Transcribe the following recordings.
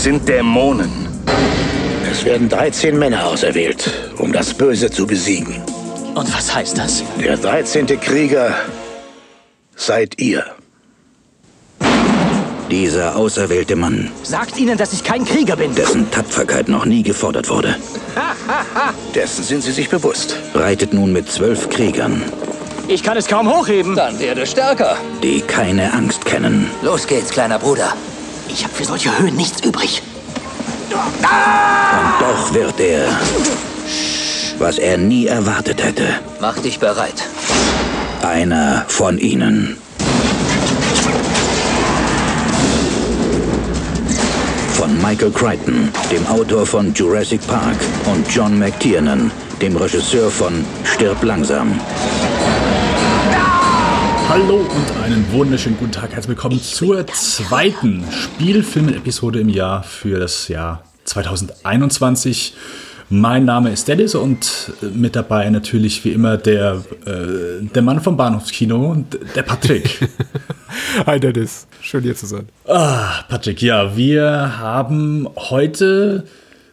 Es sind Dämonen. Es werden 13 Männer auserwählt, um das Böse zu besiegen. Und was heißt das? Der 13. Krieger seid ihr. Dieser auserwählte Mann, Sagt ihnen, dass ich kein Krieger bin. dessen Tapferkeit noch nie gefordert wurde, Dessen sind sie sich bewusst. reitet nun mit zwölf Kriegern, Ich kann es kaum hochheben. Dann werde stärker. die keine Angst kennen. Los geht's, kleiner Bruder. Ich habe für solche Höhen nichts übrig. Und doch wird er, was er nie erwartet hätte, Mach dich bereit. einer von ihnen. Von Michael Crichton, dem Autor von Jurassic Park, und John McTiernan, dem Regisseur von Stirb langsam. Hallo und einen wunderschönen guten Tag. Herzlich willkommen zur zweiten Spielfilm-Episode im Jahr für das Jahr 2021. Mein Name ist Dennis und mit dabei natürlich wie immer der, äh, der Mann vom Bahnhofskino, der Patrick. Hi Dennis, schön hier zu sein. ah, Patrick, ja, wir haben heute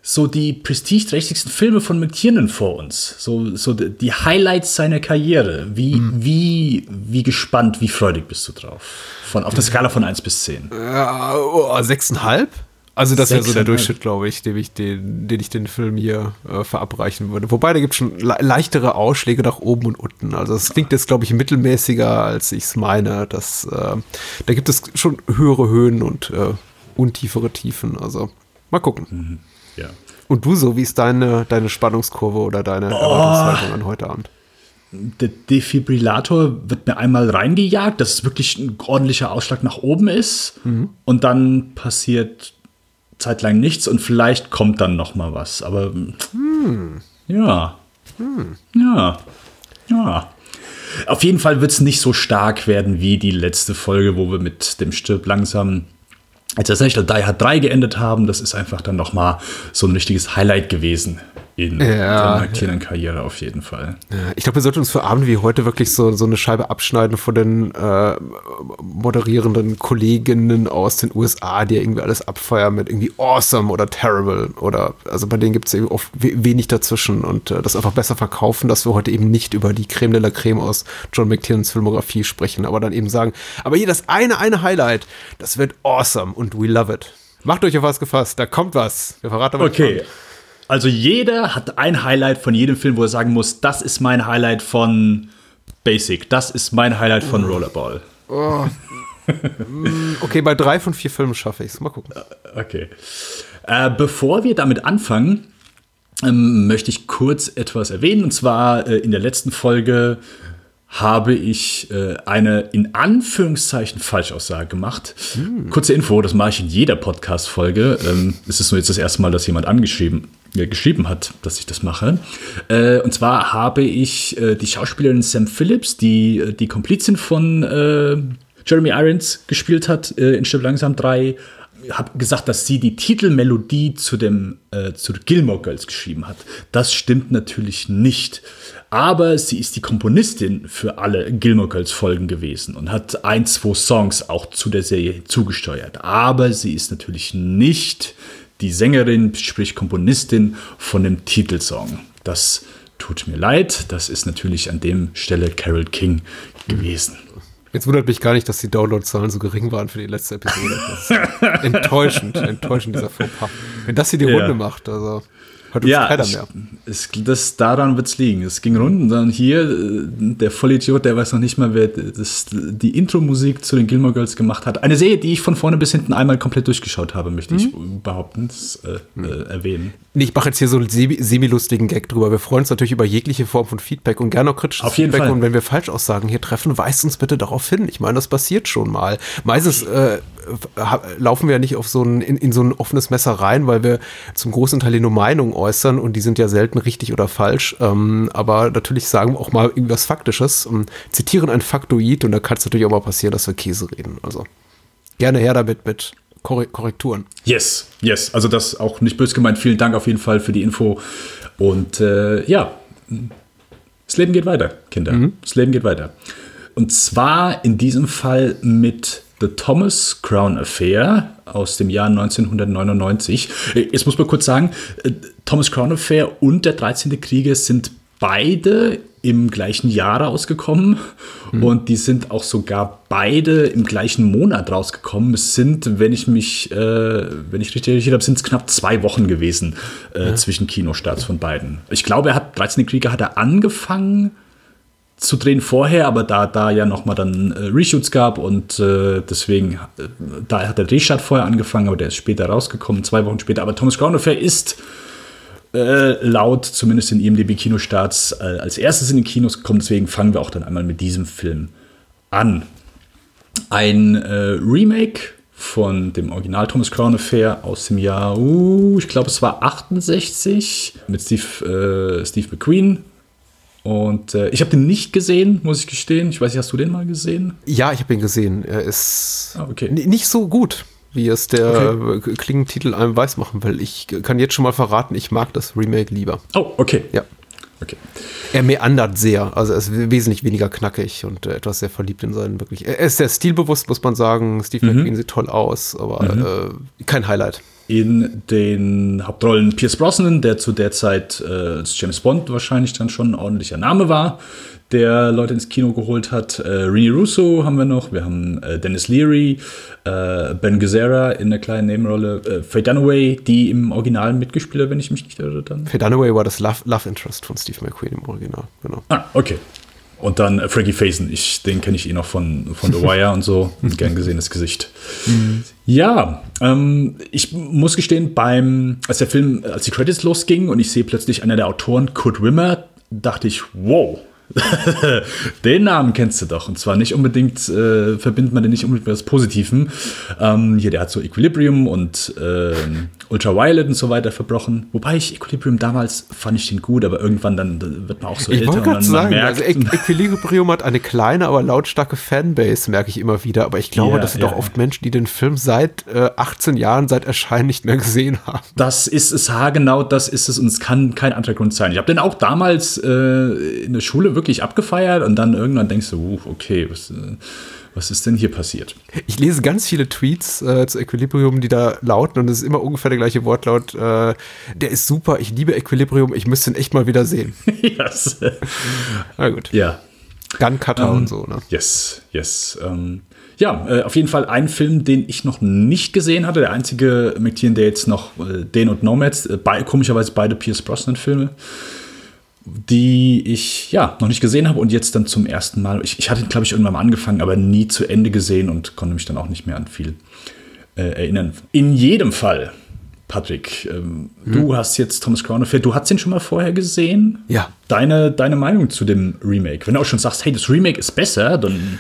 so die prestigeträchtigsten Filme von McTiernan vor uns. So, so die Highlights seiner Karriere. Wie, wie, wie gespannt, wie freudig bist du drauf? Von, auf der Skala von 1 bis 10. Ja, oh, sechseinhalb? Also das wäre so der. Durchschnitt, glaube ich, dem ich den, den ich den Film hier äh, verabreichen würde. Wobei, da gibt es schon le leichtere Ausschläge nach oben und unten. Also es klingt jetzt, glaube ich, mittelmäßiger, als ich es meine. Das, äh, da gibt es schon höhere Höhen und äh, untiefere Tiefen. Also mal gucken. Ja. Und du so, wie ist deine, deine Spannungskurve oder deine Erwartungshaltung an heute Abend? Der Defibrillator wird mir einmal reingejagt, dass es wirklich ein ordentlicher Ausschlag nach oben ist. Und dann passiert zeitlang nichts und vielleicht kommt dann noch mal was. Aber ja. Ja. Ja. Auf jeden Fall wird es nicht so stark werden wie die letzte Folge, wo wir mit dem Stirb langsam als tatsächlich Die Hard 3 geendet haben. Das ist einfach dann noch mal so ein richtiges Highlight gewesen in Ja, der kleinen Karriere auf jeden Fall. Ja, Ich glaube, wir sollten uns für Abende wie heute wirklich so, so eine Scheibe abschneiden von den äh, moderierenden Kolleginnen aus den USA, die ja irgendwie alles abfeiern mit irgendwie awesome oder terrible oder also bei denen gibt es eben oft we wenig dazwischen und äh, das einfach besser verkaufen, dass wir heute eben nicht über die Creme de la Creme aus John McTiernans Filmografie sprechen, aber dann eben sagen, aber hier das eine, eine Highlight, das wird awesome und we love it. Macht euch auf was gefasst, da kommt was. Wir verraten aber nicht Okay. Also jeder hat ein Highlight von jedem Film, wo er sagen muss, das ist mein Highlight von Basic, das ist mein Highlight von Rollerball. wann. Okay, bei drei von vier Filmen schaffe ich es. Mal gucken. Okay. Äh, bevor wir damit anfangen, ähm, möchte ich kurz etwas erwähnen. Und zwar äh, in der letzten Folge habe ich äh, eine in Anführungszeichen Falschaussage gemacht. Kurze Info, das mache ich in jeder Podcast-Folge. Ähm, es ist nur jetzt das erste Mal, dass jemand angeschrieben äh, geschrieben hat, dass ich das mache. Äh, und zwar habe ich äh, die Schauspielerin Sam Phillips, die äh, die Komplizin von äh, Jeremy Irons gespielt hat äh, in Stirb langsam 3, habe gesagt, dass sie die Titelmelodie zu dem äh, zu Gilmore Girls geschrieben hat. Das stimmt natürlich nicht. Aber sie ist die Komponistin für alle Gilmore Girls Folgen gewesen und hat ein, zwei Songs auch zu der Serie zugesteuert. Aber sie ist natürlich nicht die Sängerin, sprich Komponistin von dem Titelsong. Das tut mir leid. Das ist natürlich an dem Stelle Carol King gewesen. Jetzt wundert mich gar nicht, dass die Downloadzahlen so gering waren für die letzte Episode. Enttäuschend, enttäuschend dieser Fauxpas. Wenn das hier die Ja. Runde macht, also hört uns Ja, keiner es, mehr. es, das, daran wird es liegen. Es ging rund und dann hier, äh, der Vollidiot, der weiß noch nicht mal, wer das, die Intro-Musik zu den Gilmore Girls gemacht hat. Eine Serie, die ich von vorne bis hinten einmal komplett durchgeschaut habe, möchte ich behaupten, das, äh, äh, erwähnen. Ich mache jetzt hier so einen semi- semi-lustigen Gag drüber. Wir freuen uns natürlich über jegliche Form von Feedback und gerne auch kritisches Auf jeden Feedback. Fall. Und wenn wir Falschaussagen hier treffen, weist uns bitte darauf hin. Ich meine, das passiert schon mal. Meistens äh, laufen wir ja nicht auf so ein, in, in so ein offenes Messer rein, weil wir zum großen Teil hier nur Meinungen äußern und die sind ja selten richtig oder falsch. Ähm, aber natürlich sagen wir auch mal irgendwas Faktisches, und zitieren ein Faktoid und da kann es natürlich auch mal passieren, dass wir Käse reden. Also gerne her damit mit Korre- Korrekturen. Yes, yes. Also das auch nicht böse gemeint. Vielen Dank auf jeden Fall für die Info. Und äh, ja, das Leben geht weiter, Kinder. Das Leben geht weiter. Und zwar in diesem Fall mit The Thomas Crown Affair aus dem Jahr 1999. Äh, Jetzt muss man kurz sagen, äh, Thomas Crown Affair und der 13. Krieger sind beide im gleichen Jahr rausgekommen und die sind auch sogar beide im gleichen Monat rausgekommen. Es sind, wenn ich mich, äh, wenn ich richtig recherchiert habe, sind es knapp zwei Wochen gewesen äh, zwischen Kinostarts von beiden. Ich glaube, er hat 13. Krieger hat er angefangen zu drehen vorher, aber da da ja noch mal dann äh, Reshoots gab und äh, deswegen äh, da hat der Drehstart vorher angefangen, aber der ist später rausgekommen, zwei Wochen später. Aber Thomas Crown Affair ist äh, laut zumindest in IMDb Kinostarts äh, als erstes in den Kinos gekommen. Deswegen fangen wir auch dann einmal mit diesem Film an. Ein äh, Remake von dem Original Thomas Crown Affair aus dem Jahr, uh, ich glaube es war 68 mit Steve, Steve McQueen. Und äh, ich habe den nicht gesehen, muss ich gestehen. Ich weiß nicht, hast du den mal gesehen? Ja, ich habe ihn gesehen. Er ist Ah, okay. nicht so gut, wie es der äh, Klingentitel einem weiß machen will. Ich kann jetzt schon mal verraten, ich mag das Remake lieber. Oh, okay. Ja. Okay. Er meandert sehr, also er ist wesentlich weniger knackig und äh, etwas sehr verliebt in seinen wirklich. Er ist sehr stilbewusst, muss man sagen. Steve McQueen sieht toll aus, aber äh, kein Highlight. In den Hauptrollen Pierce Brosnan, der zu der Zeit äh, als James Bond wahrscheinlich dann schon ein ordentlicher Name war, der Leute ins Kino geholt hat. Äh, Rene Russo haben wir noch, wir haben äh, Dennis Leary, äh, Ben Gazzara in einer kleinen Nebenrolle, äh, Faye Dunaway, die im Original mitgespielt hat, wenn ich mich nicht irre dann. Faye Dunaway war das Love, Love Interest von Steve McQueen im Original, genau. Ah, okay. Und dann äh, Frankie Faison, ich, den kenne ich eh noch von, von The Wire und so. Ein gern gesehenes Gesicht. Ja, ähm, ich muss gestehen, beim, als der Film, als die Credits losgingen und ich sehe plötzlich einer der Autoren, Kurt Wimmer, dachte ich, wow. den Namen kennst du doch. Und zwar nicht unbedingt, äh, verbindet man den nicht unbedingt mit was Positivem. Ähm, hier, der hat so Equilibrium und ähm, Ultraviolet und so weiter verbrochen. Wobei ich Equilibrium damals fand ich den gut, aber irgendwann dann äh, wird man auch so Ich älter wollte dann man sagen, merkt, also Equ- Equilibrium hat eine kleine, aber lautstarke Fanbase, merke ich immer wieder. Aber ich glaube, Ja, das sind ja, doch oft Menschen, die den Film seit äh, 18 Jahren, seit Erscheinen nicht mehr gesehen haben. Das ist es, haargenau, das ist es und es kann kein anderer Grund sein. Ich habe den auch damals äh, in der Schule wirklich abgefeiert und dann irgendwann denkst du, okay, was, äh, was ist denn hier passiert? Ich lese ganz viele Tweets äh, zu Equilibrium, die da lauten und es ist immer ungefähr der gleiche Wortlaut. Äh, der ist super, ich liebe Equilibrium, ich müsste ihn echt mal wieder sehen. yes. Na gut. Ja, Gun Cutter und so, ne? yes, yes. Ähm, ja, äh, auf jeden Fall ein Film, den ich noch nicht gesehen hatte. Der einzige McTiernan, der jetzt noch äh, den und Nomads, äh, komischerweise beide Pierce Brosnan-Filme, die ich ja noch nicht gesehen habe und jetzt dann zum ersten Mal. Ich, ich hatte, glaube ich, irgendwann mal angefangen, aber nie zu Ende gesehen und konnte mich dann auch nicht mehr an viel äh, erinnern. In jedem Fall, Patrick, ähm, du hast jetzt Thomas Crown Affair, du hast den schon mal vorher gesehen? Ja. Deine, deine Meinung zu dem Remake? Wenn du auch schon sagst, hey, das Remake ist besser, dann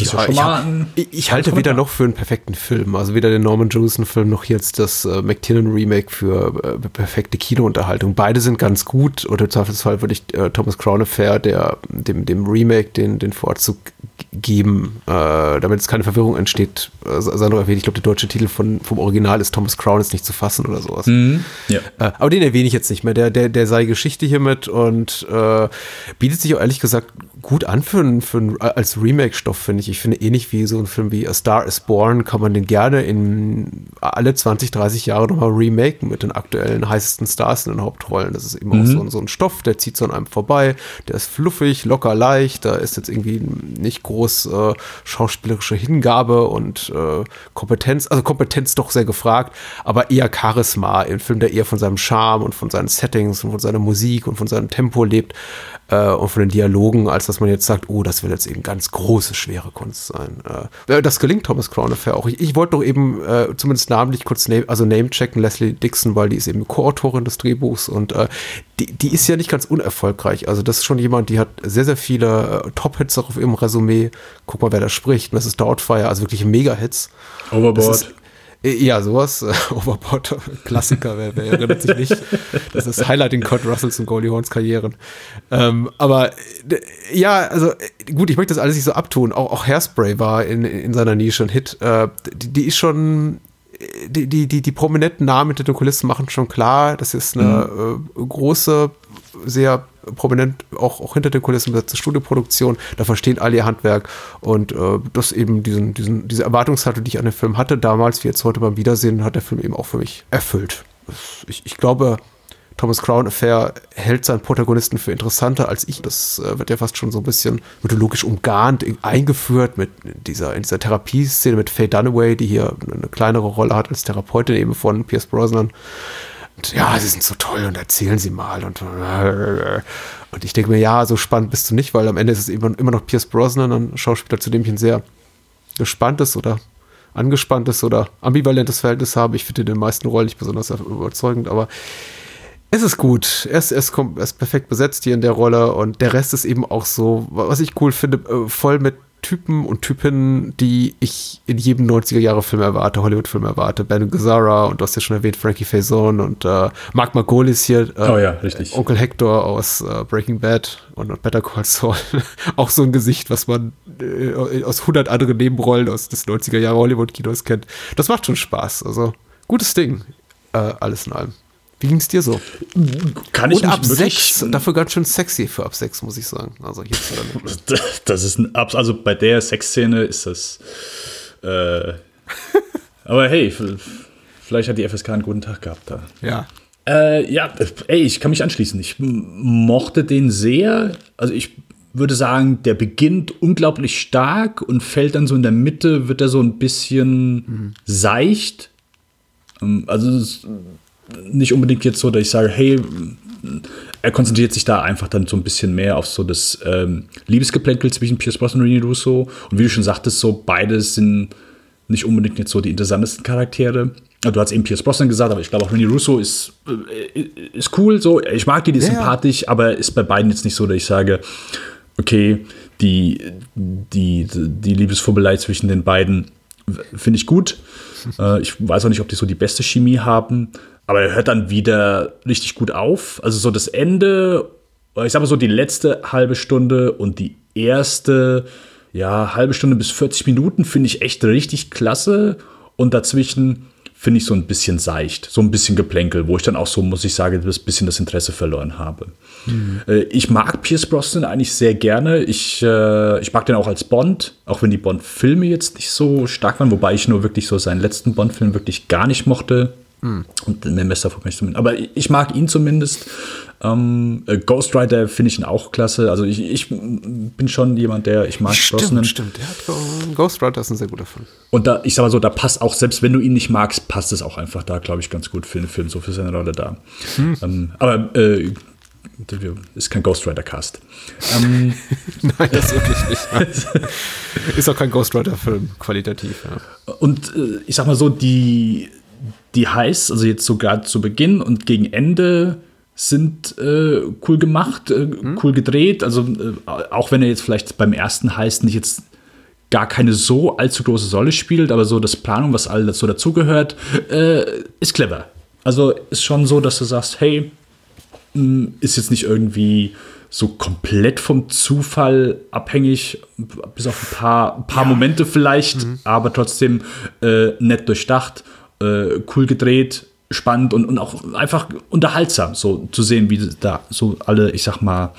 ja, schon ich, hab- ich, ich halte weder noch für einen perfekten Film, also weder den Norman Jewison-Film noch jetzt das äh, McTiernan-Remake für äh, perfekte Kinounterhaltung. Beide sind ganz gut und im Zweifelsfall würde ich äh, Thomas Crown Affair der, dem, dem Remake den, den Vorzug geben, äh, damit es keine Verwirrung entsteht. Äh, noch erwähnt, ich glaube, der deutsche Titel von, vom Original ist Thomas Crown ist nicht zu fassen oder sowas. Ja. Äh, aber den erwähne ich jetzt nicht mehr. Der, der, der sei Geschichte hiermit und äh, bietet sich auch ehrlich gesagt gut an für, ein- für ein, als Remake-Stoff, finde ich. Ich finde, ähnlich wie so ein Film wie A Star is Born kann man den gerne in alle 20, 30 Jahre nochmal remaken mit den aktuellen heißesten Stars in den Hauptrollen. Das ist eben auch so, ein- so ein Stoff, der zieht so an einem vorbei. Der ist fluffig, locker leicht. Da ist jetzt irgendwie nicht groß äh, schauspielerische Hingabe und äh, Kompetenz, also Kompetenz doch sehr gefragt, aber eher Charisma. Ein Film, der eher von seinem Charme und von seinen Settings und von seiner Musik und von seinem Tempo lebt äh, und von den Dialogen, als dass man jetzt sagt, oh, das will jetzt eben ganz große, schwere Kunst sein. Äh, das gelingt Thomas Crown Affair auch. Ich, ich wollte doch eben äh, zumindest namentlich kurz name, also name-checken Leslie Dixon, weil die ist eben Co-Autorin des Drehbuchs und äh, die, die ist ja nicht ganz unerfolgreich. Also das ist schon jemand, die hat sehr, sehr viele äh, Top-Hits auch auf ihrem Resümee. Guck mal, wer da spricht. Mrs. Doubtfire, also wirklich Mega-Hits. Das Overboard. Äh, Ja, sowas. Äh, Overboard, Klassiker, wer, wer erinnert sich nicht? Das ist Highlight in Kurt Russells und Goldie Horns Karrieren. Ähm, aber äh, ja, also äh, gut, ich möchte das alles nicht so abtun. Auch, auch Hairspray war in, in seiner Nische ein Hit. Äh, die, die ist schon. Die, die, die, die prominenten Namen hinter den Kulissen machen schon klar, das ist eine äh, große sehr prominent auch, auch hinter den Kulissen besetzte Studioproduktion. Da verstehen alle ihr Handwerk und äh, das eben diesen, diesen, diese Erwartungshaltung, die ich an den Film hatte damals, wie jetzt heute beim Wiedersehen, hat der Film eben auch für mich erfüllt. Ich, ich glaube, Thomas Crown Affair hält seinen Protagonisten für interessanter als ich. Das äh, wird ja fast schon so ein bisschen mythologisch umgarnt, eingeführt mit dieser, in dieser Therapieszene mit Faye Dunaway, die hier eine kleinere Rolle hat als Therapeutin eben von Pierce Brosnan. Und ja, sie sind so toll und erzählen sie mal und, und ich denke mir, ja, so spannend bist du nicht, weil am Ende ist es immer, immer noch Pierce Brosnan, ein Schauspieler, zu dem ich ein sehr gespanntes oder angespanntes oder ambivalentes Verhältnis habe. Ich finde den meisten Rollen nicht besonders überzeugend, aber es ist gut. Er ist, er, ist, er ist perfekt besetzt hier in der Rolle und der Rest ist eben auch so, was ich cool finde, äh, voll mit Typen und Typinnen, die ich in jedem 90er-Jahre-Film erwarte, Hollywood-Film erwarte. Ben Gazzara und du hast ja schon erwähnt, Frankie Faison und äh, Mark Margolis hier. Äh, oh ja, richtig. Onkel Hector aus äh, Breaking Bad und, und Better Call Saul. auch so ein Gesicht, was man äh, aus 100 anderen Nebenrollen aus des 90er-Jahre-Hollywood-Kinos kennt. Das macht schon Spaß. Also, gutes Ding. Äh, alles in allem. Wie ging es dir so? Kann ich Und ab 6, dafür ganz schön sexy für ab 6, muss ich sagen. Also hier Das ist ein Abs also bei der Sexszene ist das. Äh, aber hey, vielleicht hat die FSK einen guten Tag gehabt da. Ja. Äh, ja, ey, ich kann mich anschließen. Ich mochte den sehr. Also ich würde sagen, der beginnt unglaublich stark und fällt dann so in der Mitte, wird er so ein bisschen mhm. seicht. Ähm, also es nicht unbedingt jetzt so, dass ich sage, hey, er konzentriert sich da einfach dann so ein bisschen mehr auf so das ähm, Liebesgeplänkel zwischen Pierce Brosnan und René Russo. Und wie du schon sagtest, so beide sind nicht unbedingt jetzt so die interessantesten Charaktere. Du hast eben Pierce Brosnan gesagt, aber ich glaube auch René Russo ist, äh, ist cool. So, ich mag die, die ist ja, sympathisch, aber ist bei beiden jetzt nicht so, dass ich sage, okay, die, die, die Liebesfubbelei zwischen den beiden finde ich gut. Äh, ich weiß auch nicht, ob die so die beste Chemie haben. Aber er hört dann wieder richtig gut auf. Also so das Ende, ich sag mal so die letzte halbe Stunde und die erste, ja, halbe Stunde bis 40 Minuten finde ich echt richtig klasse. Und dazwischen finde ich so ein bisschen seicht, so ein bisschen Geplänkel, wo ich dann auch so, muss ich sagen, ein bisschen das Interesse verloren habe. Mhm. ich mag Pierce Brosnan eigentlich sehr gerne. Ich, äh, ich mag den auch als Bond, auch wenn die Bond-Filme jetzt nicht so stark waren, wobei ich nur wirklich so seinen letzten Bond-Film wirklich gar nicht mochte. Mhm. Und mehr Messer von mich zumindest. Aber ich mag ihn zumindest. Ähm, äh, Ghost Rider finde ich ihn auch klasse. Also ich, ich bin schon jemand, der ich mag stimmt, Brosnan. Stimmt, der hat, Ghost Rider ist ein sehr guter Film. Und da, ich sag mal so, da passt auch, selbst wenn du ihn nicht magst, passt es auch einfach da, glaube ich, ganz gut für den Film, so für seine Rolle da. Hm. Ähm, aber äh, ist kein Ghost Rider Cast. Ähm, Nein, das wirklich nicht. ist auch kein Ghost Rider Film, qualitativ. Ja. Und äh, ich sag mal so, die die heißt, also jetzt sogar zu Beginn und gegen Ende sind äh, cool gemacht, äh, hm. cool gedreht. Also äh, auch wenn er jetzt vielleicht beim ersten heißt nicht jetzt gar keine so allzu große Rolle spielt, aber so das Planung, was alles so dazugehört, äh, ist clever. Also ist schon so, dass du sagst, hey, mh, hm, ist jetzt nicht irgendwie so komplett vom Zufall abhängig, bis auf ein paar, ein paar ja. Momente vielleicht, mhm. aber trotzdem äh, nett durchdacht äh, cool gedreht, spannend und, und auch einfach unterhaltsam, so zu sehen, wie da so alle, ich sag mal,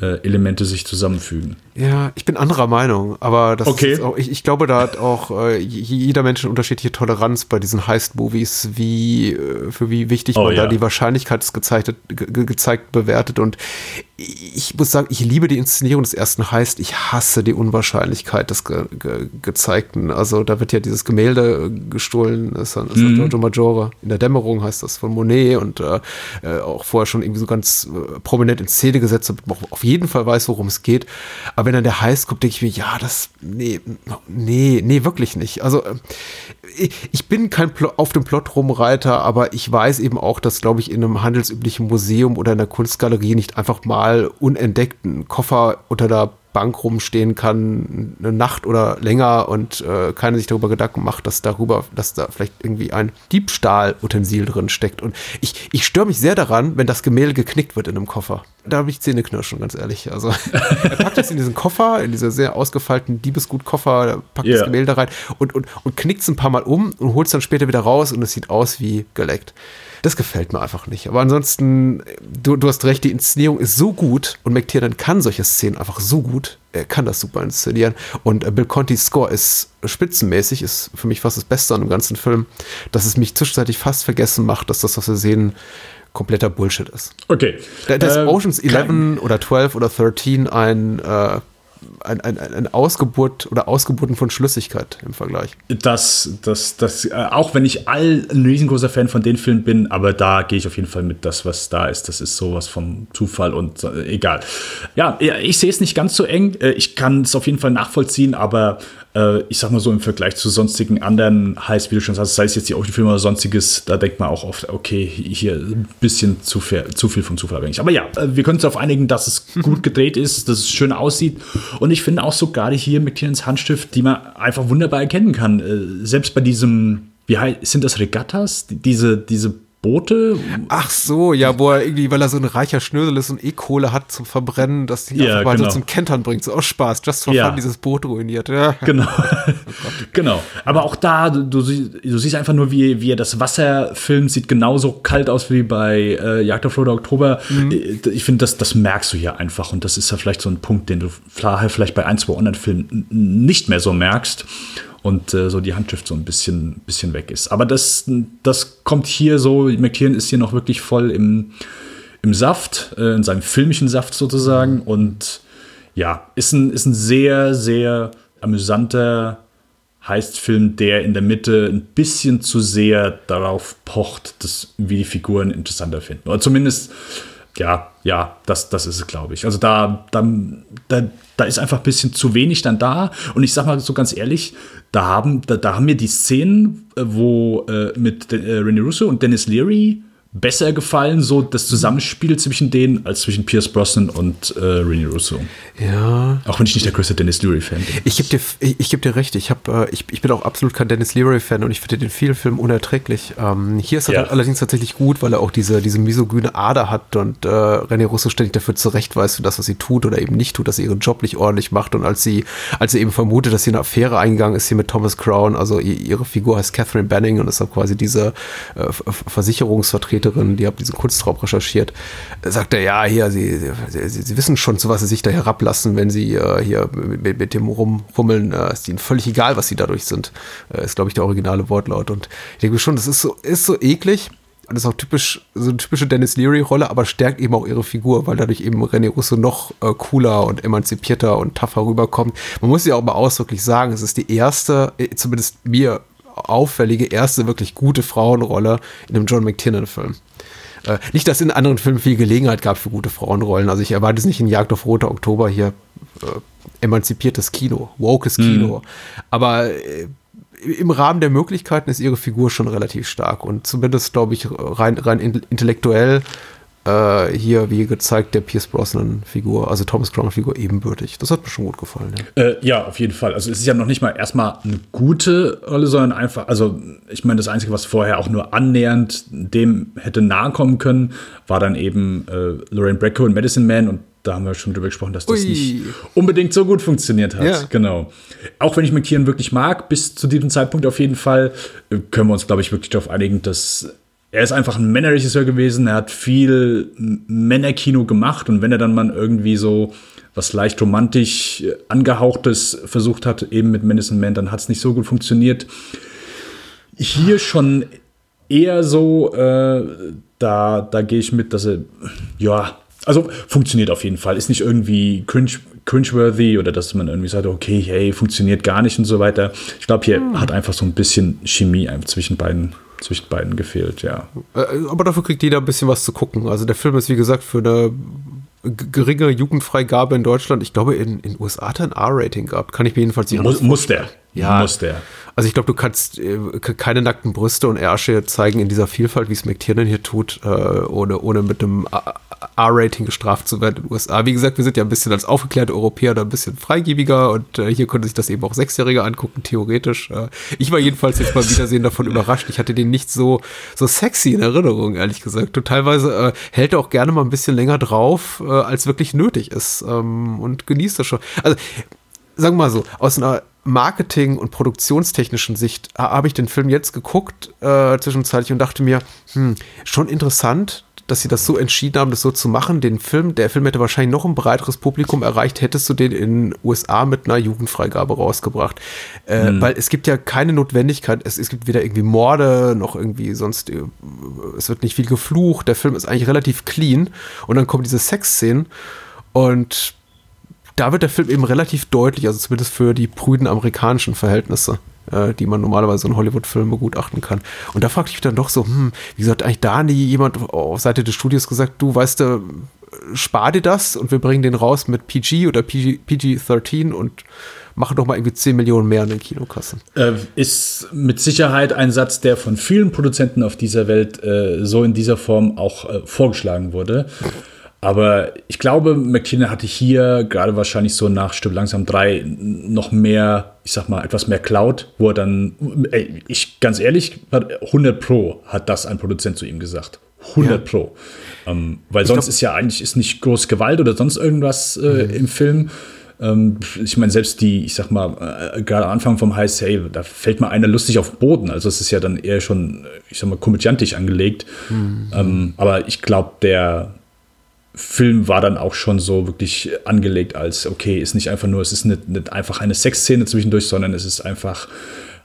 äh, Elemente sich zusammenfügen. Ja, ich bin anderer Meinung, aber das okay. ist auch, ich, ich glaube, da hat auch äh, jeder Mensch eine unterschiedliche Toleranz bei diesen Heist-Movies, wie, äh, für wie wichtig oh, man ja. da die Wahrscheinlichkeit des gezeigten, ge gezeigt bewertet. Und ich muss sagen, ich liebe die Inszenierung des ersten Heist. Ich hasse die Unwahrscheinlichkeit des ge ge gezeigten. Also da wird ja dieses Gemälde gestohlen, das ist, mhm. Giorgio Maggiore. In der Dämmerung heißt das von Monet und äh, äh auch vorher schon irgendwie so ganz äh, prominent in Szene gesetzt, damit man auf jeden Fall weiß, worum es geht. Aber wenn dann der heiß guckt, denke ich mir, ja, das, nee, nee, nee, wirklich nicht. Also, äh, ich bin kein Pl auf dem Plot rumreiter, aber ich weiß eben auch, dass, glaube ich, in einem handelsüblichen Museum oder in einer Kunstgalerie nicht einfach mal unentdeckten Koffer unter der Bank rumstehen kann, eine Nacht oder länger und äh, keiner sich darüber Gedanken macht, dass darüber, dass da vielleicht irgendwie ein Diebstahlutensil drin steckt. Und ich, ich störe mich sehr daran, wenn das Gemälde geknickt wird in einem Koffer. Da habe ich Zähneknirschen, ganz ehrlich. Also er packt es in diesen Koffer, in diese sehr ausgefeilten Diebesgut-Koffer, packt yeah. das Gemälde rein und, und, und knickt es ein paar Mal um und holt es dann später wieder raus und es sieht aus wie geleckt. Das gefällt mir einfach nicht. Aber ansonsten, du, du hast recht, die Inszenierung ist so gut und McTiernan kann solche Szenen einfach so gut. Er kann das super inszenieren. Und äh, Bill Contis Score ist spitzenmäßig, ist für mich fast das Beste an dem ganzen Film, dass es mich zwischenzeitlich fast vergessen macht, dass das, was wir sehen, kompletter Bullshit ist. Okay. Da, da ist ähm, Oceans 11 oder 12 oder 13 ein äh, ein, ein, ein Ausgeburt oder Ausgeburten von Schlüssigkeit im Vergleich. Das, das, das, äh, auch wenn ich all ein riesengroßer Fan von den Filmen bin, aber da gehe ich auf jeden Fall mit das, was da ist. Das ist sowas vom Zufall und äh, egal. Ja, ich sehe es nicht ganz so eng. Äh, ich kann es auf jeden Fall nachvollziehen, aber äh, ich sag mal so im Vergleich zu sonstigen anderen Heiß, wie du schon sagst, sei es jetzt die Ocean-Filme oder sonstiges, da denkt man auch oft, okay, hier ein bisschen zu, viel, zu viel vom Zufall abhängig. Aber ja, äh, wir können uns darauf einigen, dass es gut gedreht ist, dass es schön aussieht. Und ich finde auch so gerade hier McTiernans Handstift, die man einfach wunderbar erkennen kann. Äh, selbst bei diesem, wie heißt, sind das Regattas? Diese, diese Boote. Ach so, ja, wo er irgendwie, weil er so ein reicher Schnösel ist und E-Kohle hat zum Verbrennen, das ihn ja, einfach mal genau. so zum Kentern bringt. So aus Spaß, just for ja. fun, dieses Boot ruiniert. Ja. Genau. oh genau. Aber auch da, du, du, siehst einfach nur, wie, wie er das Wasser filmt, sieht genauso kalt aus wie bei äh, Jagd auf Rote Oktober. Mhm. Äh, ich finde, das, das merkst du hier einfach. Und das ist ja vielleicht so ein Punkt, den du vielleicht bei ein, zwei anderen Filmen nicht mehr so merkst und äh, so die Handschrift so ein bisschen, bisschen weg ist. Aber das, das kommt hier so, McTiernan ist hier noch wirklich voll im, im Saft, äh, in seinem filmischen Saft sozusagen. Und ja, ist ein, ist ein sehr, sehr amüsanter Heistfilm, der in der Mitte ein bisschen zu sehr darauf pocht, dass wir die Figuren interessanter finden. Oder zumindest ja, ja, das, das ist es, glaube ich. Also da, da, da, da ist einfach ein bisschen zu wenig dann da. Und ich sag mal so ganz ehrlich, da haben, da, da haben mir die Szenen, äh, wo äh, mit äh, René Russo und Dennis Leary besser gefallen, so das Zusammenspiel zwischen denen, als zwischen Pierce Brosnan und äh, René Russo. Ja. Auch wenn ich nicht der größte Dennis Leary-Fan bin. Ich gebe dir, ich, ich geb dir recht, ich, hab, äh, ich, ich bin auch absolut kein Dennis Leary-Fan und ich finde den vielen Film unerträglich. Ähm, hier ist er ja. allerdings tatsächlich gut, weil er auch diese, diese misogyne Ader hat und äh, René Russo ständig dafür zurecht weiß für das, was sie tut oder eben nicht tut, dass sie ihren Job nicht ordentlich macht und als sie, als sie eben vermutet, dass sie eine Affäre eingegangen ist hier mit Thomas Crown, also ihre Figur heißt Catherine Banning und ist dann quasi diese äh, Versicherungsvertreterin Vertreterin, die hat diesen Kunstraub recherchiert, sagt er, ja, hier, sie, sie, sie, wissen schon, zu was sie sich da herablassen, wenn sie äh, hier mit, mit, dem Rumrummeln, äh, ist ihnen völlig egal, was sie dadurch sind. Äh, ist, glaube ich, der originale Wortlaut. Und ich denke schon, das ist so, ist so eklig. Und ist auch typisch, so eine typische Dennis Leary-Rolle, aber stärkt eben auch ihre Figur, weil dadurch eben René Russo noch äh, cooler und emanzipierter und tougher rüberkommt. Man muss ja auch mal ausdrücklich sagen, es ist die erste, äh, zumindest mir auffällige erste wirklich gute Frauenrolle in einem John McTiernan-Film. Äh, nicht, dass in anderen Filmen viel Gelegenheit gab für gute Frauenrollen. Also ich erwarte es nicht in Jagd auf Roter Oktober hier äh, emanzipiertes Kino, wokes Kino. Mhm. Aber äh, im Rahmen der Möglichkeiten ist ihre Figur schon relativ stark und zumindest, glaube ich, rein, rein intellektuell äh, hier, wie gezeigt, der Pierce Brosnan-Figur, also Thomas Crown-Figur ebenbürtig. Das hat mir schon gut gefallen. Ja. Äh, ja. auf jeden Fall. Also es ist ja noch nicht mal erstmal eine gute Rolle, sondern einfach, also ich meine, das Einzige, was vorher auch nur annähernd dem hätte nahe kommen können, war dann eben äh, Lorraine Bracco und Medicine Man und da haben wir schon drüber gesprochen, dass das Ui. nicht unbedingt so gut funktioniert hat. Ja. Genau. Auch wenn ich McKeon wirklich mag, bis zu diesem Zeitpunkt auf jeden Fall, äh, können wir uns, glaube ich, wirklich darauf einigen, dass er ist einfach ein Männerregisseur gewesen. Er hat viel Männerkino gemacht und wenn er dann mal irgendwie so was leicht romantisch angehauchtes versucht hat, eben mit Medicine Man, dann hat es nicht so gut funktioniert. Hier schon eher so, äh, da, da gehe ich mit, dass er, ja, also funktioniert auf jeden Fall. Ist nicht irgendwie cringe, cringeworthy oder dass man irgendwie sagt, okay, hey, funktioniert gar nicht und so weiter. Ich glaube, hier hm. hat einfach so ein bisschen Chemie zwischen beiden zwischen beiden gefehlt, ja. Äh, aber dafür kriegt jeder ein bisschen was zu gucken. Also der Film ist, wie gesagt, für eine geringe Jugendfreigabe in Deutschland. Ich glaube, in den USA hat er ein R-Rating gehabt. Kann ich mir jedenfalls nicht Muss, muss der. Ja. Muss der. Also ich glaube, du kannst äh, keine nackten Brüste und Ärsche zeigen in dieser Vielfalt, wie es McTiernan hier tut, äh, ohne, ohne mit einem R-Rating gestraft zu werden in den USA. Wie gesagt, wir sind ja ein bisschen als aufgeklärte Europäer da ein bisschen freigebiger und äh, hier konnte sich das eben auch Sechsjährige angucken, theoretisch. Äh, ich war jedenfalls jetzt beim Wiedersehen davon überrascht. Ich hatte den nicht so, so sexy in Erinnerung, ehrlich gesagt. Und teilweise äh, hält er auch gerne mal ein bisschen länger drauf, äh, als wirklich nötig ist ähm, und genießt das schon. Also, sagen wir mal so, aus einer Marketing- und produktionstechnischen Sicht habe ich den Film jetzt geguckt, äh, zwischenzeitlich, und dachte mir, hm, schon interessant, dass sie das so entschieden haben, das so zu machen. Den Film, der Film hätte wahrscheinlich noch ein breiteres Publikum erreicht, hättest du den in den USA mit einer Jugendfreigabe rausgebracht. Äh, Weil es gibt ja keine Notwendigkeit, es, es gibt weder irgendwie Morde noch irgendwie sonst, äh, es wird nicht viel geflucht, der Film ist eigentlich relativ clean und dann kommen diese Sexszenen und da wird der Film eben relativ deutlich, also zumindest für die prüden amerikanischen Verhältnisse, äh, die man normalerweise in Hollywood-Filmen begutachten kann. Und da fragte ich mich dann doch so, hm, wie gesagt, eigentlich da nie jemand auf Seite des Studios gesagt, du weißt du, spar dir das und wir bringen den raus mit PG oder PG, PG-13 und machen doch mal irgendwie 10 Millionen mehr in den Kinokassen. Äh, ist mit Sicherheit ein Satz, der von vielen Produzenten auf dieser Welt äh, so in dieser Form auch äh, vorgeschlagen wurde. Aber ich glaube, McTiernan hatte hier gerade wahrscheinlich so nach Stück langsam drei noch mehr, ich sag mal, etwas mehr Cloud, wo er dann, ey, ich ganz ehrlich, 100 Pro hat das ein Produzent zu ihm gesagt. 100 ja. Pro. Ähm, weil ich sonst glaub, ist ja eigentlich ist nicht groß Gewalt oder sonst irgendwas äh, mhm. im Film. Ähm, ich meine, selbst die, ich sag mal, äh, gerade Anfang vom High Save, da fällt mal einer lustig auf den Boden. Also es ist ja dann eher schon, ich sag mal, komödiantisch angelegt. Mhm. Ähm, aber ich glaube, der Film war dann auch schon so wirklich angelegt als, okay, ist nicht einfach nur, es ist nicht, nicht einfach eine Sexszene zwischendurch, sondern es ist einfach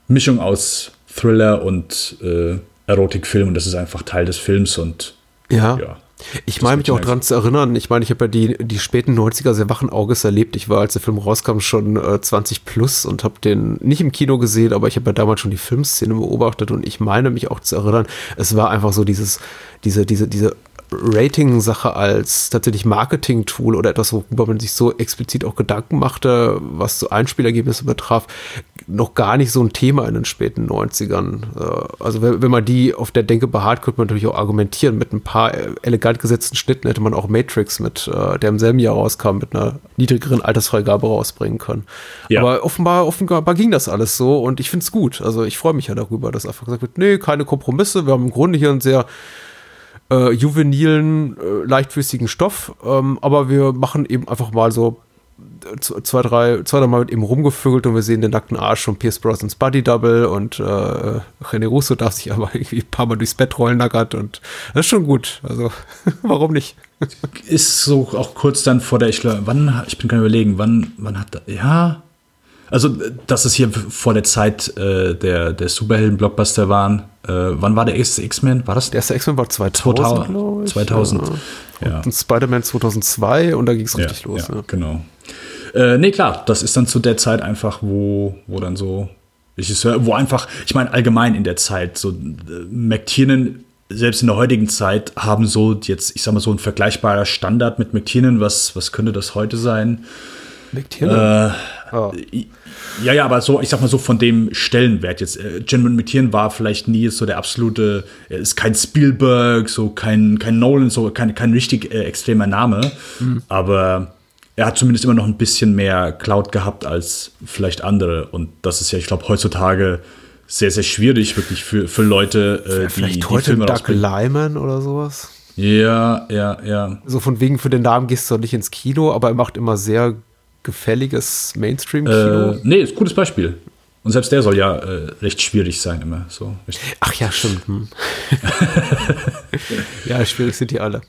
Mischung aus Thriller und äh, Erotikfilm und das ist einfach Teil des Films und ja. ja ich meine mich auch daran zu erinnern, ich meine, ich habe ja die, die späten 90er sehr wachen Auges erlebt. Ich war, als der Film rauskam, schon äh, 20 plus und habe den nicht im Kino gesehen, aber ich habe ja damals schon die Filmszene beobachtet und ich meine mich auch zu erinnern, es war einfach so dieses, diese, diese, diese Rating-Sache als tatsächlich Marketing-Tool oder etwas, worüber man sich so explizit auch Gedanken machte, was so Einspielergebnisse betraf, noch gar nicht so ein Thema in den späten 90ern. Äh, also wenn, man die auf der Denke beharrt, könnte man natürlich auch argumentieren. Mit ein paar elegant gesetzten Schnitten hätte man auch Matrix, mit äh, der im selben Jahr rauskam, mit einer niedrigeren Altersfreigabe rausbringen können. Ja. Aber offenbar, offenbar ging das alles so und ich finde es gut. Also ich freue mich ja darüber, dass einfach gesagt wird, nee, keine Kompromisse. Wir haben im Grunde hier ein sehr äh, juvenilen, äh, leichtfüßigen Stoff. Ähm, aber wir machen eben einfach mal so äh, zwei, drei, zwei, drei Mal mit ihm rumgevögelt und wir sehen den nackten Arsch von Pierce Brosnans Buddy Double und äh, René Russo darf sich aber irgendwie ein paar Mal durchs Bett rollen nackert und das ist schon gut. Also, warum nicht? ist so auch kurz dann vor der, ich glaube, wann, ich bin gerade überlegen, wann, wann hat, er, ja, also, dass es hier vor der Zeit äh, der, der Superhelden-Blockbuster waren. Äh, wann war der erste X-Men? War das? Der erste X-Men war 2000, 2000. 2000. Ja. ja. Und Spider-Man 2002 und da ging es richtig ja, los. Ja, genau. Äh, nee, klar, das ist dann zu der Zeit einfach, wo, wo dann so Regisseur, wo einfach, ich meine allgemein in der Zeit, so äh, McTiernan selbst in der heutigen Zeit haben so jetzt, ich sag mal, so ein vergleichbarer Standard mit McTiernan. Was, was könnte das heute sein? McTiernan? Äh, oh. Ja, ja, aber so, ich sag mal so von dem Stellenwert jetzt. Äh, Gentleman McTiernan war vielleicht nie so der absolute, er ist kein Spielberg, so kein, kein Nolan, so kein, kein richtig äh, extremer Name. Mhm. Aber er hat zumindest immer noch ein bisschen mehr Cloud gehabt als vielleicht andere. Und das ist ja, ich glaube, heutzutage sehr, sehr schwierig, wirklich für, für Leute, äh, die, vielleicht heute Filme Doug Lyman oder sowas. Ja, ja, ja. So von wegen für den Namen gehst du nicht ins Kino, aber er macht immer sehr gefälliges Mainstream-Kino? Äh, nee, ist ein gutes Beispiel. Und selbst der soll ja äh, recht schwierig sein immer. So, Ach ja, stimmt. Hm. ja, schwierig sind die alle.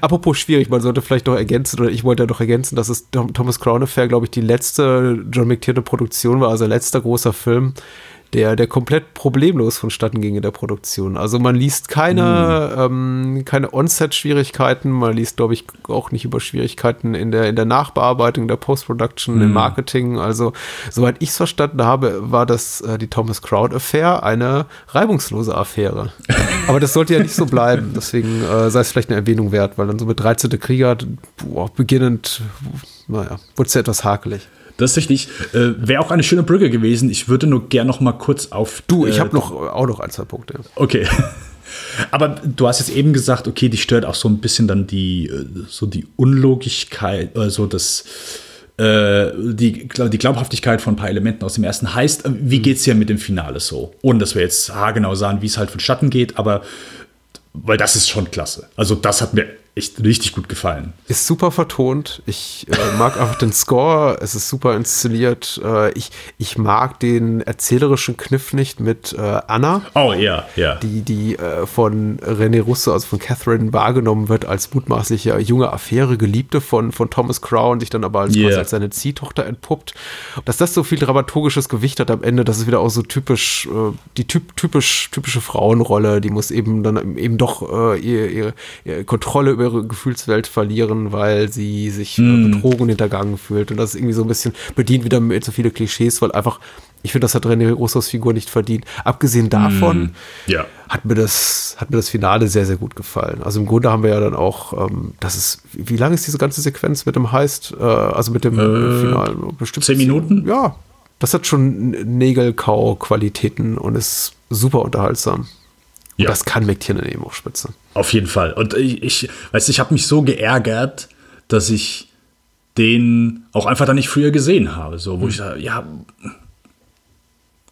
Apropos schwierig, man sollte vielleicht noch ergänzen, oder ich wollte ja noch ergänzen, dass es Thomas Crown Affair, glaube ich, die letzte John McTiernan Produktion war, also letzter großer Film, der, der komplett problemlos vonstatten ging in der Produktion. Also man liest keine, mhm. ähm, keine On-Set-Schwierigkeiten, man liest, glaube ich, auch nicht über Schwierigkeiten in der, in der Nachbearbeitung, der Post-Production, mhm. im Marketing. Also, soweit ich es verstanden habe, war das äh, die Thomas Crowd Affair eine reibungslose Affäre. Aber das sollte ja nicht so bleiben. Deswegen äh, sei es vielleicht eine Erwähnung wert, weil dann so mit 13. Krieger, boah, beginnend, naja, wurde es ja etwas hakelig. Das ist richtig. Äh, Wäre auch eine schöne Brücke gewesen. Ich würde nur gern noch mal kurz auf. Du, ich äh, habe noch auch noch ein, zwei Punkte. Okay. Aber du hast jetzt eben gesagt, okay, die stört auch so ein bisschen dann die, äh, so die Unlogigkeit, also das, äh, die, die Glaubhaftigkeit von ein paar Elementen aus dem ersten. Heißt, äh, wie geht's hier mit dem Finale so? Ohne dass wir jetzt haargenau sagen, wie es halt vonstatten geht, aber weil das ist schon klasse. Also das hat mir echt richtig gut gefallen. Ist super vertont. Ich äh, mag einfach den Score. Es ist super inszeniert. Äh, ich, ich mag den erzählerischen Kniff nicht mit äh, Anna. Oh ja, ja. Die, die äh, von René Russo, also von Catherine, wahrgenommen wird als mutmaßliche junge Affäre, Geliebte von, von Thomas Crown, sich dann aber als, Yeah. als seine Ziehtochter entpuppt. Dass das so viel dramaturgisches Gewicht hat am Ende, das ist wieder auch so typisch, äh, die typ, typisch, typische Frauenrolle. Die muss eben dann eben doch äh, ihre, ihre, ihre Kontrolle über ihre Gefühlswelt verlieren, weil sie sich äh, betrogen hintergangen fühlt. Und das ist irgendwie so ein bisschen bedient wieder mit so viele Klischees, weil einfach, ich finde, das hat René Russos Figur nicht verdient. Abgesehen davon Ja. hat mir das, hat mir das Finale sehr, sehr gut gefallen. Also im Grunde haben wir ja dann auch, ähm, das ist, wie lang ist diese ganze Sequenz mit dem Heist, äh, also mit dem Finale? Bestimmt zehn Minuten? Ja, das hat schon Nägelkau-Qualitäten und ist super unterhaltsam. Ja. das kann McTiernan eben auch spitze. Auf jeden Fall. Und ich, ich weiß, ich habe mich so geärgert, dass ich den auch einfach dann nicht früher gesehen habe. So, wo ich sage, ja,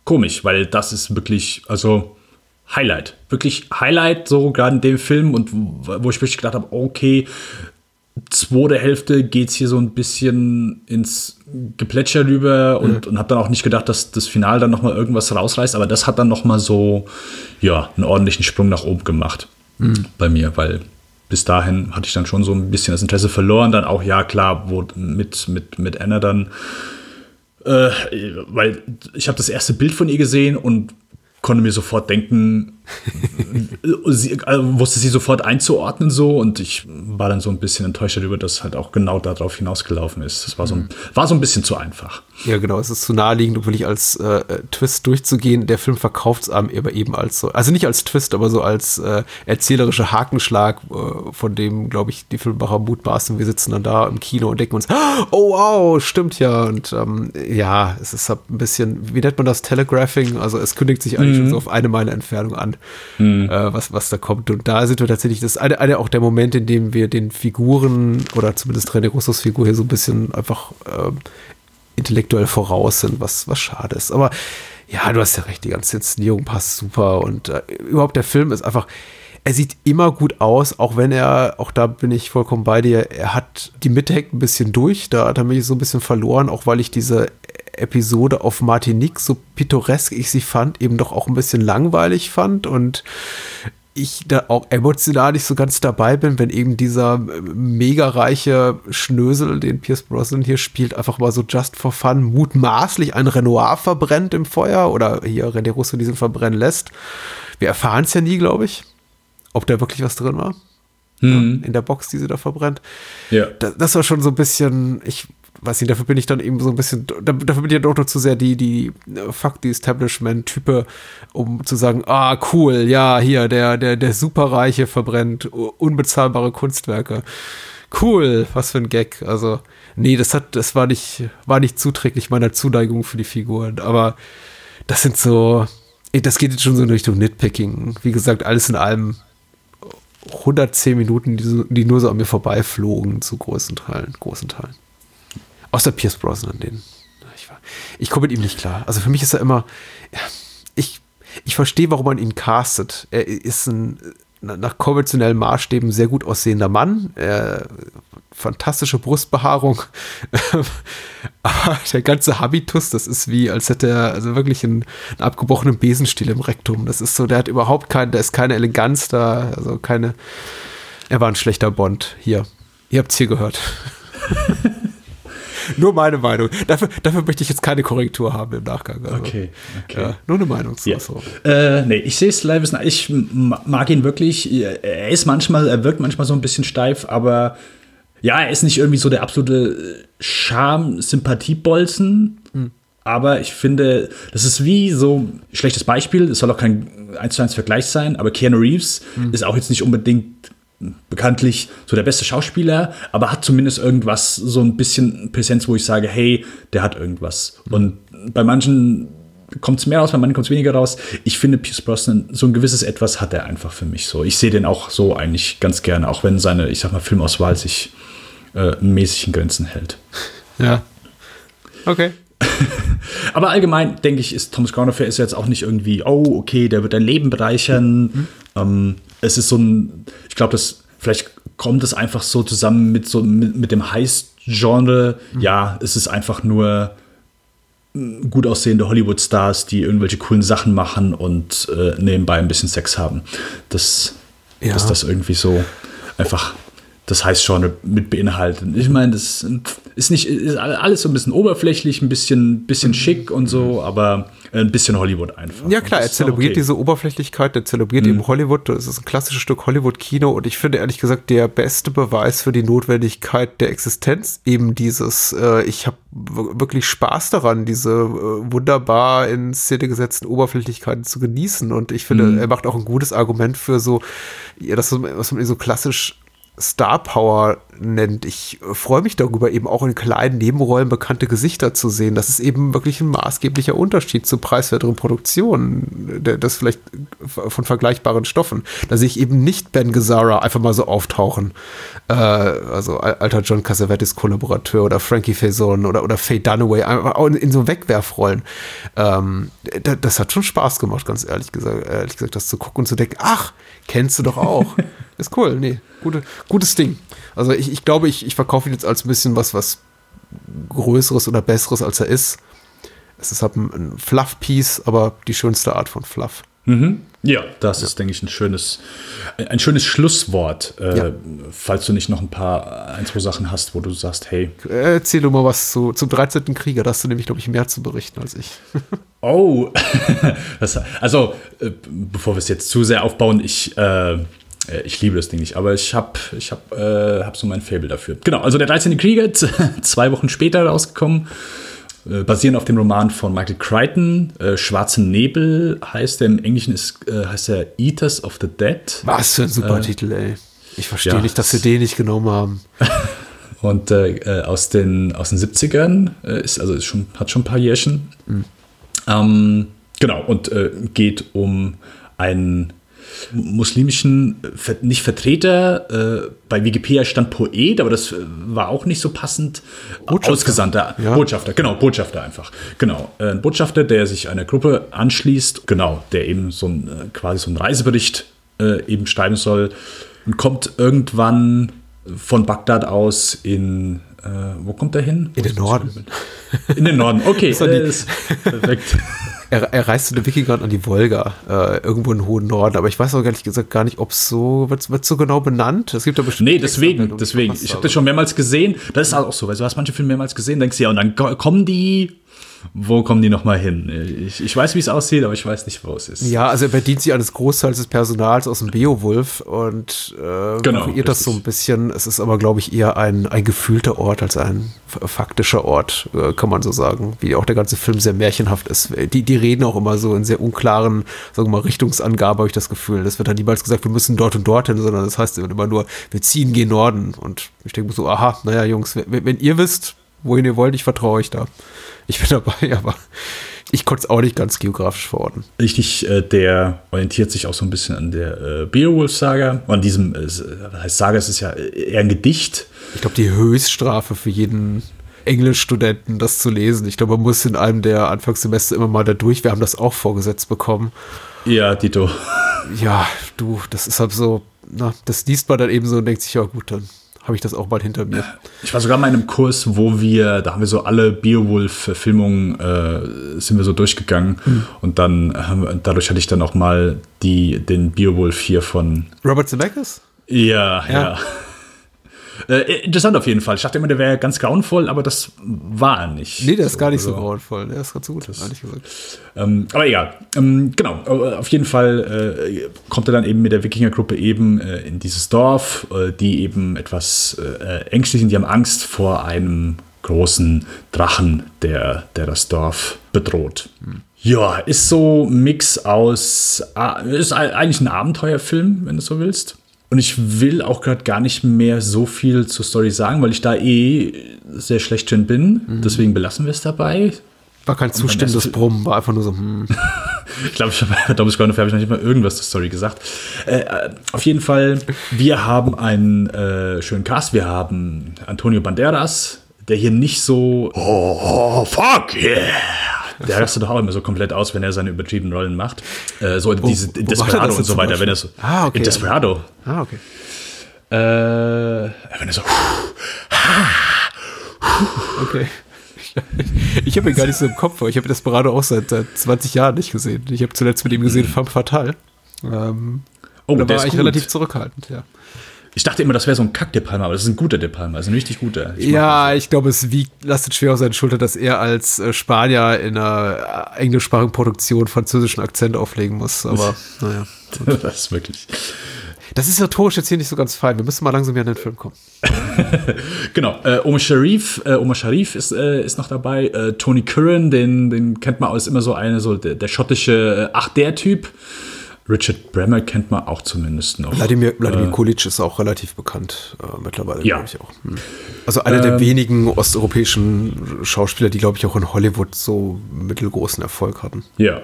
komisch, weil das ist wirklich, also Highlight. Wirklich Highlight, so gerade in dem Film und wo wo ich wirklich gedacht habe, okay, zweite Hälfte geht es hier so ein bisschen ins Geplätscher rüber und, und habe dann auch nicht gedacht, dass das Finale dann noch mal irgendwas rausreißt, aber das hat dann noch mal so, ja, einen ordentlichen Sprung nach oben gemacht bei mir, weil bis dahin hatte ich dann schon so ein bisschen das Interesse verloren, dann auch, ja klar, wo mit, mit, mit Anna dann, äh, weil ich habe das erste Bild von ihr gesehen und konnte mir sofort denken, sie, äh, wusste sie sofort einzuordnen so und ich war dann so ein bisschen enttäuscht darüber, dass halt auch genau darauf hinausgelaufen ist. Das war so ein, war so ein bisschen zu einfach. Ja, genau, es ist zu naheliegend, um wirklich als äh, äh, Twist durchzugehen. Der Film verkauft es aber eben als so, also nicht als Twist, aber so als äh, erzählerischer Hakenschlag, äh, von dem, glaube ich, die Filmmacher mutmaßen. Wir sitzen dann da im Kino und denken uns, oh wow, stimmt ja. Und ähm, ja, es ist halt ein bisschen, wie nennt man das, Telegraphing? Also es kündigt sich eigentlich schon so auf eine Meile Entfernung an, äh, was, was da kommt. Und da sind wir tatsächlich, das ist eine, eine auch der Momente, in dem wir den Figuren oder zumindest René Russos Figur hier so ein bisschen einfach ähm, intellektuell voraus sind, was, was schade ist. Aber ja, du hast ja recht, die ganze Inszenierung passt super und äh, überhaupt der Film ist einfach, er sieht immer gut aus, auch wenn er, auch da bin ich vollkommen bei dir, er hat, die Mitte hängt ein bisschen durch, da hat er mich so ein bisschen verloren, auch weil ich diese Episode auf Martinique, so pittoresk ich sie fand, eben doch auch ein bisschen langweilig fand und ich da auch emotional nicht so ganz dabei bin, wenn eben dieser mega reiche Schnösel, den Pierce Brosnan hier spielt, einfach mal so just for fun mutmaßlich ein Renoir verbrennt im Feuer oder hier René Russo diesen verbrennen lässt. Wir erfahren es ja nie, glaube ich, ob da wirklich was drin war. In der Box, die sie da verbrennt. Ja. Das, das war schon so ein bisschen, ich weiß nicht, dafür bin ich dann eben so ein bisschen, da- dafür bin ich ja doch noch zu sehr die, die äh, Fuck the Establishment-Type, um zu sagen, ah, cool, ja, hier, der, der, der Superreiche verbrennt unbezahlbare Kunstwerke. Cool, was für ein Gag. Also, nee, das hat, das war nicht, war nicht zuträglich meiner Zuneigung für die Figuren, aber das sind so, das geht jetzt schon so in Richtung Nitpicking. Wie gesagt, alles in allem 110 Minuten, die, die nur so an mir vorbeiflogen, zu großen Teilen, großen Teilen. Außer Pierce Brosnan, den. Ich, war- ich komme mit ihm nicht klar. Also für mich ist er immer. Ich, ich verstehe, warum man ihn castet. Er ist ein na- nach konventionellen Maßstäben sehr gut aussehender Mann. Er, fantastische Brustbehaarung. Aber der ganze Habitus, das ist wie, als hätte er also wirklich einen, einen abgebrochenen Besenstiel im Rektum. Das ist so, der hat überhaupt kein, da ist keine Eleganz da, also keine. Er war ein schlechter Bond. Hier. Ihr habt's hier gehört. nur meine Meinung. Dafür, dafür möchte ich jetzt keine Korrektur haben im Nachgang. Also, Okay, okay. Ja, nur eine Meinung zu. Ja. So. Äh, nee, ich sehe es live. Ich mag ihn wirklich. Er ist manchmal, er wirkt manchmal so ein bisschen steif, aber ja, er ist nicht irgendwie so der absolute Charme-Sympathiebolzen. Aber ich finde, das ist wie so schlechtes Beispiel. Es soll auch kein 1 zu 1 Vergleich sein, aber Keanu Reeves ist auch jetzt nicht unbedingt bekanntlich so der beste Schauspieler, aber hat zumindest irgendwas, so ein bisschen Präsenz, wo ich sage, hey, der hat irgendwas. Und bei manchen kommt es mehr raus, bei manchen kommt es weniger raus. Ich finde, Pierce Brosnan, so ein gewisses Etwas hat er einfach für mich so. Ich sehe den auch so eigentlich ganz gerne, auch wenn seine, ich sag mal, Filmauswahl sich äh, mäßig in Grenzen hält. Ja. Okay. Aber allgemein denke ich, ist Thomas Crown Affair ist jetzt auch nicht irgendwie, oh, okay, der wird dein Leben bereichern. Mhm. Ähm, es ist so ein, ich glaube, das vielleicht kommt es einfach so zusammen mit so mit, mit dem Heist-Genre. Mhm. Ja, es ist einfach nur mm, gut aussehende Hollywood-Stars, die irgendwelche coolen Sachen machen und äh, nebenbei ein bisschen Sex haben. Das, ja. dass das irgendwie so einfach das heißt Genre mit beinhalten. Ich meine, das ist nicht ist alles so ein bisschen oberflächlich, ein bisschen, bisschen schick und so, aber ein bisschen Hollywood einfach. Ja klar, er zelebriert okay. diese Oberflächlichkeit, er zelebriert mhm. eben Hollywood, das ist ein klassisches Stück Hollywood-Kino und ich finde ehrlich gesagt der beste Beweis für die Notwendigkeit der Existenz eben dieses, äh, ich habe wirklich Spaß daran, diese äh, wunderbar in Szene gesetzten Oberflächlichkeiten zu genießen und ich finde, mhm. er macht auch ein gutes Argument für so, ja, das, was man so klassisch Star Power nennt. Ich freue mich darüber, eben auch in kleinen Nebenrollen bekannte Gesichter zu sehen. Das ist eben wirklich ein maßgeblicher Unterschied zu preiswerteren Produktionen, das vielleicht von vergleichbaren Stoffen. Da sehe ich eben nicht Ben Gazzara einfach mal so auftauchen. Äh, also alter John Cassavetes Kollaborateur oder Frankie Faison oder, oder Faye Dunaway, auch in, in so Wegwerfrollen. Ähm, das, das hat schon Spaß gemacht, ganz ehrlich gesagt, ehrlich gesagt, das zu gucken und zu denken, ach, kennst du doch auch. ist cool, nee, gute, gutes Ding. Also ich, ich glaube, ich, ich verkaufe ihn jetzt als ein bisschen was, was Größeres oder Besseres, als er ist. Es ist halt ein, ein Fluff-Piece, aber die schönste Art von Fluff. Mhm. Ja, das ja. ist, denke ich, ein schönes, ein schönes Schlusswort. Äh, ja. Falls du nicht noch ein paar, ein, zwei Sachen hast, wo du sagst, hey. Erzähl du mal was zu, zum 13. Krieger, da hast du nämlich, glaube ich, mehr zu berichten als ich. oh, das, also, äh, bevor wir es jetzt zu sehr aufbauen, ich. Äh, ich liebe das Ding nicht, aber ich habe ich hab, äh, hab so mein Fable dafür. Genau, also der 13. Krieger, zwei Wochen später rausgekommen. Äh, basierend auf dem Roman von Michael Crichton. Äh, Schwarzen Nebel heißt der, im Englischen ist, äh, heißt er Eaters of the Dead. Was für ein super äh, Titel, ey. Ich verstehe ja, nicht, dass sie den nicht genommen haben. Und äh, aus, den, aus den 70ern, ist, also ist schon, hat schon ein paar Jährchen. Mhm. Ähm, genau, und geht um einen muslimischen, nicht Vertreter, äh, bei Wikipedia stand Poet, aber das war auch nicht so passend. Botschafter. Ausgesandter, ja. Botschafter, genau, Botschafter einfach. Genau, äh, ein Botschafter, der sich einer Gruppe anschließt, genau, der eben so ein, äh, quasi so einen Reisebericht äh, eben schreiben soll und kommt irgendwann von Bagdad aus in, äh, wo kommt er hin? In den Norden. In den Norden, okay. ist perfekt er, er reist zu den Wikingern an die Wolga, äh, irgendwo im hohen Norden. Aber ich weiß auch ehrlich gesagt gar nicht, ob es so, wird, wird so genau benannt? Es gibt ja bestimmt. Nee, deswegen, deswegen. Ich habe das schon mehrmals gesehen. Das ist auch so, weil du hast manche Filme mehrmals gesehen, denkst du ja, und dann kommen die wo kommen die nochmal hin? Ich, ich weiß, wie es aussieht, aber ich weiß nicht, wo es ist. Ja, also er bedient sich eines Großteils des Personals aus dem Beowulf und äh, genau, variiert das so ein bisschen. Es ist aber, glaube ich, eher ein, ein gefühlter Ort als ein faktischer Ort, äh, kann man so sagen. Wie auch der ganze Film sehr märchenhaft ist. Die, die reden auch immer so in sehr unklaren, sagen wir mal, Richtungsangabe, habe ich das Gefühl. Das wird dann niemals gesagt, wir müssen dort und dorthin, sondern das heißt immer nur, wir ziehen gen Norden. Und ich denke mir so, aha, naja, Jungs, wenn, wenn ihr wisst, wohin ihr wollt, ich vertraue euch da. Ich bin dabei, aber ich konnte es auch nicht ganz geografisch verorten. Richtig, äh, der orientiert sich auch so ein bisschen an der äh, Beowulf-Saga. An diesem, äh, heißt Saga, es ist ja eher ein Gedicht. Ich glaube, die Höchststrafe für jeden Englischstudenten, das zu lesen. Ich glaube, man muss in einem der Anfangssemester immer mal da durch. Wir haben das auch vorgesetzt bekommen. Ja, Dito. Ja, du, das ist halt so, na, das liest man dann eben so und denkt sich, ja gut, dann habe ich das auch bald hinter mir. Ich war sogar mal in einem Kurs, wo wir, da haben wir so alle Beowulf-Verfilmungen, äh, sind wir so durchgegangen mhm. und dann haben, dadurch hatte ich dann auch mal die, den Beowulf hier von Robert Zemeckis? Ja, ja. ja. Äh, interessant auf jeden Fall. Ich dachte immer, der wäre ganz grauenvoll, aber das war er nicht. Nee, der ist gar nicht so also, grauenvoll. Der ist ganz gut, das, ehrlich gesagt. Ähm, aber egal. Ähm, genau, äh, auf jeden Fall äh, kommt er dann eben mit der Wikingergruppe eben äh, in dieses Dorf, äh, die eben etwas äh, ängstlich sind. Die haben Angst vor einem großen Drachen, der, der das Dorf bedroht. Hm. Ja, ist so ein Mix aus, ist eigentlich ein Abenteuerfilm, wenn du so willst. Und ich will auch gerade gar nicht mehr so viel zur Story sagen, weil ich da eh sehr schlecht drin bin. Mhm. Deswegen belassen wir es dabei. War kein zustimmendes Brummen, war einfach nur so, hm. ich glaube, ich habe bei Thomas Ground habe ich noch nicht mal irgendwas zur Story gesagt. Äh, äh, auf jeden Fall, wir haben einen äh, schönen Cast. Wir haben Antonio Banderas, der hier nicht so, oh, oh fuck yeah. Der rastet doch auch immer so komplett aus, wenn er seine übertriebenen Rollen macht. Äh, so Wo- diese wo er Desperado und so weiter. Wenn er so, Ah, okay. In Desperado. Ah, okay. Äh, wenn er so, Okay. Ich habe ihn gar nicht so im Kopf, aber ich habe Desperado auch seit, seit 20 Jahren nicht gesehen. Ich habe zuletzt mit ihm gesehen Femme Fatale. Ähm, oh, da war ich gut. relativ zurückhaltend, ja. Ich dachte immer, das wäre so ein Kack De Palma, aber das ist ein guter De Palma, das ist ein richtig guter. Ich Ja, ich glaube, es wiegt, lastet schwer auf seinen Schultern, dass er als äh, Spanier in einer äh, englischsprachigen Produktion französischen Akzent auflegen muss. Aber naja. das. ist wirklich. Das ist rhetorisch jetzt hier nicht so ganz fein. Wir müssen mal langsam wieder an den Film kommen. Genau, äh, Omar Sharif, äh, Omar Sharif ist, äh, ist noch dabei. Äh, Tony Curran, den, den kennt man als immer so eine, so der, der schottische, äh, ach, der Typ. Richard Bremer kennt man auch zumindest noch. Wladimir, Wladimir Kulic ist auch relativ bekannt äh, mittlerweile, Ja. glaube ich auch. Hm. Also einer der wenigen osteuropäischen Schauspieler, die, glaube ich, auch in Hollywood so mittelgroßen Erfolg hatten. Ja.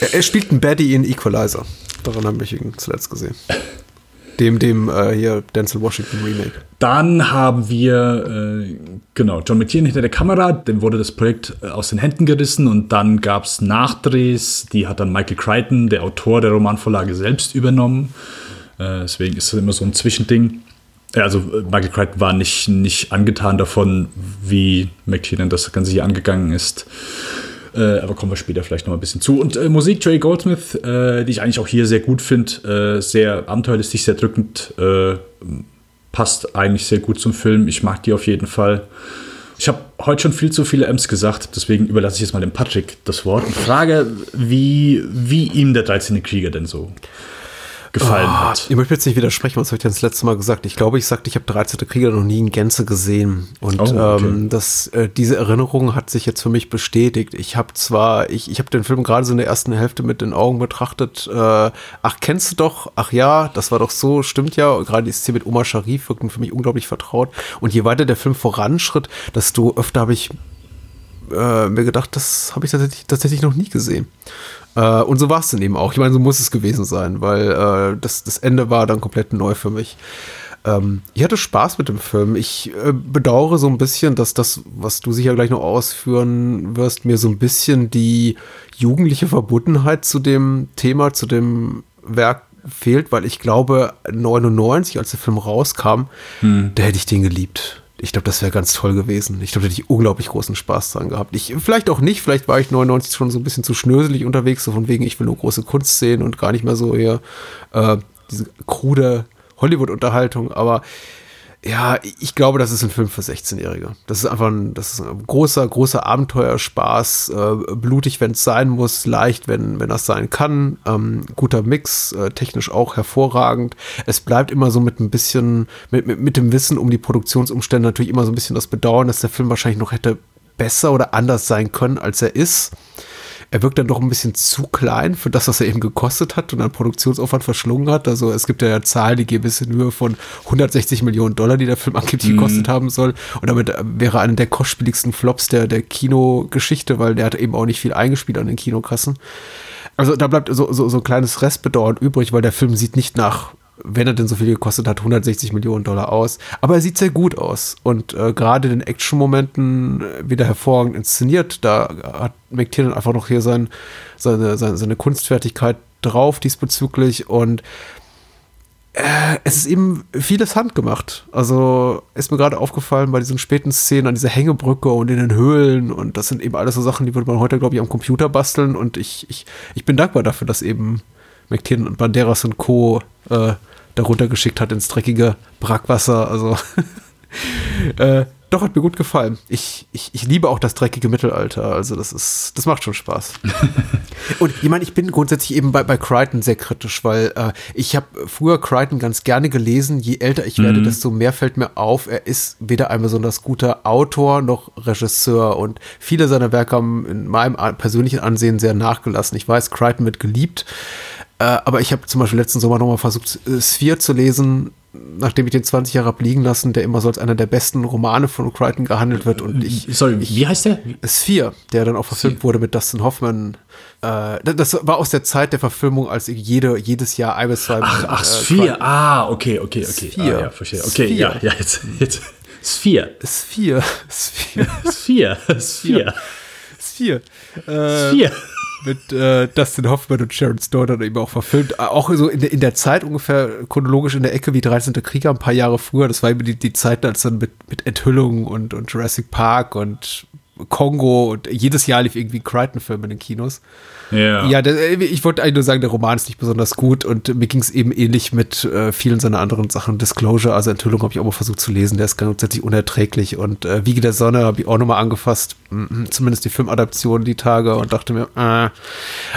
Er, er spielt einen Baddie in Equalizer. Daran habe ich ihn zuletzt gesehen. Dem, dem äh, hier Denzel Washington Remake. Dann haben wir, äh, genau, John McTiernan hinter der Kamera, dem wurde das Projekt äh, aus den Händen gerissen und dann gab es Nachdrehs, die hat dann Michael Crichton, der Autor der Romanvorlage, selbst übernommen. Äh, deswegen ist es immer so ein Zwischending. Also äh, Michael Crichton war nicht, nicht angetan davon, wie McTiernan das Ganze hier angegangen ist. Äh, aber kommen wir später vielleicht noch ein bisschen zu. Und äh, Musik, Joey Goldsmith, äh, die ich eigentlich auch hier sehr gut finde, äh, sehr abenteuerlich, sehr drückend, äh, passt eigentlich sehr gut zum Film. Ich mag die auf jeden Fall. Ich habe heute schon viel zu viele M's gesagt, deswegen überlasse ich jetzt mal dem Patrick das Wort und frage, wie, wie ihm der 13. Krieger denn so gefallen Ah, hat. Ich möchte jetzt nicht widersprechen, was habe ich denn das letzte Mal gesagt? Ich glaube, ich sagte, ich habe 13. Krieger noch nie in Gänze gesehen. Und Oh, okay. ähm, das, äh, diese Erinnerung hat sich jetzt für mich bestätigt. Ich habe zwar, ich, ich habe den Film gerade so in der ersten Hälfte mit den Augen betrachtet. Äh, ach, kennst du doch? Ach ja, das war doch so, stimmt ja. Und Gerade die Szene mit Omar Sharif wirkten für mich unglaublich vertraut. Und je weiter der Film voranschritt, desto öfter habe ich äh, mir gedacht, das habe ich tatsächlich, tatsächlich noch nie gesehen. Äh, und so war es dann eben auch. Ich meine, so muss es gewesen sein, weil äh, das, das Ende war dann komplett neu für mich. Ähm, ich hatte Spaß mit dem Film. Ich äh, bedauere so ein bisschen, dass das, was du sicher gleich noch ausführen wirst, mir so ein bisschen die jugendliche Verbundenheit zu dem Thema, zu dem Werk fehlt, weil ich glaube, 99, als der Film rauskam, da hätte ich den geliebt. Ich glaube, das wäre ganz toll gewesen. Ich glaube, da hätte ich unglaublich großen Spaß dran gehabt. Ich, vielleicht auch nicht, vielleicht war ich 99 schon so ein bisschen zu schnöselig unterwegs, so von wegen, ich will nur große Kunst sehen und gar nicht mehr so hier äh, diese krude Hollywood-Unterhaltung. Aber ja, ich glaube, das ist ein Film für 16-Jährige. Das ist einfach ein, das ist ein großer, großer Abenteuerspaß, äh, blutig, wenn es sein muss, leicht, wenn, wenn das sein kann. Ähm, guter Mix, äh, technisch auch hervorragend. Es bleibt immer so mit ein bisschen, mit, mit, mit dem Wissen um die Produktionsumstände natürlich immer so ein bisschen das Bedauern, dass der Film wahrscheinlich noch hätte besser oder anders sein können, als er ist. Er wirkt dann doch ein bisschen zu klein für das, was er eben gekostet hat und an Produktionsaufwand verschlungen hat. Also es gibt ja Zahlen, die gehen bis in Höhe von 160 Millionen Dollar, die der Film angeblich gekostet haben soll. Und damit äh, wäre einer der kostspieligsten Flops der, der Kinogeschichte, weil der hat eben auch nicht viel eingespielt an den Kinokassen. Also da bleibt so, so, so ein kleines Restbedauern übrig, weil der Film sieht nicht nach, wenn er denn so viel gekostet hat, 160 Millionen Dollar aus. Aber er sieht sehr gut aus. Und äh, gerade in den Action-Momenten äh, wieder hervorragend inszeniert. Da hat McTiernan einfach noch hier sein, seine, seine, seine Kunstfertigkeit drauf diesbezüglich. Und äh, es ist eben vieles handgemacht. Also ist mir gerade aufgefallen bei diesen späten Szenen an dieser Hängebrücke und in den Höhlen und das sind eben alles so Sachen, die würde man heute, glaube ich, am Computer basteln und ich, ich, ich bin dankbar dafür, dass eben McTiernan und Banderas und Co. Äh, darunter geschickt hat ins dreckige Brackwasser. Also äh, doch, hat mir gut gefallen. Ich, ich, ich liebe auch das dreckige Mittelalter. Also das ist, das macht schon Spaß. Und ich meine, ich bin grundsätzlich eben bei, bei Crichton sehr kritisch, weil äh, ich habe früher Crichton ganz gerne gelesen. Je älter ich werde, desto mehr fällt mir auf, er ist weder ein besonders guter Autor noch Regisseur. Und viele seiner Werke haben in meinem persönlichen Ansehen sehr nachgelassen. Ich weiß, Crichton wird geliebt. Äh, aber ich habe zum Beispiel letzten Sommer nochmal versucht, äh, Sphere zu lesen, nachdem ich den 20 Jahre hab liegen lassen, der immer so als einer der besten Romane von Crichton gehandelt wird. Und ich, Sorry, wie heißt der? Sphere, der dann auch verfilmt Sphere. wurde mit Dustin Hoffman. Äh, das war aus der Zeit der Verfilmung, als jede, jedes Jahr ein bis zwei Ach, ach äh, Sphere. Ah, okay, okay, okay. Sphere. Ah, ja, verstehe. Okay, Sphere. ja, ja, jetzt, jetzt. Sphere. Sphere. Sphere. Sphere. Sphere. Sphere. Äh, Sphere. Mit äh, Dustin Hoffman und Sharon Stone dann eben auch verfilmt. Äh, Auch so in der, in der Zeit ungefähr chronologisch in der Ecke wie 13. Krieger, ein paar Jahre früher. Das war eben die, die Zeit, als dann mit, mit Enthüllung und, und Jurassic Park und Kongo und jedes Jahr lief irgendwie ein Crichton-Film in den Kinos. Ja. Ja, der, ich wollte eigentlich nur sagen, der Roman ist nicht besonders gut und mir ging es eben ähnlich mit äh, vielen seiner anderen Sachen. Disclosure, also Enthüllung habe ich auch mal versucht zu lesen, der ist grundsätzlich unerträglich und äh, Wiege der Sonne habe ich auch nochmal angefasst, mm, zumindest die Filmadaption die Tage und dachte mir, äh,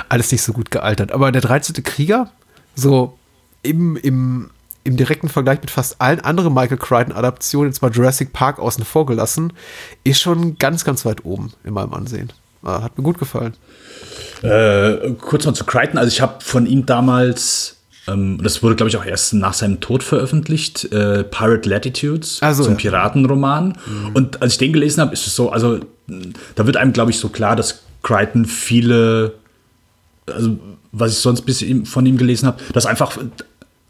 alles nicht so gut gealtert. Aber der 13. Krieger, so im, im, im direkten Vergleich mit fast allen anderen Michael Crichton-Adaptionen, jetzt mal Jurassic Park außen vor gelassen, ist schon ganz, ganz weit oben in meinem Ansehen. Äh, hat mir gut gefallen. Äh, kurz mal zu Crichton. Also ich habe von ihm damals, ähm, das wurde glaube ich auch erst nach seinem Tod veröffentlicht, äh, Pirate Latitudes, Ach so, so ein ja. Piratenroman. Und als ich den gelesen habe, ist es so, also da wird einem glaube ich so klar, dass Crichton viele, also was ich sonst bis von ihm gelesen habe, dass einfach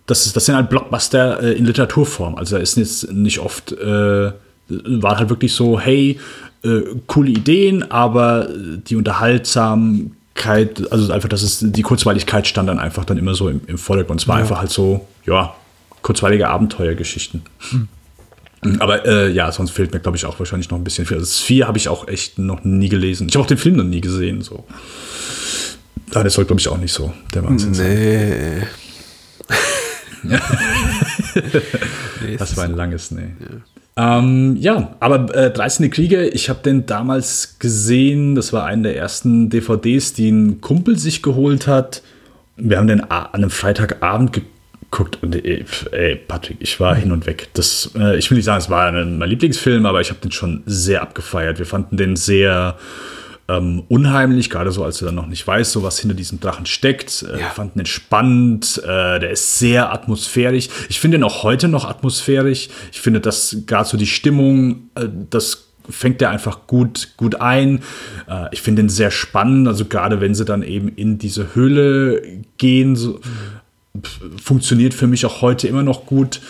das, ist, das sind halt Blockbuster äh, in Literaturform. Also er ist jetzt nicht oft, äh, war halt wirklich so, hey, äh, coole Ideen, aber die Unterhaltsamkeit, also einfach, dass es die Kurzweiligkeit stand dann einfach dann immer so im, im Vordergrund. Es war einfach halt so, ja, kurzweilige Abenteuergeschichten. Aber äh, ja, sonst fehlt mir, glaube ich, auch wahrscheinlich noch ein bisschen viel. Also Sphere habe ich auch echt noch nie gelesen. Ich habe auch den Film noch nie gesehen. So. Aber das soll, glaube ich, auch nicht so der Wahnsinn sein. Nee. Das war ein langes Nee. Ja, ähm, ja aber äh, 13. Kriege, ich habe den damals gesehen. Das war einer der ersten DVDs, die ein Kumpel sich geholt hat. Wir haben den an einem Freitagabend geguckt und ey, ey Patrick, ich war hin und weg. Das, äh, ich will nicht sagen, es war ein, mein Lieblingsfilm, aber ich habe den schon sehr abgefeiert. Wir fanden den sehr ähm, unheimlich, gerade so, als du dann noch nicht weißt, so was hinter diesem Drachen steckt. Äh, Wir fanden den spannend, äh, der ist sehr atmosphärisch. Ich finde ihn auch heute noch atmosphärisch. Ich finde, dass gerade so die Stimmung, äh, das fängt er einfach gut, gut ein. Äh, ich finde ihn sehr spannend, also gerade wenn sie dann eben in diese Höhle gehen, so, funktioniert für mich auch heute immer noch gut.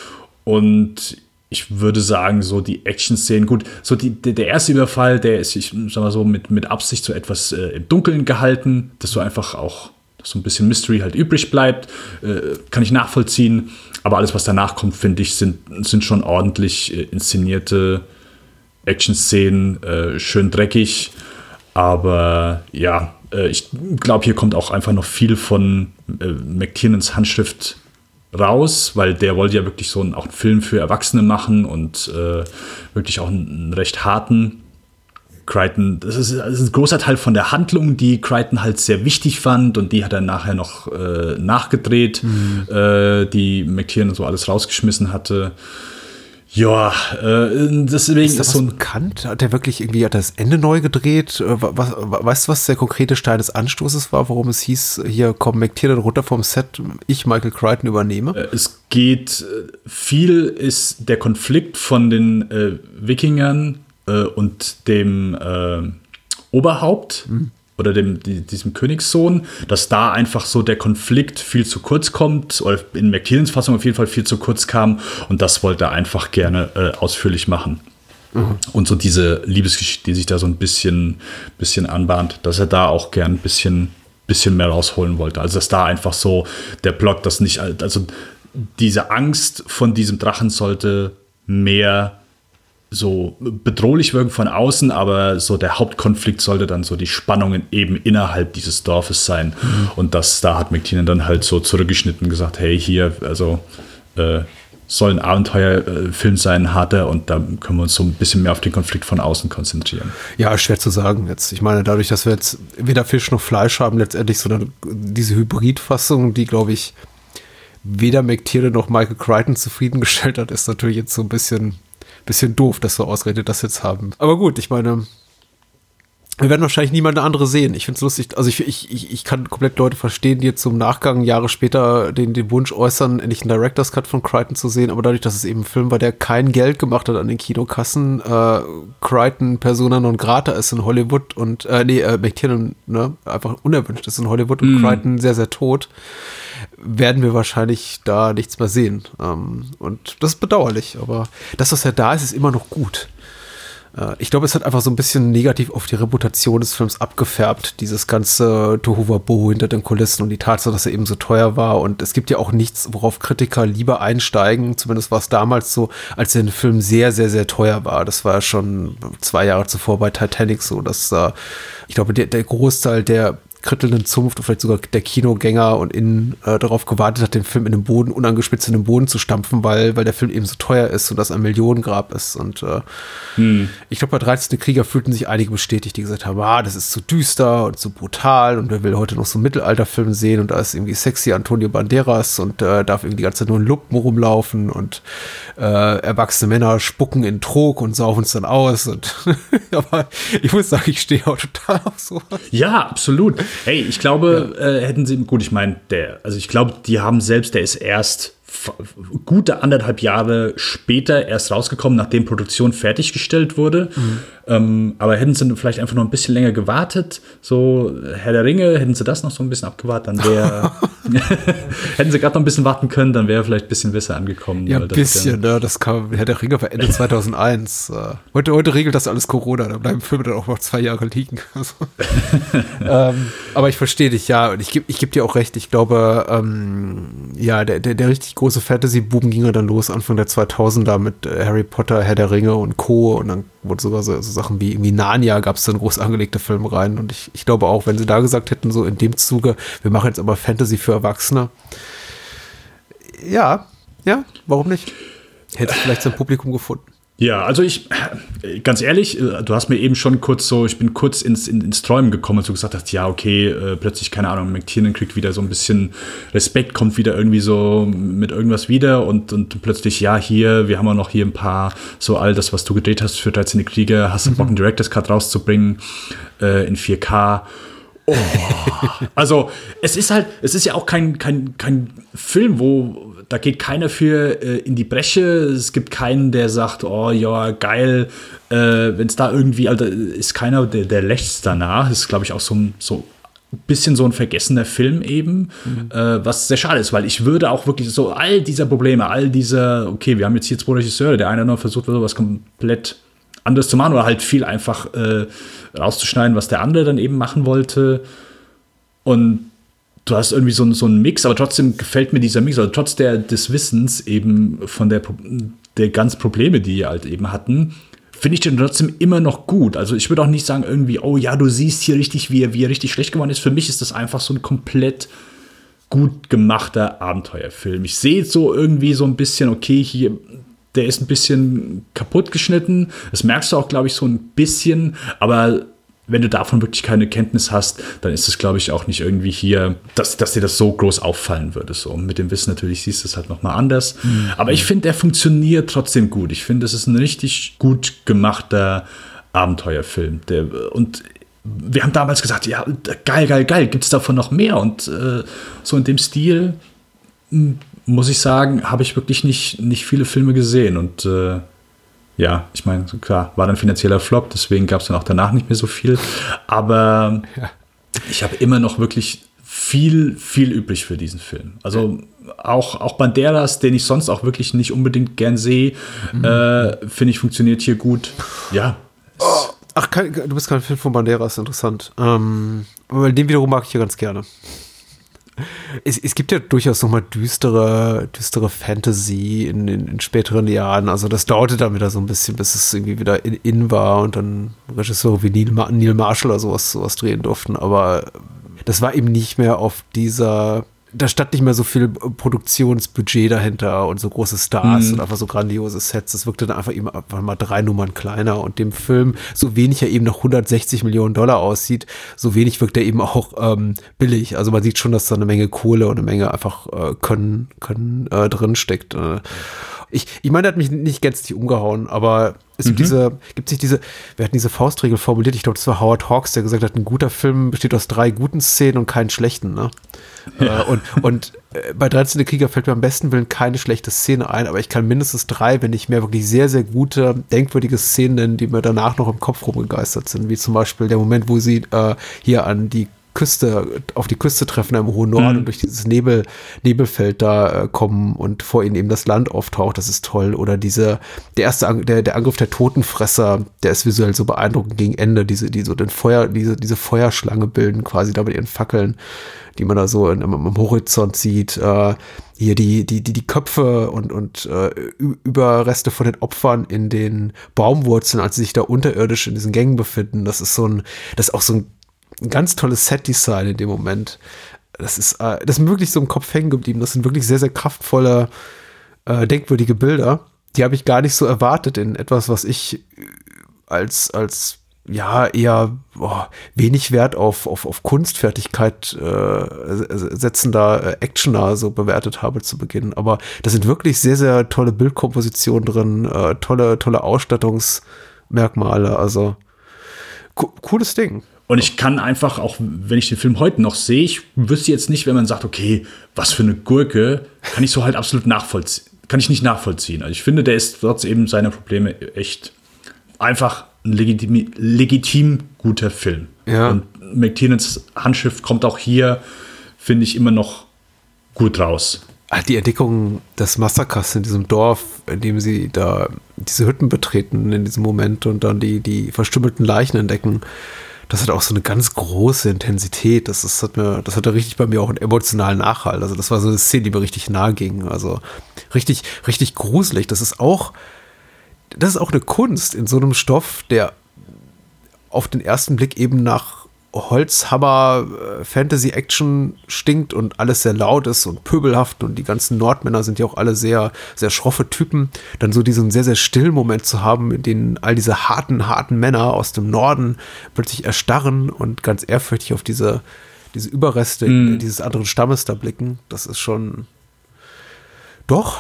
Und ich würde sagen, so die Action-Szenen, gut, so die, der, erste Überfall, der ist, ich sag mal so, mit, mit Absicht so etwas äh, im Dunkeln gehalten, dass so einfach auch so ein bisschen Mystery halt übrig bleibt, äh, kann ich nachvollziehen. Aber alles, was danach kommt, finde ich, sind, sind schon ordentlich äh, inszenierte Action-Szenen, äh, schön dreckig. Aber ja, äh, ich glaube, hier kommt auch einfach noch viel von äh, McTiernans Handschrift raus, weil der wollte ja wirklich so einen, auch einen Film für Erwachsene machen und äh, wirklich auch einen, einen recht harten. Crichton, das ist, das ist ein großer Teil von der Handlung, die Crichton halt sehr wichtig fand und die hat er nachher noch äh, nachgedreht, äh, die McTiernan so alles rausgeschmissen hatte. Ja, äh, deswegen Ist das ist so ein bekannt? Hat der wirklich irgendwie hat er das Ende neu gedreht? Äh, wa- Was, wa- weißt du, was der konkrete Stein des Anstoßes war, warum es hieß, hier komm, McTiernan runter vom Set, ich Michael Crichton übernehme? Äh, Es geht, äh, viel ist der Konflikt von den äh, Wikingern äh, und dem äh, Oberhaupt oder dem, die, diesem Königssohn, dass da einfach so der Konflikt viel zu kurz kommt, oder in McTiernans Fassung auf jeden Fall viel zu kurz kam und das wollte er einfach gerne äh, ausführlich machen. Und so diese Liebesgeschichte, die sich da so ein bisschen, bisschen anbahnt, dass er da auch gern ein bisschen, bisschen mehr rausholen wollte. Also dass da einfach so der Plot, das nicht, also diese Angst von diesem Drachen sollte mehr so bedrohlich wirken von außen, aber so der Hauptkonflikt sollte dann so die Spannungen eben innerhalb dieses Dorfes sein. Und das, da hat McTiernan dann halt so zurückgeschnitten und gesagt, hey, hier, also äh, soll ein Abenteuerfilm sein, ein harter, und da können wir uns so ein bisschen mehr auf den Konflikt von außen konzentrieren. Ja, schwer zu sagen jetzt. Ich meine, dadurch, dass wir jetzt weder Fisch noch Fleisch haben, letztendlich, sondern diese Hybridfassung, die, glaube ich, weder McTiernan noch Michael Crichton zufriedengestellt hat, ist natürlich jetzt so ein bisschen, bisschen doof, dass wir ausgerechnet das jetzt haben. Aber gut, ich meine, wir werden wahrscheinlich niemand eine andere sehen. Ich finde es lustig. Also ich, ich, ich, kann komplett Leute verstehen, die jetzt zum Nachgang Jahre später den, den Wunsch äußern, endlich einen Director's Cut von Crichton zu sehen. Aber dadurch, dass es eben ein Film war, der kein Geld gemacht hat an den Kinokassen, äh, Crichton Persona non grata ist in Hollywood und, äh, nee, äh, McTiernan, ne, einfach unerwünscht ist in Hollywood und mm. Crichton sehr, sehr tot, werden wir wahrscheinlich da nichts mehr sehen. Ähm, und das ist bedauerlich. Aber das, was ja da ist, ist immer noch gut. Äh, ich glaube, es hat einfach so ein bisschen negativ auf die Reputation des Films abgefärbt, dieses ganze Tohuwabohu hinter den Kulissen und die Tatsache, dass er eben so teuer war. Und es gibt ja auch nichts, worauf Kritiker lieber einsteigen. Zumindest war es damals so, als der Film sehr, sehr, sehr teuer war. Das war schon zwei Jahre zuvor bei Titanic so, dass äh, ich glaube, der, der Großteil der krittelnden Zunft und vielleicht sogar der Kinogänger und innen äh, darauf gewartet hat, den Film in den Boden, unangespitzt in den Boden zu stampfen, weil, weil der Film eben so teuer ist und das ein Millionengrab ist. Und äh, hm. ich glaube, bei 13. Krieger fühlten sich einige bestätigt, die gesagt haben, ah, das ist zu düster und zu brutal und wer will heute noch so einen Mittelalterfilm sehen und da ist irgendwie sexy Antonio Banderas und äh, darf irgendwie die ganze Zeit nur in Luppen rumlaufen und äh, erwachsene Männer spucken in Trog und saufen es dann aus. Und aber ich muss sagen, ich stehe auch total auf sowas. Ja, absolut. Hey, ich glaube, ja. äh, hätten sie, gut, ich meine, der, also ich glaube, die haben selbst, der ist erst gute anderthalb Jahre später erst rausgekommen, nachdem Produktion fertiggestellt wurde. Mhm. Ähm, aber hätten sie vielleicht einfach noch ein bisschen länger gewartet, so Herr der Ringe, hätten sie das noch so ein bisschen abgewartet, dann wäre, hätten sie gerade noch ein bisschen warten können, dann wäre vielleicht ein bisschen besser angekommen. Ja, ein bisschen, ne? das kam, Herr der Ringe war Ende 2001. Äh, heute, heute regelt das alles Corona, da bleiben Filme dann auch noch zwei Jahre liegen. Also, ähm, aber ich verstehe dich, ja, und ich gebe ich geb dir auch recht, ich glaube, ähm, ja, der, der, der richtig große Fantasy-Buben ging ja dann los, Anfang der 2000er mit äh, Harry Potter, Herr der Ringe und Co. Und dann wurde sogar so, so Sachen wie irgendwie Narnia gab es dann groß angelegte Filme rein. Und ich, ich glaube auch, wenn sie da gesagt hätten, so in dem Zuge, wir machen jetzt aber Fantasy für Erwachsene. Ja, ja, warum nicht? Hätte vielleicht sein Publikum gefunden. Ja, also ich, ganz ehrlich, äh, du hast mir eben schon kurz so, ich bin kurz ins, ins Träumen gekommen, als du gesagt hast, ja, okay, äh, plötzlich, keine Ahnung, McTiernan kriegt wieder so ein bisschen Respekt, kommt wieder irgendwie so mit irgendwas wieder und, und plötzlich, ja, hier, wir haben auch noch hier ein paar, so all das, was du gedreht hast für 13 Kriege, hast du mhm. Bock, einen Director's Cut rauszubringen äh, in 4K. Oh. also, es ist halt, es ist ja auch kein, kein, kein Film, wo da geht keiner für äh, in die Bresche. Es gibt keinen, der sagt, oh ja, geil. Äh, Wenn es da irgendwie, also ist keiner, der, der lächzt danach. Das ist, glaube ich, auch so ein so bisschen so ein vergessener Film eben, mhm. äh, was sehr schade ist, weil ich würde auch wirklich so all dieser Probleme, all dieser, okay, wir haben jetzt hier zwei Regisseure, der eine noch versucht, was komplett anderes zu machen oder halt viel einfach äh, rauszuschneiden, was der andere dann eben machen wollte. Und du hast irgendwie so, so einen Mix, aber trotzdem gefällt mir dieser Mix, also trotz der, des Wissens eben von der, der ganz Probleme, die die halt eben hatten, finde ich den trotzdem immer noch gut. Also ich würde auch nicht sagen irgendwie, oh ja, du siehst hier richtig, wie er, wie er richtig schlecht geworden ist. Für mich ist das einfach so ein komplett gut gemachter Abenteuerfilm. Ich sehe so irgendwie so ein bisschen, okay, hier, der ist ein bisschen kaputt geschnitten. Das merkst du auch, glaube ich, so ein bisschen, aber wenn du davon wirklich keine Kenntnis hast, dann ist es, glaube ich, auch nicht irgendwie hier, dass, dass dir das so groß auffallen würde. So mit dem Wissen natürlich siehst du es halt nochmal anders. Mhm. Aber ich finde, der funktioniert trotzdem gut. Ich finde, es ist ein richtig gut gemachter Abenteuerfilm. Der, und wir haben damals gesagt, ja, geil, geil, geil, gibt es davon noch mehr? Und äh, so in dem Stil, hm, muss ich sagen, habe ich wirklich nicht, nicht viele Filme gesehen. Und äh, ja, ich meine, klar, war dann finanzieller Flop, deswegen gab es dann auch danach nicht mehr so viel. Aber ja. ich habe immer noch wirklich viel, viel übrig für diesen Film. Also auch, auch Banderas, den ich sonst auch wirklich nicht unbedingt gern sehe, mhm. äh, finde ich, funktioniert hier gut. Ja. Oh. Ach, du bist kein Film von Banderas, interessant. Ähm, den wiederum mag ich ja ganz gerne es, es, gibt ja durchaus nochmal düstere, düstere Fantasy in, in, in, späteren Jahren. Also das dauerte dann wieder so ein bisschen, bis es irgendwie wieder in, in war und dann Regisseure wie Neil, Neil Marshall oder sowas, sowas drehen durften. Aber das war eben nicht mehr auf dieser da stand nicht mehr so viel Produktionsbudget dahinter und so große Stars mhm. und einfach so grandiose Sets. Es wirkte dann einfach eben einfach mal drei Nummern kleiner und dem Film, so wenig er eben noch 160 Millionen Dollar aussieht, so wenig wirkt er eben auch ähm, billig. Also man sieht schon, dass da eine Menge Kohle und eine Menge einfach äh, Können, können äh, drin steckt. Äh. Ich, ich meine, er hat mich nicht gänzlich umgehauen, aber es gibt diese, gibt sich diese, wir hatten diese Faustregel formuliert, ich glaube, das war Howard Hawks, der gesagt hat, ein guter Film besteht aus drei guten Szenen und keinen schlechten, ne? Äh, und und äh, bei 13. Krieger fällt mir am besten Willen keine schlechte Szene ein, aber ich kann mindestens drei, wenn nicht mehr, wirklich sehr, sehr gute, denkwürdige Szenen nennen, die mir danach noch im Kopf rumgegeistert sind, wie zum Beispiel der Moment, wo sie äh, hier an die Küste, auf die Küste treffen im hohen Norden Mhm. und durch dieses Nebel, Nebelfeld da äh, kommen und vor ihnen eben das Land auftaucht, das ist toll. Oder diese, der erste, Ang der, der Angriff der Totenfresser, der ist visuell so beeindruckend gegen Ende, diese, die so den Feuer, diese, diese Feuerschlange bilden, quasi da mit ihren Fackeln, die man da so in, am, am Horizont sieht. Äh, hier die, die, die, die Köpfe und, und äh, Überreste von den Opfern in den Baumwurzeln, als sie sich da unterirdisch in diesen Gängen befinden. Das ist so ein, das ist auch so ein ein ganz tolles Set-Design in dem Moment. Das ist, äh, das ist wirklich so im Kopf hängen geblieben. Das sind wirklich sehr, sehr kraftvolle, äh, denkwürdige Bilder. Die habe ich gar nicht so erwartet in etwas, was ich äh, als, als ja, eher boah, wenig Wert auf, auf, auf Kunstfertigkeit äh, setzender äh, Actioner so bewertet habe zu Beginn. Aber da sind wirklich sehr, sehr tolle Bildkompositionen drin, äh, tolle, tolle Ausstattungsmerkmale. Also co cooles Ding. Und ich kann einfach, auch wenn ich den Film heute noch sehe, ich wüsste jetzt nicht, wenn man sagt, okay, was für eine Gurke, kann ich so halt absolut nachvollziehen. Kann ich nicht nachvollziehen. Also ich finde, der ist trotz eben seiner Probleme echt einfach ein legitim, legitim guter Film. Ja. Und McTiernans Handschrift kommt auch hier, finde ich, immer noch gut raus. Die Entdeckung des Massakers in diesem Dorf, in dem sie da diese Hütten betreten in diesem Moment und dann die, die verstümmelten Leichen entdecken, das hat auch so eine ganz große Intensität. Das, ist, hat mir, das hatte richtig bei mir auch einen emotionalen Nachhalt. Also das war so eine Szene, die mir richtig nahe ging. Also richtig, richtig gruselig. Das ist auch, das ist auch eine Kunst in so einem Stoff, der auf den ersten Blick eben nach Holzhammer äh, Fantasy Action stinkt und alles sehr laut ist und pöbelhaft und die ganzen Nordmänner sind ja auch alle sehr sehr schroffe Typen, dann so diesen sehr sehr stillen Moment zu haben, in dem all diese harten harten Männer aus dem Norden plötzlich erstarren und ganz ehrfürchtig auf diese diese Überreste dieses anderen Stammes da blicken, das ist schon doch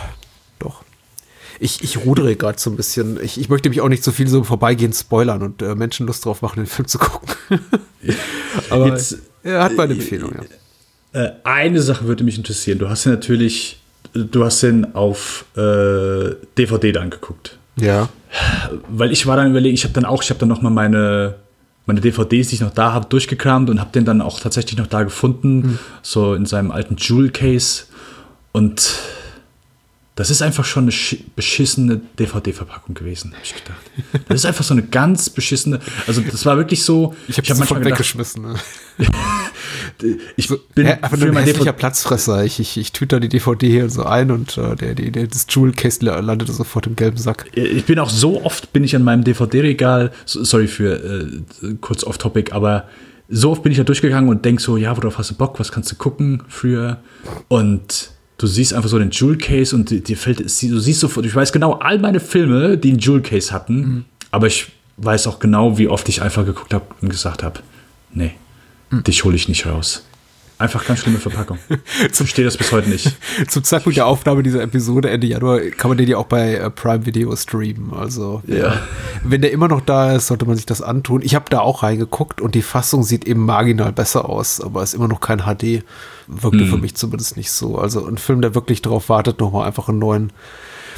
ich, ich rudere gerade so ein bisschen. Ich, ich möchte mich auch nicht so viel so vorbeigehend spoilern und äh, Menschen Lust drauf machen, den Film zu gucken. Aber Jetzt- er hat meine Empfehlung, ja. Äh, eine Sache würde mich interessieren. Du hast ja natürlich, du hast den auf äh, DVD dann geguckt. Ja. Weil ich war dann überlegen, ich habe dann auch, ich habe dann noch mal meine, meine DVDs, die ich noch da habe, durchgekramt und habe den dann auch tatsächlich noch da gefunden, so in seinem alten Jewel Case. Und das ist einfach schon eine schi- beschissene DVD-Verpackung gewesen, habe ich gedacht. Das ist einfach so eine ganz beschissene, also das war wirklich so, Ich habe hab hab sofort weggeschmissen. Ne? ich So, bin hä, aber für ein mein hässlicher Platzfresser. Ich, ich, ich tüte da die DVD hier so ein und äh, der, der, der, das Jewel Case landete sofort im gelben Sack. ich bin auch so oft bin ich an meinem DVD-Regal, so- sorry für äh, kurz off-topic, aber so oft bin ich da durchgegangen und denk so, ja, worauf hast du Bock, was kannst du gucken früher? Und du siehst einfach so den Jewel Case und dir- fällt, du siehst sofort, ich weiß genau all meine Filme, die einen Jewel Case hatten, aber ich weiß auch genau, wie oft ich einfach geguckt habe und gesagt habe, nee, dich hole ich nicht raus. Einfach ganz schlimme Verpackung. Ich verstehe das bis heute nicht. Zum Zeitpunkt der Aufnahme dieser Episode Ende Januar kann man den ja auch bei äh, Prime Video streamen. Also Ja. wenn der immer noch da ist, sollte man sich das antun. Ich habe da auch reingeguckt und die Fassung sieht eben marginal besser aus, aber ist immer noch kein HD. Wirkte für mich zumindest nicht so. Also ein Film, der wirklich darauf wartet, nochmal einfach einen neuen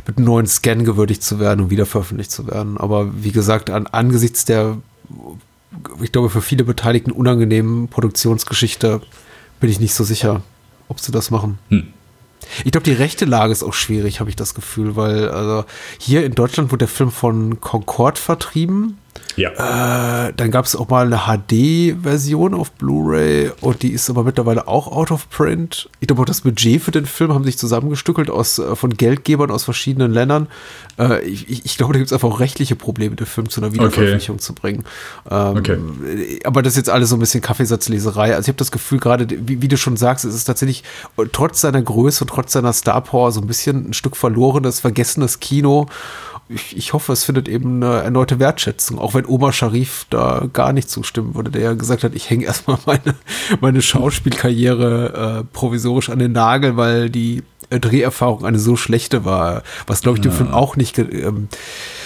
mit einem neuen Scan gewürdigt zu werden und wieder veröffentlicht zu werden. Aber wie gesagt, an, angesichts der, ich glaube, für viele Beteiligten unangenehmen Produktionsgeschichte bin ich nicht so sicher, ob sie das machen. Ich glaube, die rechte Lage ist auch schwierig, habe ich das Gefühl, weil also hier in Deutschland wurde der Film von Concord vertrieben. Ja. Äh, dann gab es auch mal eine HD-Version auf Blu-ray und die ist aber mittlerweile auch out of print. Ich glaube auch das Budget für den Film haben sich zusammengestückelt aus, äh, von Geldgebern aus verschiedenen Ländern. Äh, ich, ich, glaube, da gibt es einfach auch rechtliche Probleme, den Film zu einer Wiederveröffentlichung zu bringen. Ähm, Okay. Aber das ist jetzt alles so ein bisschen Kaffeesatzleserei. Also ich habe das Gefühl, gerade, wie, wie du schon sagst, es ist tatsächlich äh, trotz seiner Größe und trotz seiner Star Power so ein bisschen ein Stück verlorenes, vergessenes Kino. Ich, ich hoffe, es findet eben eine erneute Wertschätzung, auch wenn Omar Sharif da gar nicht zustimmen würde, der ja gesagt hat, ich hänge erstmal meine, meine Schauspielkarriere äh, provisorisch an den Nagel, weil die äh, Dreherfahrung eine so schlechte war, was glaube ich dem Film auch nicht, ähm,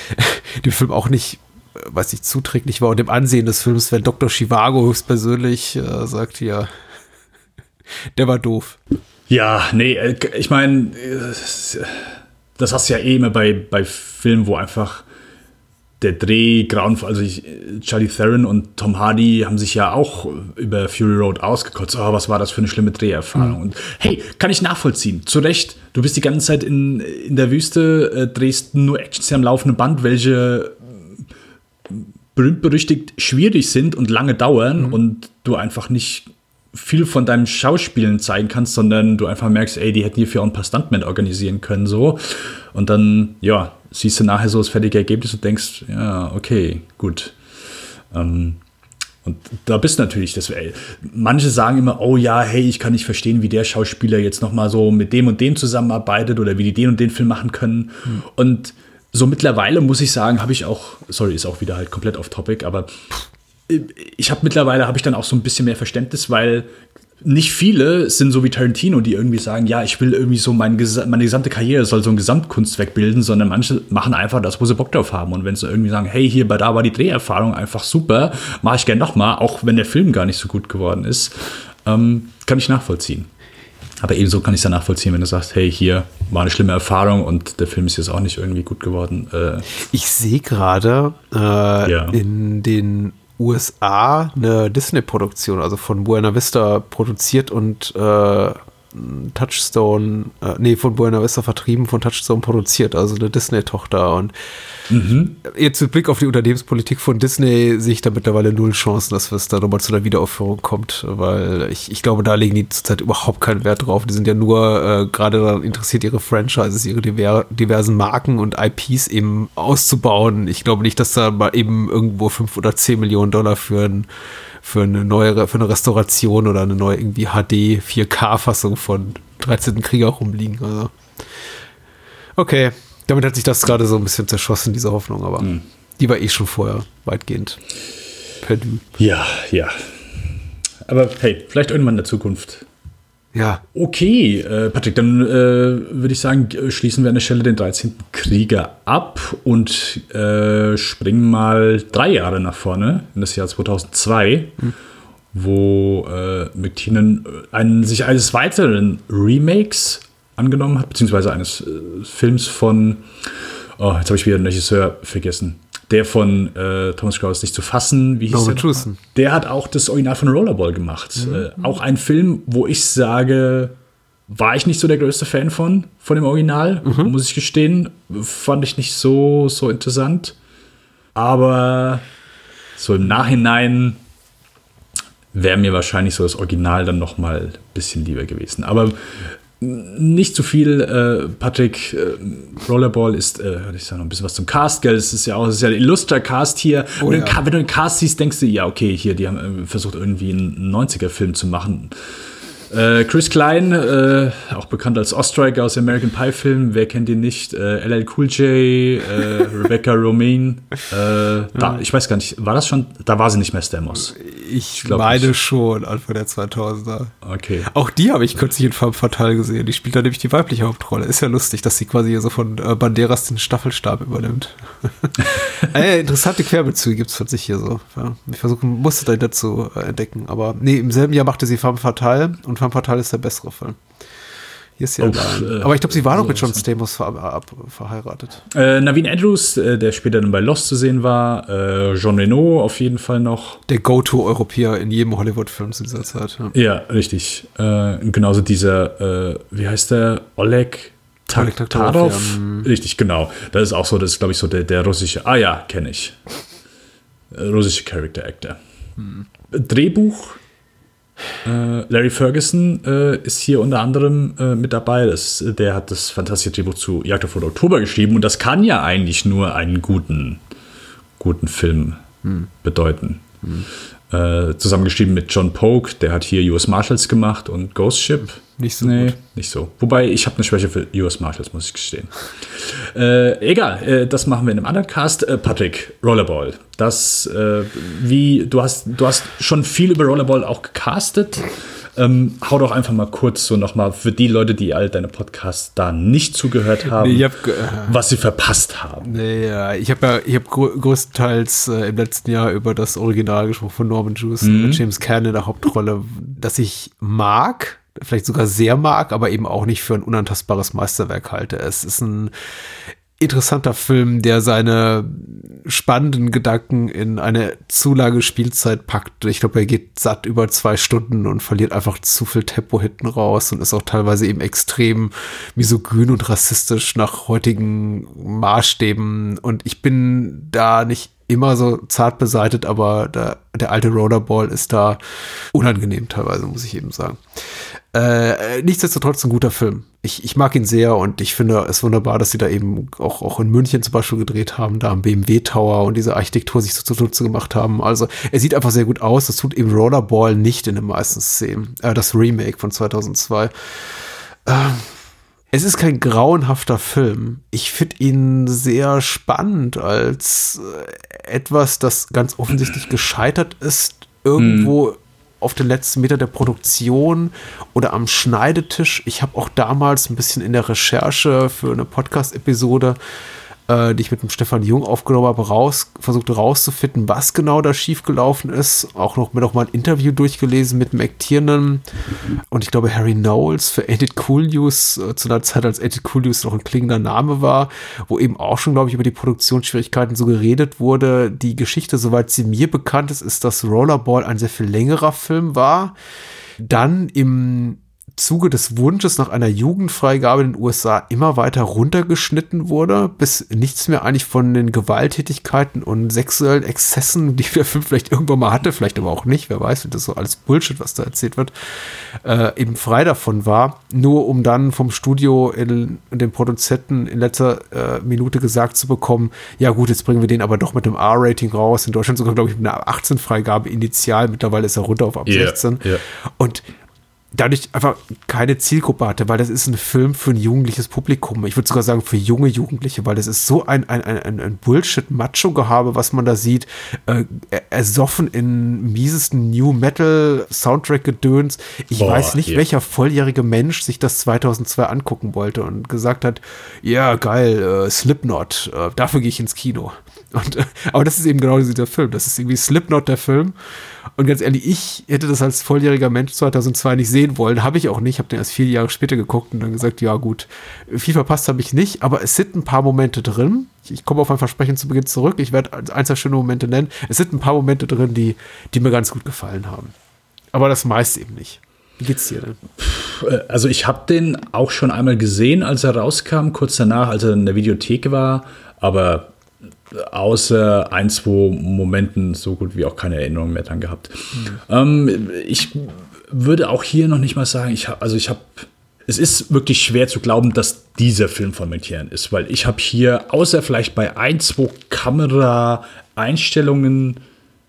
dem Film auch nicht, äh, was nicht zuträglich war und dem Ansehen des Films, wenn Dr. Chivago höchstpersönlich äh, sagt, ja, der war doof. Ja, nee, äh, ich meine, das hast du ja eh immer bei, bei Filmen, wo einfach der Dreh grauenvoll, also ich, Charlie Theron und Tom Hardy haben sich ja auch über Fury Road ausgekotzt. Oh, was war das für eine schlimme Dreherfahrung? Mhm. Und hey, kann ich nachvollziehen. Zu Recht, du bist die ganze Zeit in, in der Wüste, äh, drehst nur Actions am laufenden Band, welche berühmt berüchtigt schwierig sind und lange dauern mhm. und du einfach nicht viel von deinem Schauspielen zeigen kannst, sondern du einfach merkst, ey, die hätten hierfür auch ein paar Stuntmen organisieren können, so. Und dann, ja, siehst du nachher so das fertige Ergebnis und denkst, ja, okay, gut. Ähm, und da bist du natürlich, das, manche sagen immer, oh ja, hey, ich kann nicht verstehen, wie der Schauspieler jetzt nochmal so mit dem und dem zusammenarbeitet oder wie die den und den Film machen können. Hm. Und so mittlerweile muss ich sagen, habe ich auch, sorry, ist auch wieder halt komplett off topic, aber ich habe mittlerweile, habe ich dann auch so ein bisschen mehr Verständnis, weil nicht viele sind so wie Tarantino, die irgendwie sagen, ja, ich will irgendwie so mein, meine gesamte Karriere soll so ein Gesamtkunstwerk bilden, sondern manche machen einfach das, wo sie Bock drauf haben. Und wenn sie irgendwie sagen, hey, hier bei da war die Dreherfahrung einfach super, mache ich gerne nochmal, auch wenn der Film gar nicht so gut geworden ist, ähm, kann ich nachvollziehen. Aber ebenso kann ich es ja nachvollziehen, wenn du sagst, hey, hier war eine schlimme Erfahrung und der Film ist jetzt auch nicht irgendwie gut geworden. Äh, ich sehe gerade äh, ja. in den USA eine Disney-Produktion, also von Buena Vista produziert und äh, Touchstone, äh, nee, von Buena Vista vertrieben, von Touchstone produziert, also eine Disney-Tochter. Und mhm. jetzt mit Blick auf die Unternehmenspolitik von Disney sehe ich da mittlerweile null Chancen, dass es da nochmal zu einer Wiederaufführung kommt, weil ich, ich glaube, da legen die zurzeit überhaupt keinen Wert drauf. Die sind ja nur äh, gerade daran interessiert, ihre Franchises, ihre diver diversen Marken und IPs eben auszubauen. Ich glaube nicht, dass da mal eben irgendwo fünf oder zehn Millionen Dollar für ein für eine neue, für eine Restauration oder eine neue irgendwie HD 4K-Fassung von 13. Krieger rumliegen. Also. Okay, damit hat sich das gerade so ein bisschen zerschossen, diese Hoffnung, aber mhm. die war eh schon vorher weitgehend perdu. Ja, ja. Aber hey, vielleicht irgendwann in der Zukunft. Ja. Okay, äh, Patrick, dann äh, würde ich sagen, schließen wir an der Stelle den 13. Krieger ab und äh, springen mal drei Jahre nach vorne, in das Jahr 2002, hm. wo äh, McTiernan äh, einen, sich eines weiteren Remakes angenommen hat, beziehungsweise eines äh, Films von, oh, jetzt habe ich wieder den Regisseur vergessen der von äh, Thomas Crown nicht zu fassen, wie hieß Robert der? Truson. Der hat auch das Original von Rollerball gemacht. Mhm. Äh, auch ein Film, wo ich sage, war ich nicht so der größte Fan von, von dem Original, mhm. muss ich gestehen. Fand ich nicht so, so interessant. Aber so im Nachhinein wäre mir wahrscheinlich so das Original dann noch mal ein bisschen lieber gewesen. Aber nicht zu viel, äh, Patrick. Äh, Rollerball ist, äh, ich sage noch ein bisschen was zum Cast, gell? Es ist ja auch, es ist ja ein illustrer Cast hier. Oh, und ja. wenn du den Cast siehst, denkst du, ja, okay, hier, die haben äh, versucht, irgendwie einen 90er-Film zu machen. Äh, Chris Klein, äh, auch bekannt als Ostriker aus American Pie Film, wer kennt ihn nicht? Äh, LL Cool J, äh, Rebecca Romaine. Äh, da, ich weiß gar nicht, war das schon? Da war sie nicht mehr Stamos. Ich, ich meine nicht. schon, Anfang der 2000er. Okay. Auch die habe ich kürzlich in Femme Fatale gesehen. Die spielt da nämlich die weibliche Hauptrolle. Ist ja lustig, dass sie quasi hier so von äh, Banderas den Staffelstab übernimmt. äh, interessante Querbezüge gibt es von sich hier so. Ja, ich versuche, musste da dazu entdecken. Aber nee, im selben Jahr machte sie Femme Fatale und und Femme Fatale ist der bessere Film. Hier ist sie oh. Äh, Aber ich glaube, sie war noch mit John Stamos ver ab, verheiratet. Äh, Navin Andrews, äh, der später dann bei Lost zu sehen war. Äh, Jean Reno auf jeden Fall noch. Der Go-To-Europäer in jedem Hollywood-Film zu dieser Zeit. Ja, ja richtig. Äh, genauso dieser, äh, wie heißt der? Oleg Taktarov. Ja. Richtig, genau. Das ist auch so, das ist, glaube ich, so der, der russische. Ah ja, kenne ich. russische Character Actor. Hm. Drehbuch äh, Larry Ferguson äh, ist hier unter anderem äh, mit dabei. Das, der hat das fantastische Drehbuch zu Jagd auf Oktober geschrieben und das kann ja eigentlich nur einen guten, guten Film hm. bedeuten. Hm. Äh, zusammengeschrieben mit John Polk, der hat hier US Marshals gemacht und Ghost Ship. Nicht so nee, gut. nicht so. Wobei, ich habe eine Schwäche für US Marshals, muss ich gestehen. Äh, egal, äh, das machen wir in einem anderen Cast. Äh, Patrick, Rollerball. Das, äh, wie, du hast, du hast schon viel über Rollerball auch gecastet. Ähm, hau doch einfach mal kurz so nochmal für die Leute, die all deine Podcasts da nicht zugehört haben, Nee, hab was sie verpasst haben. Nee, ja, ich habe ja, ich habe grö größtenteils äh, im letzten Jahr über das Original gesprochen von Norman Jewison mit James Caan in der Hauptrolle, das ich mag, vielleicht sogar sehr mag, aber eben auch nicht für ein unantastbares Meisterwerk halte. Es ist ein interessanter Film, der seine spannenden Gedanken in eine zu Spielzeit packt. Ich glaube, er geht satt über zwei Stunden und verliert einfach zu viel Tempo hinten raus und ist auch teilweise eben extrem misogyn und rassistisch nach heutigen Maßstäben. Und ich bin da nicht immer so zart beseitet, aber der, der alte Rollerball ist da unangenehm teilweise, muss ich eben sagen. Äh, nichtsdestotrotz ein guter Film. Ich, ich mag ihn sehr und ich finde es wunderbar, dass sie da eben auch, auch in München zum Beispiel gedreht haben, da am BMW Tower und diese Architektur sich so zunutze gemacht haben. Also er sieht einfach sehr gut aus. Das tut eben Rollerball nicht in den meisten Szenen. Äh, das Remake von 2002. Es ist kein grauenhafter Film. Ich finde ihn sehr spannend als äh, etwas, das ganz offensichtlich gescheitert ist, irgendwo auf den letzten Meter der Produktion oder am Schneidetisch. Ich habe auch damals ein bisschen in der Recherche für eine Podcast-Episode äh, die ich mit dem Stefan Jung aufgenommen habe, raus, versucht rauszufinden, was genau da schiefgelaufen ist. Auch noch mir noch mal ein Interview durchgelesen mit McTiernan und ich glaube Harry Knowles für Edit Cool News, äh, zu einer Zeit, als Edit Cool News noch ein klingender Name war, wo eben auch schon, glaube ich, über die Produktionsschwierigkeiten so geredet wurde. Die Geschichte, soweit sie mir bekannt ist, ist, dass Rollerball ein sehr viel längerer Film war. Dann im Zuge des Wunsches nach einer Jugendfreigabe in den USA immer weiter runtergeschnitten wurde, bis nichts mehr eigentlich von den Gewalttätigkeiten und sexuellen Exzessen, die der Film vielleicht irgendwann mal hatte, vielleicht aber auch nicht, wer weiß, das ist so alles Bullshit, was da erzählt wird, äh, eben frei davon war, nur um dann vom Studio in, in den Produzenten in letzter äh, Minute gesagt zu bekommen, ja gut, jetzt bringen wir den aber doch mit einem R-Rating raus, in Deutschland sogar, glaube ich, mit einer 18-Freigabe initial, mittlerweile ist er runter auf ab Ja, 16 ja. und dadurch einfach keine Zielgruppe hatte, weil das ist ein Film für ein jugendliches Publikum. Ich würde sogar sagen für junge Jugendliche, weil das ist so ein, ein, ein, ein Bullshit-Macho-Gehabe, was man da sieht, äh, ersoffen in miesesten New Metal-Soundtrack-Gedöns. Ich Boah, weiß nicht, hier. welcher volljährige Mensch sich das 2002 angucken wollte und gesagt hat, ja, geil, äh, Slipknot, äh, dafür gehe ich ins Kino. Und, äh, aber das ist eben genau dieser Film. Das ist irgendwie Slipknot, der Film. Und ganz ehrlich, ich hätte das als volljähriger Mensch 2002 nicht sehen wollen. Habe ich auch nicht. Habe den erst vier Jahre später geguckt und dann gesagt, ja gut, viel verpasst habe ich nicht. Aber es sind ein paar Momente drin. Ich, ich komme auf ein Versprechen zu Beginn zurück. Ich werde ein, zwei schöne Momente nennen. Es sind ein paar Momente drin, die, die mir ganz gut gefallen haben. Aber das meiste eben nicht. Wie geht's dir denn? Also ich habe den auch schon einmal gesehen, als er rauskam, kurz danach, als er in der Videothek war, aber außer ein, zwei Momenten so gut wie auch keine Erinnerung mehr dran gehabt. Ähm, ich würde auch hier noch nicht mal sagen, ich habe, also ich habe, es ist wirklich schwer zu glauben, dass dieser Film von McTiernan ist, weil ich habe hier, außer vielleicht bei ein, zwei Kamera-Einstellungen,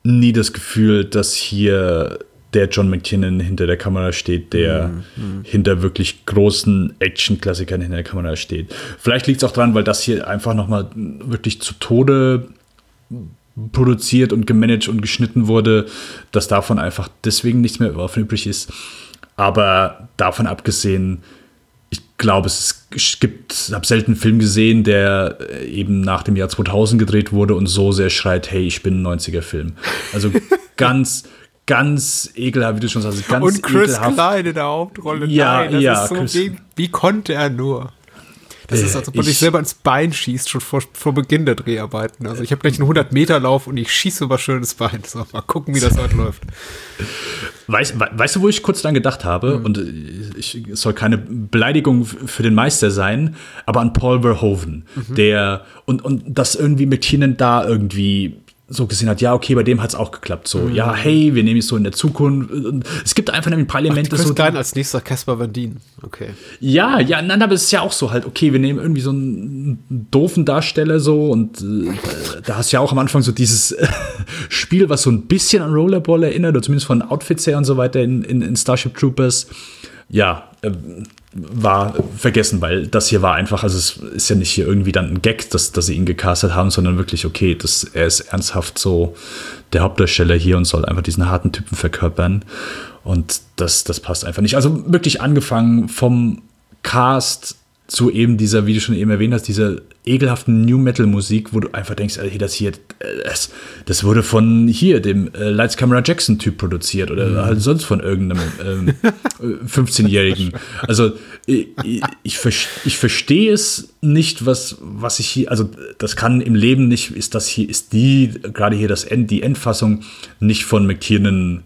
nie das Gefühl, dass hier der John McTiernan hinter der Kamera steht, der hinter wirklich großen Action-Klassikern hinter der Kamera steht. Vielleicht liegt es auch daran, weil das hier einfach nochmal wirklich zu Tode produziert und gemanagt und geschnitten wurde, dass davon einfach deswegen nichts mehr übrig ist. Aber davon abgesehen, ich glaube, es gibt, ich habe selten einen Film gesehen, der äh, eben nach dem Jahr 2000 gedreht wurde und so sehr schreit, hey, ich bin ein 90er-Film. Also ganz, ganz ekelhaft, wie du schon sagst, ganz Und Chris ekelhaft. Klein in der Hauptrolle. Ja, Nein, das ja, ist so, wie, wie konnte er nur? Das ist, Äh, als ob man ich- sich selber ins Bein schießt, schon vor, vor Beginn der Dreharbeiten. Also ich habe gleich einen 100-Meter-Lauf und ich schieße über schönes Bein. So, mal gucken, wie das heute läuft. Weißt, we- weißt du, wo ich kurz dran gedacht habe? Und äh, ich es soll keine Beleidigung für den Meister sein, aber an Paul Verhoeven, der und, und das irgendwie McTiernan da irgendwie so gesehen hat, ja, okay, bei dem hat es auch geklappt. So, ja, hey, wir nehmen es so in der Zukunft. Es gibt einfach ein paar Elemente Chris so. Klein als nächster Caspar Van Dien. Okay. Ja, ja, nein, aber es ist ja auch so halt, okay, wir nehmen irgendwie so einen doofen Darsteller so und äh, da hast du ja auch am Anfang so dieses äh, Spiel, was so ein bisschen an Rollerball erinnert, oder zumindest von Outfits her und so weiter in, in, in Starship Troopers. Ja, äh, war vergessen, weil das hier war einfach, also es ist ja nicht hier irgendwie dann ein Gag, dass, dass sie ihn gecastet haben, sondern wirklich, okay, das, er ist ernsthaft so der Hauptdarsteller hier und soll einfach diesen harten Typen verkörpern. Und das, das passt einfach nicht. Also wirklich angefangen vom Cast zu eben dieser, wie du schon eben erwähnt hast, dieser ekelhaften New Metal Musik, wo du einfach denkst, ey, das hier, das, das wurde von hier, dem äh, Lights Camera Jackson Typ produziert oder mhm. halt sonst von irgendeinem ähm, 15-Jährigen. Also ich, ich, ich verstehe es nicht, was, was ich hier, also das kann im Leben nicht, ist das hier, ist die, gerade hier das End, die Endfassung nicht von McTiernan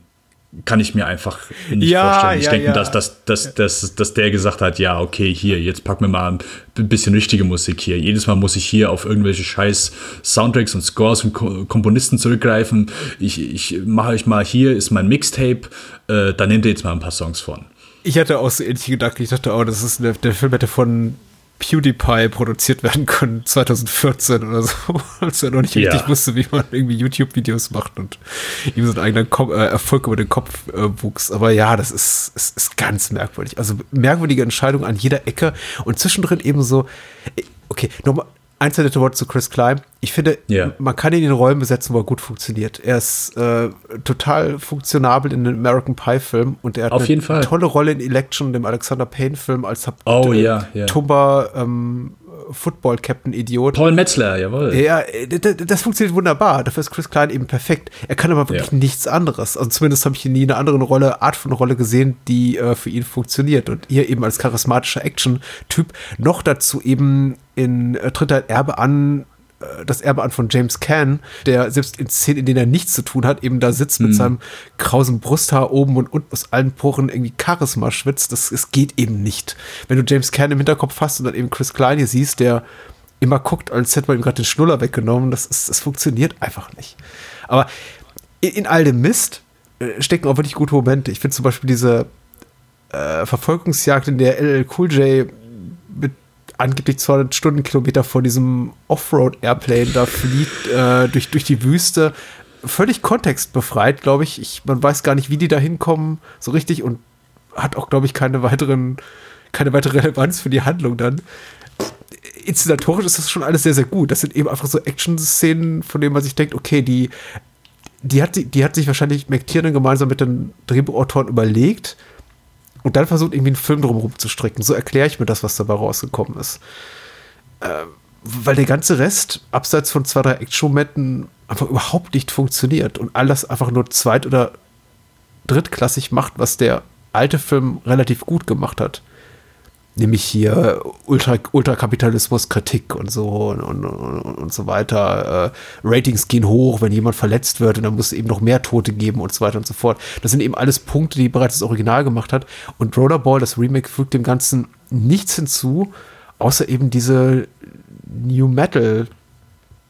kann ich mir einfach nicht ja, vorstellen. Ich ja, denke, ja. Dass, dass, dass, dass, dass der gesagt hat, ja, okay, hier, jetzt packen wir mal ein bisschen richtige Musik hier. Jedes Mal muss ich hier auf irgendwelche scheiß Soundtracks und Scores und Komponisten zurückgreifen. Ich, ich mache euch mal, hier ist mein Mixtape, äh, da nehmt ihr jetzt mal ein paar Songs von. Ich hatte auch so ähnliche Gedanken. Ich dachte, oh, das ist eine, der Film hätte von PewDiePie produziert werden können, 2014 oder so, als er noch nicht richtig wusste, wie man irgendwie YouTube-Videos macht und ihm so ein eigener Ko äh, Erfolg über den Kopf äh, wuchs. Aber ja, das ist, ist, ist ganz merkwürdig. Also merkwürdige Entscheidung an jeder Ecke und zwischendrin eben so, äh, okay, nochmal, Eins nette Wort zu Chris Klein. Ich finde, yeah. man kann ihn in Rollen besetzen, wo er gut funktioniert. Er ist äh, total funktionabel in den American Pie Film und er hat Auf eine tolle Rolle in Election, dem Alexander Payne Film als oh, äh, yeah, yeah. Tumba ähm, Football-Captain-Idiot. Paul Metzler, jawohl. Ja, das funktioniert wunderbar. Dafür ist Chris Klein eben perfekt. Er kann aber wirklich ja. nichts anderes. Also zumindest habe ich nie in einer anderen Rolle, Art von Rolle gesehen, die äh, für ihn funktioniert. Und hier eben als charismatischer Action-Typ noch dazu eben in äh, halt Erbe an äh, das Erbe an von James Caan, der selbst in Szenen, in denen er nichts zu tun hat, eben da sitzt mit mhm. seinem krausen Brusthaar oben und unten aus allen Poren irgendwie Charisma schwitzt. Das, das geht eben nicht. Wenn du James Caan im Hinterkopf hast und dann eben Chris Klein hier siehst, der immer guckt, als hätte man ihm gerade den Schnuller weggenommen, das, ist, das funktioniert einfach nicht. Aber in, in all dem Mist äh, stecken auch wirklich gute Momente. Ich finde zum Beispiel diese äh, Verfolgungsjagd, in der LL Cool J mit angeblich 200 Stundenkilometer vor diesem Offroad-Airplane da fliegt äh, durch, durch die Wüste. Völlig kontextbefreit, glaube ich. ich. Man weiß gar nicht, wie die da hinkommen, so richtig und hat auch, glaube ich, keine weiteren, keine weitere Relevanz für die Handlung dann. Inszenatorisch ist das schon alles sehr, sehr gut. Das sind eben einfach so Action-Szenen, von denen man sich denkt, okay, die, die, hat, die hat sich wahrscheinlich McTiernan gemeinsam mit den Drehbuchautoren überlegt und dann versucht irgendwie einen Film drumherum zu stricken. So erkläre ich mir das, was dabei rausgekommen ist. Äh, weil der ganze Rest, abseits von zwei, drei Action-Momenten, einfach überhaupt nicht funktioniert und alles einfach nur zweit- oder drittklassig macht, was der alte Film relativ gut gemacht hat nämlich hier Ultra, Ultrakapitalismus-Kritik und so und, und, und, so weiter. Äh, Ratings gehen hoch, wenn jemand verletzt wird und dann muss es eben noch mehr Tote geben und so weiter und so fort. Das sind eben alles Punkte, die bereits das Original gemacht hat. Und Rollerball, das Remake, fügt dem Ganzen nichts hinzu, außer eben diese New Metal,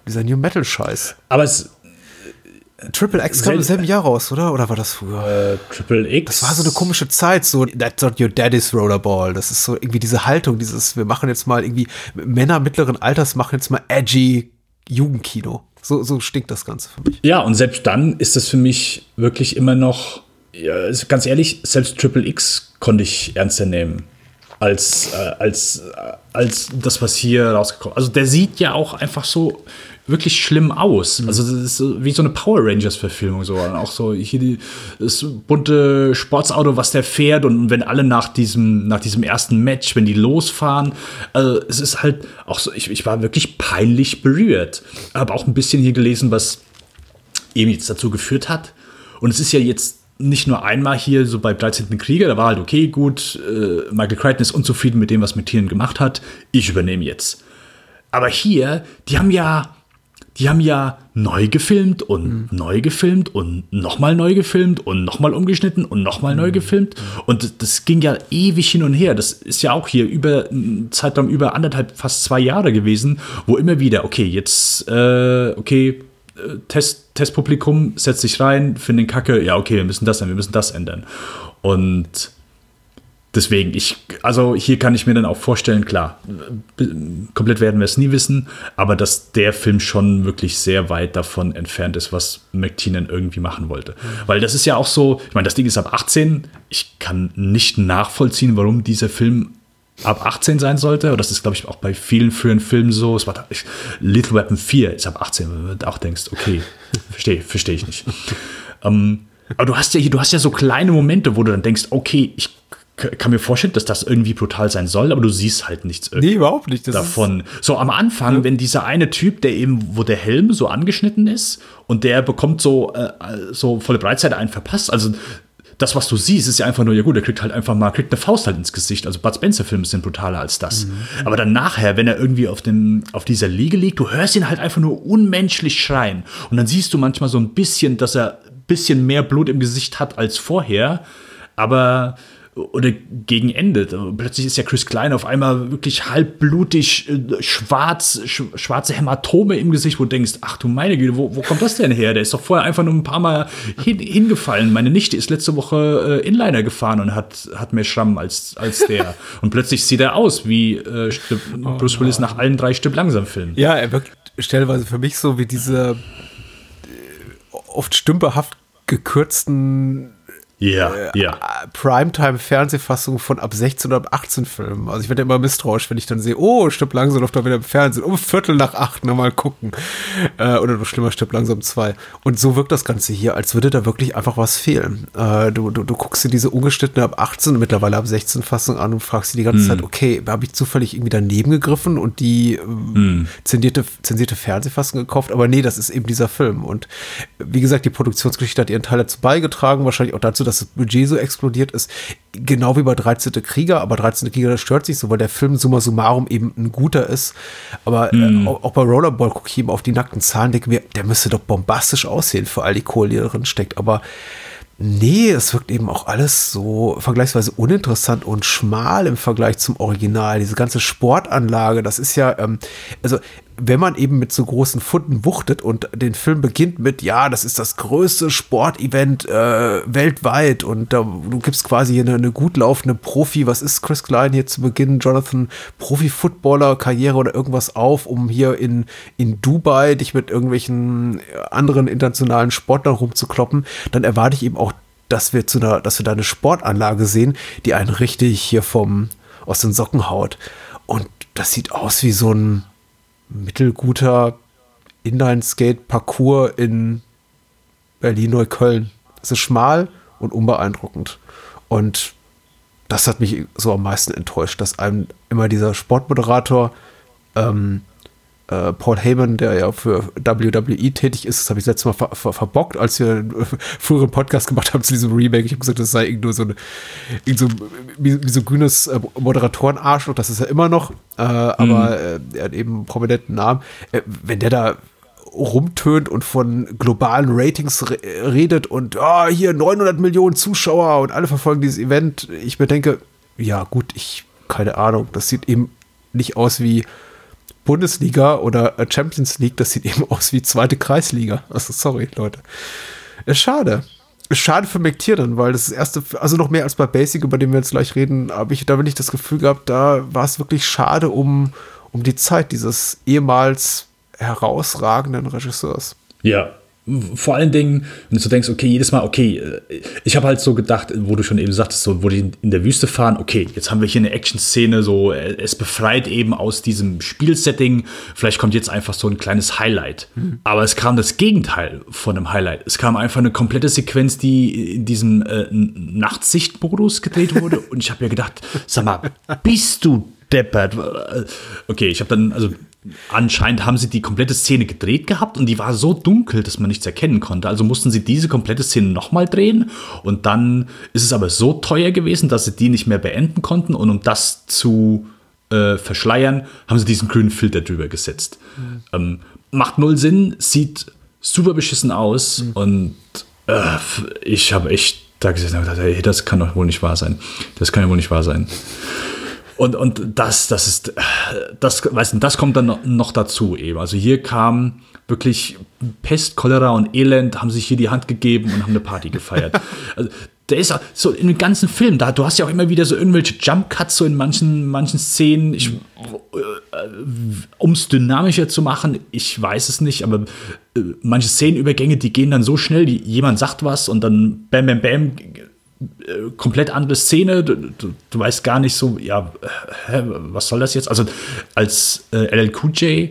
dieser New Metal-Scheiß. Aber es Triple X kam im selben Jahr raus, oder? Oder war das früher? Äh, Triple X. Das war so eine komische Zeit, so That's not your daddy's Rollerball. Das ist so irgendwie diese Haltung, dieses, wir machen jetzt mal irgendwie, Männer mittleren Alters machen jetzt mal edgy Jugendkino. So, so stinkt das Ganze für mich. Ja, und selbst dann ist das für mich wirklich immer noch, ja, also ganz ehrlich, selbst Triple X konnte ich ernster nehmen als, äh, als, äh, als das, was hier rausgekommen ist. Also der sieht ja auch einfach so wirklich schlimm aus. Mhm. Also das ist wie so eine Power Rangers-Verfilmung so. Und auch so hier die, das bunte Sportsauto, was der fährt und wenn alle nach diesem, nach diesem ersten Match, wenn die losfahren, also es ist halt auch so, ich, ich war wirklich peinlich berührt. Habe auch ein bisschen hier gelesen, was eben jetzt dazu geführt hat. Und es ist ja jetzt nicht nur einmal hier so bei 13. Krieger, da war halt okay, gut, äh, Michael Crichton ist unzufrieden mit dem, was McTiernan gemacht hat, ich übernehme jetzt. Aber hier, die haben ja die haben ja neu gefilmt und mhm. neu gefilmt und nochmal neu gefilmt und nochmal umgeschnitten und nochmal mhm. neu gefilmt. Und das ging ja ewig hin und her. Das ist ja auch hier über Zeitraum über anderthalb, fast zwei Jahre gewesen, wo immer wieder, okay, jetzt, äh, okay, äh, Test, Testpublikum setzt sich rein, finden Kacke, ja, okay, wir müssen das ändern, wir müssen das ändern. Und deswegen, ich, also hier kann ich mir dann auch vorstellen, klar, komplett werden wir es nie wissen, aber dass der Film schon wirklich sehr weit davon entfernt ist, was McTiernan irgendwie machen wollte. Mhm. Weil das ist ja auch so, ich meine, das Ding ist ab 18, ich kann nicht nachvollziehen, warum dieser Film ab 18 sein sollte. Und das ist, glaube ich, auch bei vielen frühen Filmen so. Es war ich, Little Weapon 4 ist ab 18, wenn du auch denkst, okay, verstehe versteh ich nicht. ähm, aber du hast ja hier, du hast ja so kleine Momente, wo du dann denkst, okay, ich kann mir vorstellen, dass das irgendwie brutal sein soll, aber du siehst halt nichts nee, überhaupt nicht. Das davon. So am Anfang, ja. wenn dieser eine Typ, der eben, wo der Helm so angeschnitten ist und der bekommt so, äh, so volle Breitseite einen verpasst. Also das, was du siehst, ist ja einfach nur, ja gut, der kriegt halt einfach mal, kriegt eine Faust halt ins Gesicht. Also Bud Spencer-Filme sind brutaler als das. Mhm. Aber dann nachher, wenn er irgendwie auf, dem, auf dieser Liege liegt, du hörst ihn halt einfach nur unmenschlich schreien. Und dann siehst du manchmal so ein bisschen, dass er ein bisschen mehr Blut im Gesicht hat als vorher. Aber oder gegen Ende. Plötzlich ist ja Chris Klein auf einmal wirklich halbblutig, äh, schwarz, schwarze Hämatome im Gesicht, wo du denkst, ach du meine Güte, wo, wo kommt das denn her? Der ist doch vorher einfach nur ein paar Mal hin, hingefallen. Meine Nichte ist letzte Woche äh, Inliner gefahren und hat, hat mehr Schramm als, als der. und plötzlich sieht er aus wie äh, Bruce Willis nach allen drei Stück langsam Filmen. Ja, er wirkt stellenweise für mich so wie diese äh, oft stümperhaft gekürzten ja, äh, ja. Primetime-Fernsehfassung von ab 16 oder ab 18 Filmen. Also ich werde immer misstrauisch, wenn ich dann sehe, oh, stirbt langsam läuft da wieder im Fernsehen, um Viertel nach acht, na mal gucken. Äh, oder noch schlimmer, stirbt langsam zwei. Und so wirkt das Ganze hier, als würde da wirklich einfach was fehlen. Äh, du, du, du guckst dir diese ungeschnittene ab 18 und mittlerweile ab 16 Fassung an und fragst dir die ganze hm. Zeit, okay, habe ich zufällig irgendwie daneben gegriffen und die hm. zensierte, zensierte Fernsehfassung gekauft? Aber nee, das ist eben dieser Film. Und wie gesagt, die Produktionsgeschichte hat ihren Teil dazu beigetragen, wahrscheinlich auch dazu, dass dass das Budget so explodiert ist. Genau wie bei 13. Krieger, aber 13. Krieger, das stört sich so, weil der Film summa summarum eben ein guter ist. Aber mm. äh, auch, auch, bei Rollerball gucke ich eben auf die nackten Zahlen, denke mir, der müsste doch bombastisch aussehen für all die Kohle, die da drin steckt. Aber Nee, es wirkt eben auch alles so vergleichsweise uninteressant und schmal im Vergleich zum Original. Diese ganze Sportanlage, das ist ja, ähm, also wenn man eben mit so großen Funden wuchtet und den Film beginnt mit, ja, das ist das größte Sportevent äh, weltweit und da, du gibst quasi eine, eine gut laufende Profi, was ist Chris Klein hier zu Beginn, Jonathan, Profi-Footballer-Karriere oder irgendwas auf, um hier in, in Dubai dich mit irgendwelchen anderen internationalen Sportlern rumzukloppen, dann erwarte ich eben auch, dass wir zu einer, dass wir da eine Sportanlage sehen, die einen richtig hier vom, aus den Socken haut. Und das sieht aus wie so ein, mittelguter Inline-Skate-Parcours in Berlin-Neukölln. Es ist schmal und unbeeindruckend. Und das hat mich so am meisten enttäuscht, dass einem immer dieser Sportmoderator ähm, äh, Paul Heyman, der ja für WWE tätig ist, das habe ich letztes Mal ver ver verbockt, als wir einen früheren Podcast gemacht haben zu diesem Remake. Ich habe gesagt, das sei irgend nur so ein so misogynes äh, Moderatoren-Arschloch, das ist er immer noch, äh, aber mhm. äh, er hat eben einen prominenten Namen. Äh, wenn der da rumtönt und von globalen Ratings re redet und oh, hier 900 Millionen Zuschauer und alle verfolgen dieses Event, ich mir denke, ja gut, ich keine Ahnung, das sieht eben nicht aus wie Bundesliga oder äh, Champions League, das sieht eben aus wie zweite Kreisliga. Also sorry, Leute. Ist schade. Ist schade für McTiernan, weil das, das erste, also noch mehr als bei Basic, über den wir jetzt gleich reden, habe ich da wirklich das Gefühl gehabt, da war es wirklich schade um, um die Zeit dieses ehemals herausragenden Regisseurs. Ja, vor allen Dingen, wenn du so denkst, okay, jedes Mal, okay, äh, ich habe halt so gedacht, wo du schon eben sagtest, so, wo die in der Wüste fahren, okay, jetzt haben wir hier eine Action-Szene, so, äh, es befreit eben aus diesem Spielsetting, vielleicht kommt jetzt einfach so ein kleines Highlight. Mhm. Aber es kam das Gegenteil von einem Highlight. Es kam einfach eine komplette Sequenz, die in diesem äh, Nachtsichtmodus gedreht wurde und ich habe mir gedacht, sag mal, bist du deppert? Okay, ich habe dann, also anscheinend haben sie die komplette Szene gedreht gehabt und die war so dunkel, dass man nichts erkennen konnte. Also mussten sie diese komplette Szene nochmal drehen und dann ist es aber so teuer gewesen, dass sie die nicht mehr beenden konnten und um das zu äh, verschleiern, haben sie diesen grünen Filter drüber gesetzt. Mhm. Ähm, macht null Sinn, sieht super beschissen aus mhm. und äh, ich habe echt da gesessen und gedacht, das kann doch wohl nicht wahr sein. Das kann ja wohl nicht wahr sein. Und, und das, das ist, das, weißt du, das kommt dann noch dazu eben. Also hier kam wirklich Pest, Cholera und Elend, haben sich hier die Hand gegeben und haben eine Party gefeiert. Also, der ist so in dem ganzen Film, da, du hast ja auch immer wieder so irgendwelche Jump Cuts so in manchen, manchen Szenen. Ich, äh, um es dynamischer zu machen, ich weiß es nicht, aber äh, manche Szenenübergänge, die gehen dann so schnell, die, jemand sagt was und dann bam, bam, bam, äh, komplett andere Szene. Du, du, du, weißt gar nicht so, ja, hä, was soll das jetzt? Also als äh, LL Cool J,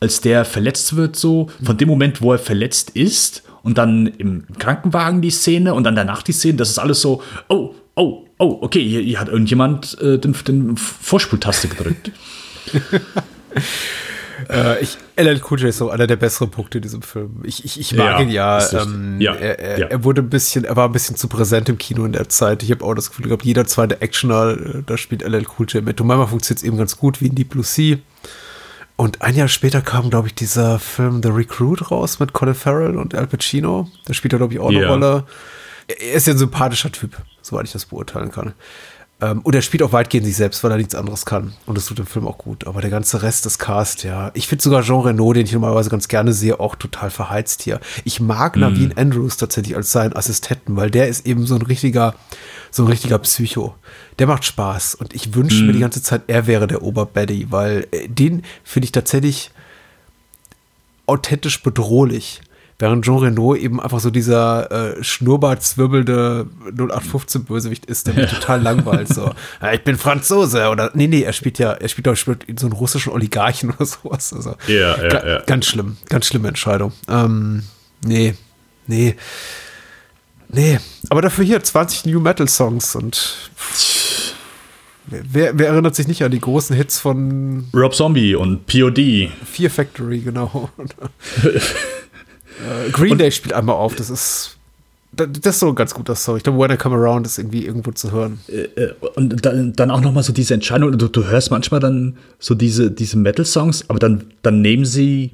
als der verletzt wird, so, von dem Moment, wo er verletzt ist und dann im Krankenwagen die Szene und dann danach die Szene, das ist alles so, oh, oh, oh, okay, hier, hier hat irgendjemand äh, den, den Vorspultaste gedrückt. Äh, ich, LL Cool J ist so einer der besseren Punkte in diesem Film. Ich, ich, ich mag Ja, ihn ja. Ähm, Ja, er, er, ja. er wurde ein bisschen, er war ein bisschen zu präsent im Kino in der Zeit. Ich habe auch das Gefühl gehabt, jeder zweite Actioner, äh, da spielt LL Cool J mit. Und manchmal funktioniert es eben ganz gut, wie in Deep Blue Sea. Und ein Jahr später kam, glaube ich, dieser Film The Recruit raus mit Colin Farrell und Al Pacino. Da spielt er, glaube ich, auch eine. Rolle. Er ist ja ein sympathischer Typ, soweit ich das beurteilen kann. Ähm, und er spielt auch weitgehend sich selbst, weil er nichts anderes kann. Und das tut dem Film auch gut. Aber der ganze Rest des Cast, ja. Ich finde sogar Jean Reno, den ich normalerweise ganz gerne sehe, auch total verheizt hier. Ich mag Naveen Andrews tatsächlich als seinen Assistenten, weil der ist eben so ein richtiger, so ein richtiger Psycho. Der macht Spaß. Und ich wünsche mir die ganze Zeit, er wäre der Oberbaddy, weil äh, den finde ich tatsächlich authentisch bedrohlich. Während Jean Reno eben einfach so dieser äh, schnurrbart zwirbelnde 0815-Bösewicht ist, der mich total langweilt. So, ja, ich bin Franzose oder nee, nee, er spielt ja, er spielt, spielt so einen russischen Oligarchen oder sowas. Also, Ja, ja, ga, ja. Ganz schlimm, ganz schlimme Entscheidung. Ähm, nee, nee. Nee, aber dafür hier 20 New Metal Songs und wer, wer erinnert sich nicht an die großen Hits von Rob Zombie und POD. Fear Factory, genau. Äh, Green Day spielt einmal auf, das ist. Das das ist so ein ganz guter Song. Ich glaube, When I Come Around ist irgendwie irgendwo zu hören. Äh, Und dann, dann auch noch mal so diese Entscheidung, du, du hörst manchmal dann so diese, diese Metal-Songs, aber dann, dann nehmen sie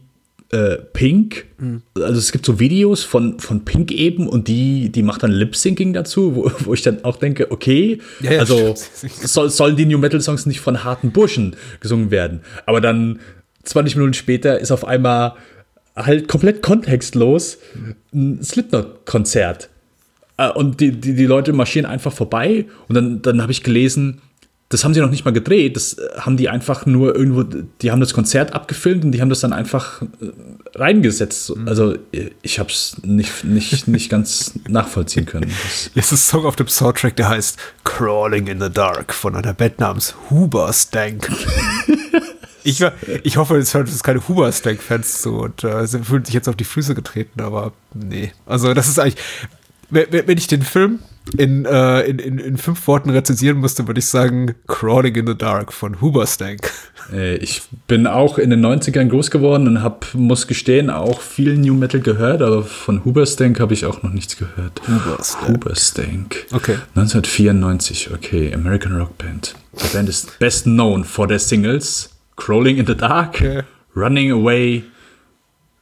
äh, Pink, also es gibt so Videos von, von Pink eben und die, die macht dann Lip-Syncing dazu, wo, wo ich dann auch denke, okay, Ja, ja, also soll, sollen die New Metal-Songs nicht von harten Burschen gesungen werden. Aber dann 20 Minuten später ist auf einmal halt komplett kontextlos ein Slipknot-Konzert. Äh, Und die, die, die Leute marschieren einfach vorbei. Und dann, dann habe ich gelesen, das haben sie noch nicht mal gedreht. Das äh, haben die einfach nur irgendwo, die haben das Konzert abgefilmt und die haben das dann einfach äh, reingesetzt. Also äh, ich habe es nicht, nicht, nicht ganz nachvollziehen können. Hier ist ein Song auf dem Soundtrack, der heißt Crawling in the Dark von einer Band namens Huberstank. ich, ich hoffe, es hören jetzt keine Huberstank-Fans zu und äh, sie fühlen sich jetzt auf die Füße getreten, aber nee. Also, das ist eigentlich. Wenn ich den Film in, äh, in, in, in fünf Worten rezensieren müsste, würde ich sagen Crawling in the Dark von Huberstank. äh, ich bin auch in den 90ern groß geworden und hab, muss gestehen, auch viel New Metal gehört, aber von Huberstank habe ich auch noch nichts gehört. Huberstank. Huberstank. Okay. 1994, okay, American Rock Band. Die Band ist best known for their Singles Crawling in the Dark, Okay. Running Away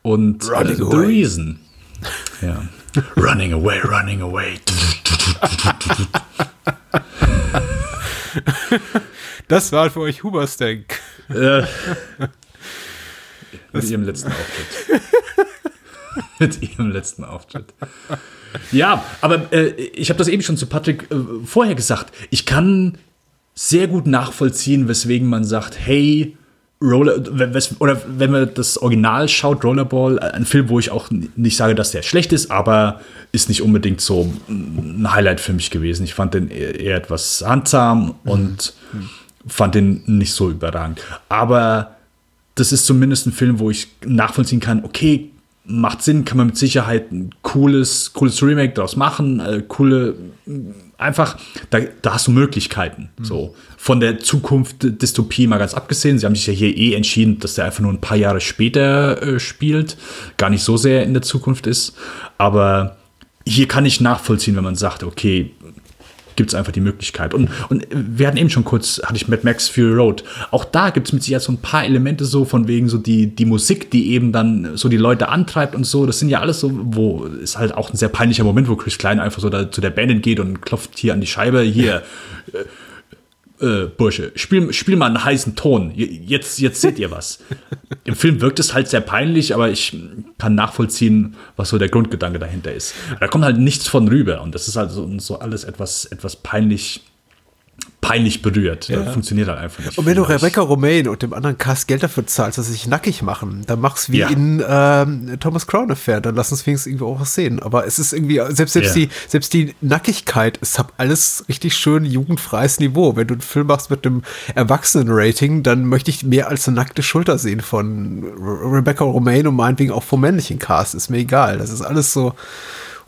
und Running äh, The Away. Reason. Ja. running Away, Running Away. Das war für euch Huberstank. Äh, mit ihrem letzten Auftritt. mit ihrem letzten Auftritt. Ja, aber äh, ich habe das eben schon zu Patrick äh, vorher gesagt. Ich kann sehr gut nachvollziehen, weswegen man sagt, hey, Roller, oder wenn man das Original schaut, Rollerball, äh, ein Film, wo ich auch nicht sage, dass der schlecht ist, aber ist nicht unbedingt so ein Highlight für mich gewesen. Ich fand den eher eher etwas handsam und fand den nicht so überragend. Aber das ist zumindest ein Film, wo ich nachvollziehen kann, okay, macht Sinn, kann man mit Sicherheit ein cooles, cooles Remake daraus machen, äh, coole, einfach, da, da hast du Möglichkeiten. So. Von der Zukunft Dystopie mal ganz abgesehen. Sie haben sich ja hier eh entschieden, dass der einfach nur ein paar Jahre später äh, spielt, gar nicht so sehr in der Zukunft ist. Aber hier kann ich nachvollziehen, wenn man sagt, okay, gibt es einfach die Möglichkeit. Und, und wir hatten eben schon kurz, hatte ich Mad Max Fury Road. Auch da gibt es mit Sicherheit so ein paar Elemente so von wegen so die, die Musik, die eben dann so die Leute antreibt und so. Das sind ja alles so, wo ist halt auch ein sehr peinlicher Moment, wo Chris Klein einfach so da zu der Band geht und klopft hier an die Scheibe. Hier, äh, Bursche, spiel, spiel mal einen heißen Ton. Jetzt, jetzt seht ihr was. Im Film wirkt es halt sehr peinlich, aber ich kann nachvollziehen, was so der Grundgedanke dahinter ist. Da kommt halt nichts von rüber und das ist halt so, so alles etwas, etwas peinlich, peinlich berührt. Das funktioniert halt einfach nicht. Und wenn du. Rebecca Romaine und dem anderen Cast Geld dafür zahlst, dass sie sich nackig machen, dann mach's wie Ja. in ähm, Thomas Crown Affair, dann lass uns wenigstens irgendwie auch was sehen. Aber es ist irgendwie, selbst, selbst, Ja. die, selbst die Nackigkeit, es hat alles richtig schön jugendfreies Niveau. Wenn du einen Film machst mit einem Erwachsenen-Rating, dann möchte ich mehr als eine nackte Schulter sehen von Re- Rebecca Romaine und meinetwegen auch vom männlichen Cast. Ist mir egal. Das ist alles so.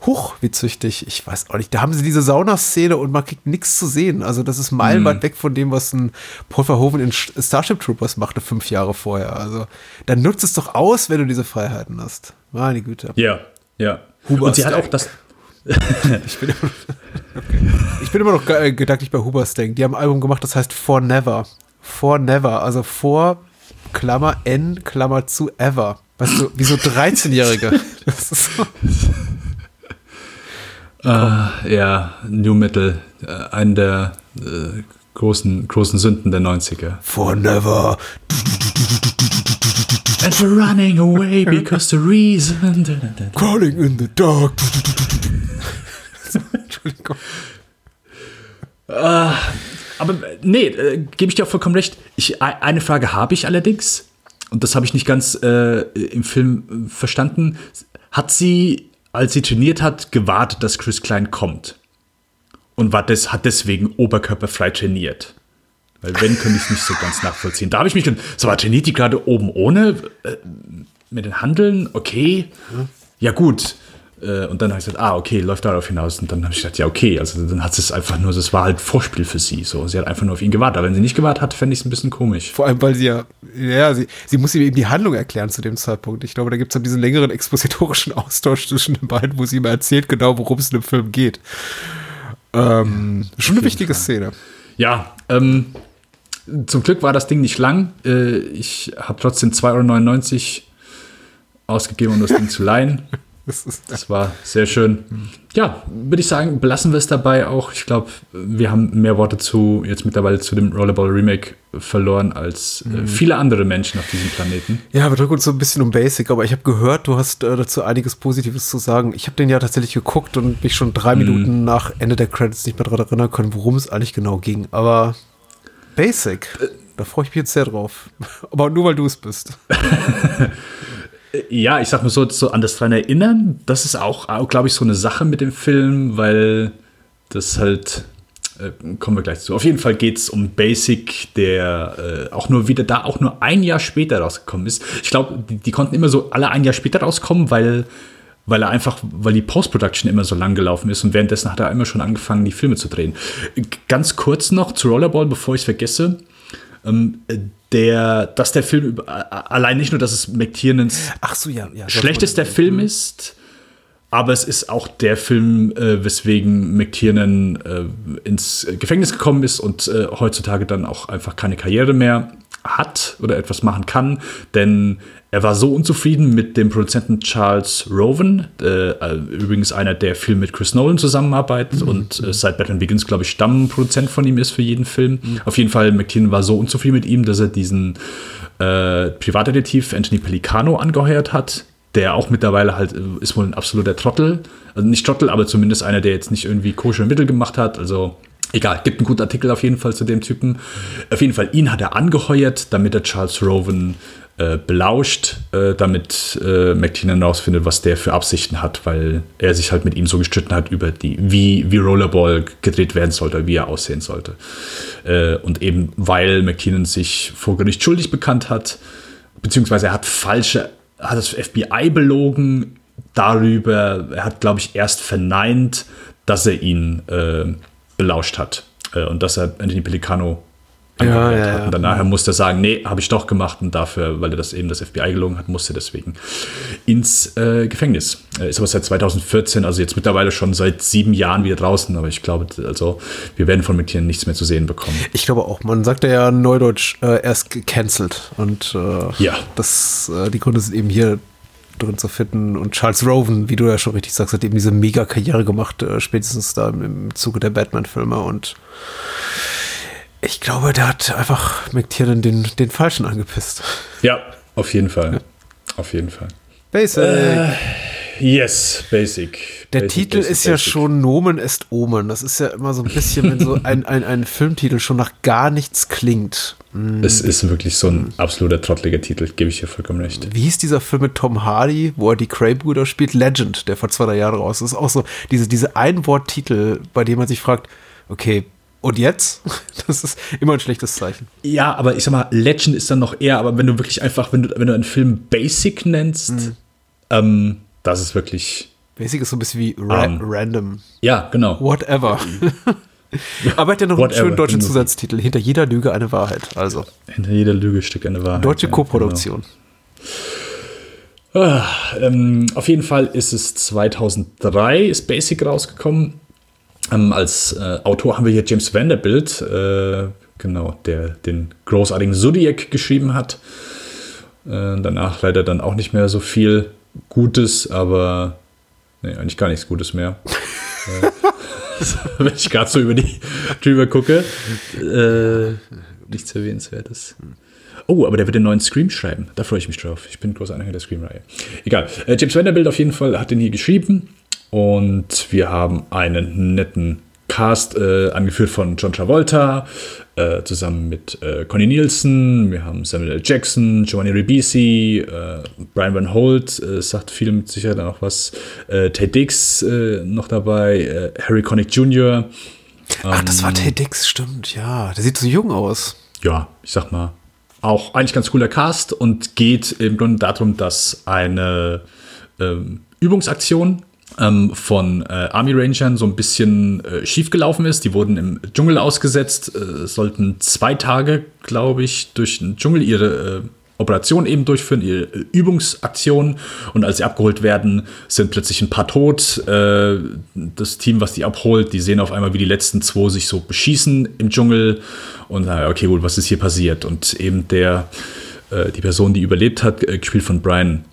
Huch, wie züchtig. Ich weiß auch nicht. Da haben sie diese Saunaszene und man kriegt nichts zu sehen. Also das ist meilenweit weg von dem, was ein Paul Verhoeven in Starship Troopers machte fünf Jahre vorher. Also dann nutzt es doch aus, wenn du diese Freiheiten hast. Meine Güte. Ja, ja. Huber Und sie hat Style. auch das. Ich bin immer, ich bin immer noch äh, gedanklich bei Huberstank. Die haben ein Album gemacht, das heißt For Never. For Never. Also vor Klammer N, Klammer zu Ever. Weißt du, wie so 13-Jährige. Das ist so. Ja, New Metal, äh, eine der äh, großen, großen Sünden der 90er. For Never. And we're running away because the reason. Crawling in the dark. Entschuldigung. Aber äh, nee, äh, gebe ich dir auch vollkommen recht. Ich, e- eine Frage habe ich allerdings, und das habe ich nicht ganz äh, im Film äh, verstanden. Hat sie, als sie trainiert hat, gewartet, dass Chris Klein kommt? Und war des, hat deswegen oberkörperfrei trainiert? Weil wenn, könnte ich es nicht so ganz nachvollziehen. Da habe ich mich gedacht, so, aber trainiert die gerade oben ohne äh, mit den Handeln? Okay. Ja, gut. Äh, Und dann habe ich gesagt, ah, okay, läuft darauf hinaus. Und dann habe ich gedacht, ja, okay. Also dann hat sie es einfach nur, das war halt Vorspiel für sie. So, sie hat einfach nur auf ihn gewartet. Aber wenn sie nicht gewartet hat, fände ich es ein bisschen komisch. Vor allem, weil sie ja, ja, sie, sie muss ihm eben die Handlung erklären zu dem Zeitpunkt. Ich glaube, da gibt es dann diesen längeren expositorischen Austausch zwischen den beiden, wo sie ihm erzählt genau, worum es in dem Film geht. Ähm, schon eine wichtige Szene. Ja, ähm, zum Glück war das Ding nicht lang. Äh, ich habe trotzdem 2,99 Euro ausgegeben, um das Ding zu leihen. Das war sehr schön. Ja, würde ich sagen, belassen wir es dabei auch. Ich glaube, wir haben mehr Worte zu jetzt mittlerweile zu dem Rollerball Remake verloren als äh, viele andere Menschen auf diesem Planeten. ja, wir drücken uns so ein bisschen um Basic, aber ich habe gehört, du hast äh, dazu einiges Positives zu sagen. Ich habe den ja tatsächlich geguckt und mich schon drei Minuten nach Ende der Credits nicht mehr daran erinnern können, worum es eigentlich genau ging. Aber Basic, da freue ich mich jetzt sehr drauf. Aber nur, weil du es bist. Ja, ich sag mal so, so an das dran erinnern, das ist auch, glaube ich, so eine Sache mit dem Film, weil das halt, äh, kommen wir gleich zu. Auf jeden Fall geht es um Basic, der äh, auch nur wieder da, auch nur ein Jahr später rausgekommen ist. Ich glaube, die, die konnten immer so alle ein Jahr später rauskommen, weil, weil er einfach, weil die Post-Production immer so lang gelaufen ist und währenddessen hat er immer schon angefangen, die Filme zu drehen. Ganz kurz noch zu Rollerball, bevor ich es vergesse. Ähm, der, dass der Film allein nicht nur, dass es McTiernans Ach so, ja. ja schlechtester Film ist, aber es ist auch der Film, äh, weswegen McTiernan äh, ins Gefängnis gekommen ist und äh, heutzutage dann auch einfach keine Karriere mehr hat oder etwas machen kann, denn er war so unzufrieden mit dem Produzenten Charles Rowan, äh, äh, übrigens einer, der viel mit Chris Nolan zusammenarbeitet und äh, seit Batman Begins, glaube ich, Stammproduzent von ihm ist für jeden Film. Auf jeden Fall, McTiernan war so unzufrieden mit ihm, dass er diesen Privatdetektiv Anthony Pelicano angeheuert hat, der auch mittlerweile halt äh, ist wohl ein absoluter Trottel. Also nicht Trottel, aber zumindest einer, der jetzt nicht irgendwie koscher Mittel gemacht hat. Also egal, gibt einen guten Artikel auf jeden Fall zu dem Typen. Auf jeden Fall, ihn hat er angeheuert, damit er Charles Rowan äh, belauscht, äh, damit äh, McTiernan herausfindet, was der für Absichten hat, weil er sich halt mit ihm so gestritten hat über die, wie, wie Rollerball gedreht werden sollte, wie er aussehen sollte. Äh, und eben weil McTiernan sich vor Gericht schuldig bekannt hat, beziehungsweise er hat falsche, hat das FBI belogen darüber, er hat, glaube ich, erst verneint, dass er ihn äh, belauscht hat äh, und dass er Anthony Pelicano Ja, ja. Und danach musste er sagen, nee, habe ich doch gemacht und dafür, weil er das eben das FBI gelogen hat, musste er deswegen ins äh, Gefängnis. Er ist aber seit 2014, also jetzt mittlerweile schon seit sieben Jahren wieder draußen, aber ich glaube, also wir werden von McTiernan nichts mehr zu sehen bekommen. Ich glaube auch, man sagt ja in Neudeutsch, äh, er ist gecancelt. Und äh, Ja. das, äh, die Gründe sind eben hier drin zu finden. Und Charles Rowan, wie du ja schon richtig sagst, hat eben diese Mega-Karriere gemacht, äh, spätestens da im, im Zuge der Batman-Filme. Und ich glaube, der hat einfach McTiernan den, den Falschen angepisst. Ja, auf jeden Fall. Auf jeden Fall. Basic. Yes, Basic. Der Basic, Titel Basic, ist ja Basic. schon Nomen est Omen. Das ist ja immer so ein bisschen, wenn so ein, ein, ein Filmtitel schon nach gar nichts klingt. Es ist wirklich so ein absoluter trottliger Titel, gebe ich dir vollkommen recht. Wie hieß dieser Film mit Tom Hardy, wo er die Cray-Brüder spielt? Legend, der vor zwei drei Jahren raus ist. Ist auch so diese, diese Einworttitel, bei dem man sich fragt, okay, und jetzt? Das ist immer ein schlechtes Zeichen. Ja, aber ich sag mal, Legend ist dann noch eher, aber wenn du wirklich einfach, wenn du, wenn du einen Film Basic nennst, Mhm. ähm, das ist wirklich, Basic ist so ein bisschen wie ra Ähm. random. ja, genau. Whatever. Aber er hat ja noch einen Whatever, schönen deutschen genau. Zusatztitel. Hinter jeder Lüge eine Wahrheit. Also, Hinter jeder Lüge steckt eine Wahrheit. deutsche ja, Koproduktion. Genau. Ah, ähm, auf jeden Fall ist es 2003, ist Basic rausgekommen. Ähm, als äh, Autor haben wir hier James Vanderbilt, äh, genau, der den großartigen Zodiac geschrieben hat. Äh, danach leider dann auch nicht mehr so viel Gutes, aber nee, eigentlich gar nichts Gutes mehr. äh, wenn ich gerade so über die drüber gucke, äh, nichts Erwähnenswertes. Oh, aber der wird den neuen Scream schreiben. Da freue ich mich drauf. Ich bin großer Anhänger der Scream-Reihe. Egal. Äh, James Vanderbilt auf jeden Fall hat den hier geschrieben. Und wir haben einen netten Cast, äh, angeführt von John Travolta, äh, zusammen mit äh, Connie Nielsen. Wir haben Samuel L. Jackson, Giovanni Ribisi, äh, Brian Van Holt, äh, sagt viel mit Sicherheit auch was. Äh, Ted Dix noch dabei, Harry Connick Jr. Ach, das Ähm. war Ted Dix, stimmt, ja. Der sieht so jung aus. ja, ich sag mal, auch eigentlich ganz cooler Cast und geht im Grunde darum, dass eine ähm, Übungsaktion ähm, von äh, Army Rangern so ein bisschen äh, schiefgelaufen ist. Die wurden im Dschungel ausgesetzt, äh, sollten zwei Tage, glaube ich, durch den Dschungel ihre äh, Operation eben durchführen, ihre äh, Übungsaktion. Und als sie abgeholt werden, sind plötzlich ein paar tot. Äh, das Team, was die abholt, die sehen auf einmal, wie die letzten zwei sich so beschießen im Dschungel. Und sagen, okay, wohl, was ist hier passiert? Und eben der, die Person, die überlebt hat, gespielt von Brian,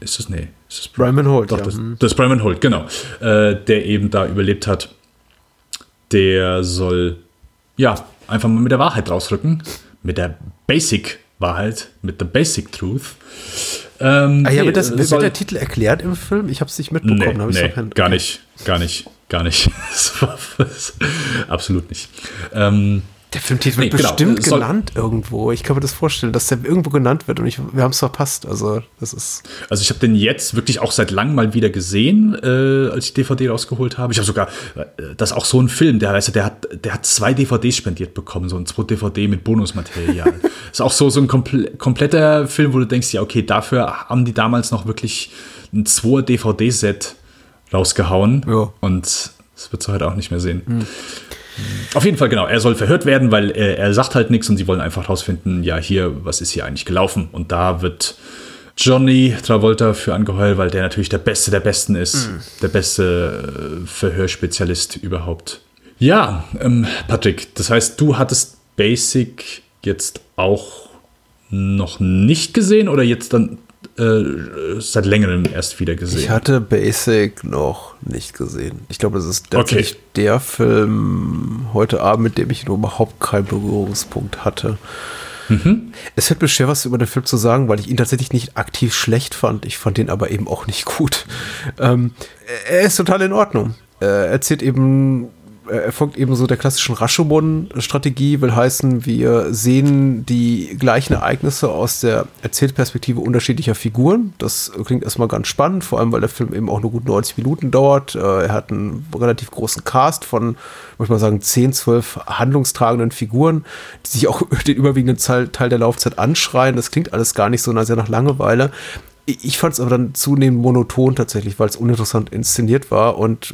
ist das, nee, das Brian Van Holt, Doch, ja. das, Mhm. das ist Holt, genau. Äh, der eben da überlebt hat. Der soll, ja, einfach mal mit der Wahrheit rausrücken. Mit der Basic-Wahrheit, mit der Basic Truth. Ähm, Ah ja, nee, wird, das, wird der Titel erklärt im Film? Ich habe es nicht mitbekommen. Nee, nee verpennt. gar Okay. nicht, gar nicht, gar nicht. Absolut nicht. Ähm, Der Filmtitel wird Nee, genau, bestimmt soll- genannt irgendwo. Ich kann mir das vorstellen, dass der irgendwo genannt wird und ich, wir haben es verpasst. Also, das ist. Also ich habe den jetzt wirklich auch seit langem mal wieder gesehen, äh, als ich DVD rausgeholt habe. Ich habe sogar, äh, das ist auch so ein Film, der heißt, der hat, der hat zwei DVDs spendiert bekommen, so ein 2 DVD mit Bonusmaterial. ist auch so, so ein komple kompletter Film, wo du denkst, ja, okay, dafür haben die damals noch wirklich ein 2 DVD-Set rausgehauen. Ja. Und das wird du heute auch nicht mehr sehen. Auf jeden Fall, genau. Er soll verhört werden, weil er, er sagt halt nichts und sie wollen einfach rausfinden, ja, hier, was ist hier eigentlich gelaufen? Und da wird Johnny Travolta für angeheuert, weil der natürlich der Beste der Besten ist. Der beste äh, Verhörspezialist überhaupt. Ja, ähm, Patrick, das heißt, du hattest Basic jetzt auch noch nicht gesehen oder jetzt dann äh, seit längerem erst wieder gesehen? Ich hatte Basic noch nicht gesehen. Ich glaube, das ist tatsächlich Okay. der Film heute Abend, mit dem ich überhaupt keinen Berührungspunkt hatte. Es fällt mir schwer, was über den Film zu sagen, weil ich ihn tatsächlich nicht aktiv schlecht fand. Ich fand ihn aber eben auch nicht gut. Ähm, er ist total in Ordnung. Er erzählt eben, er folgt eben so der klassischen Rashomon-Strategie, will heißen, wir sehen die gleichen Ereignisse aus der Erzählperspektive unterschiedlicher Figuren. Das klingt erstmal ganz spannend, vor allem weil der Film eben auch nur gut 90 Minuten dauert. Äh, Er hat einen relativ großen Cast von, muss ich mal sagen, 10, 12 handlungstragenden Figuren, die sich auch den überwiegenden Teil, Teil der Laufzeit anschreien. Das klingt alles gar nicht so sehr nach Langeweile. Ich fand es aber dann zunehmend monoton tatsächlich, weil es uninteressant inszeniert war und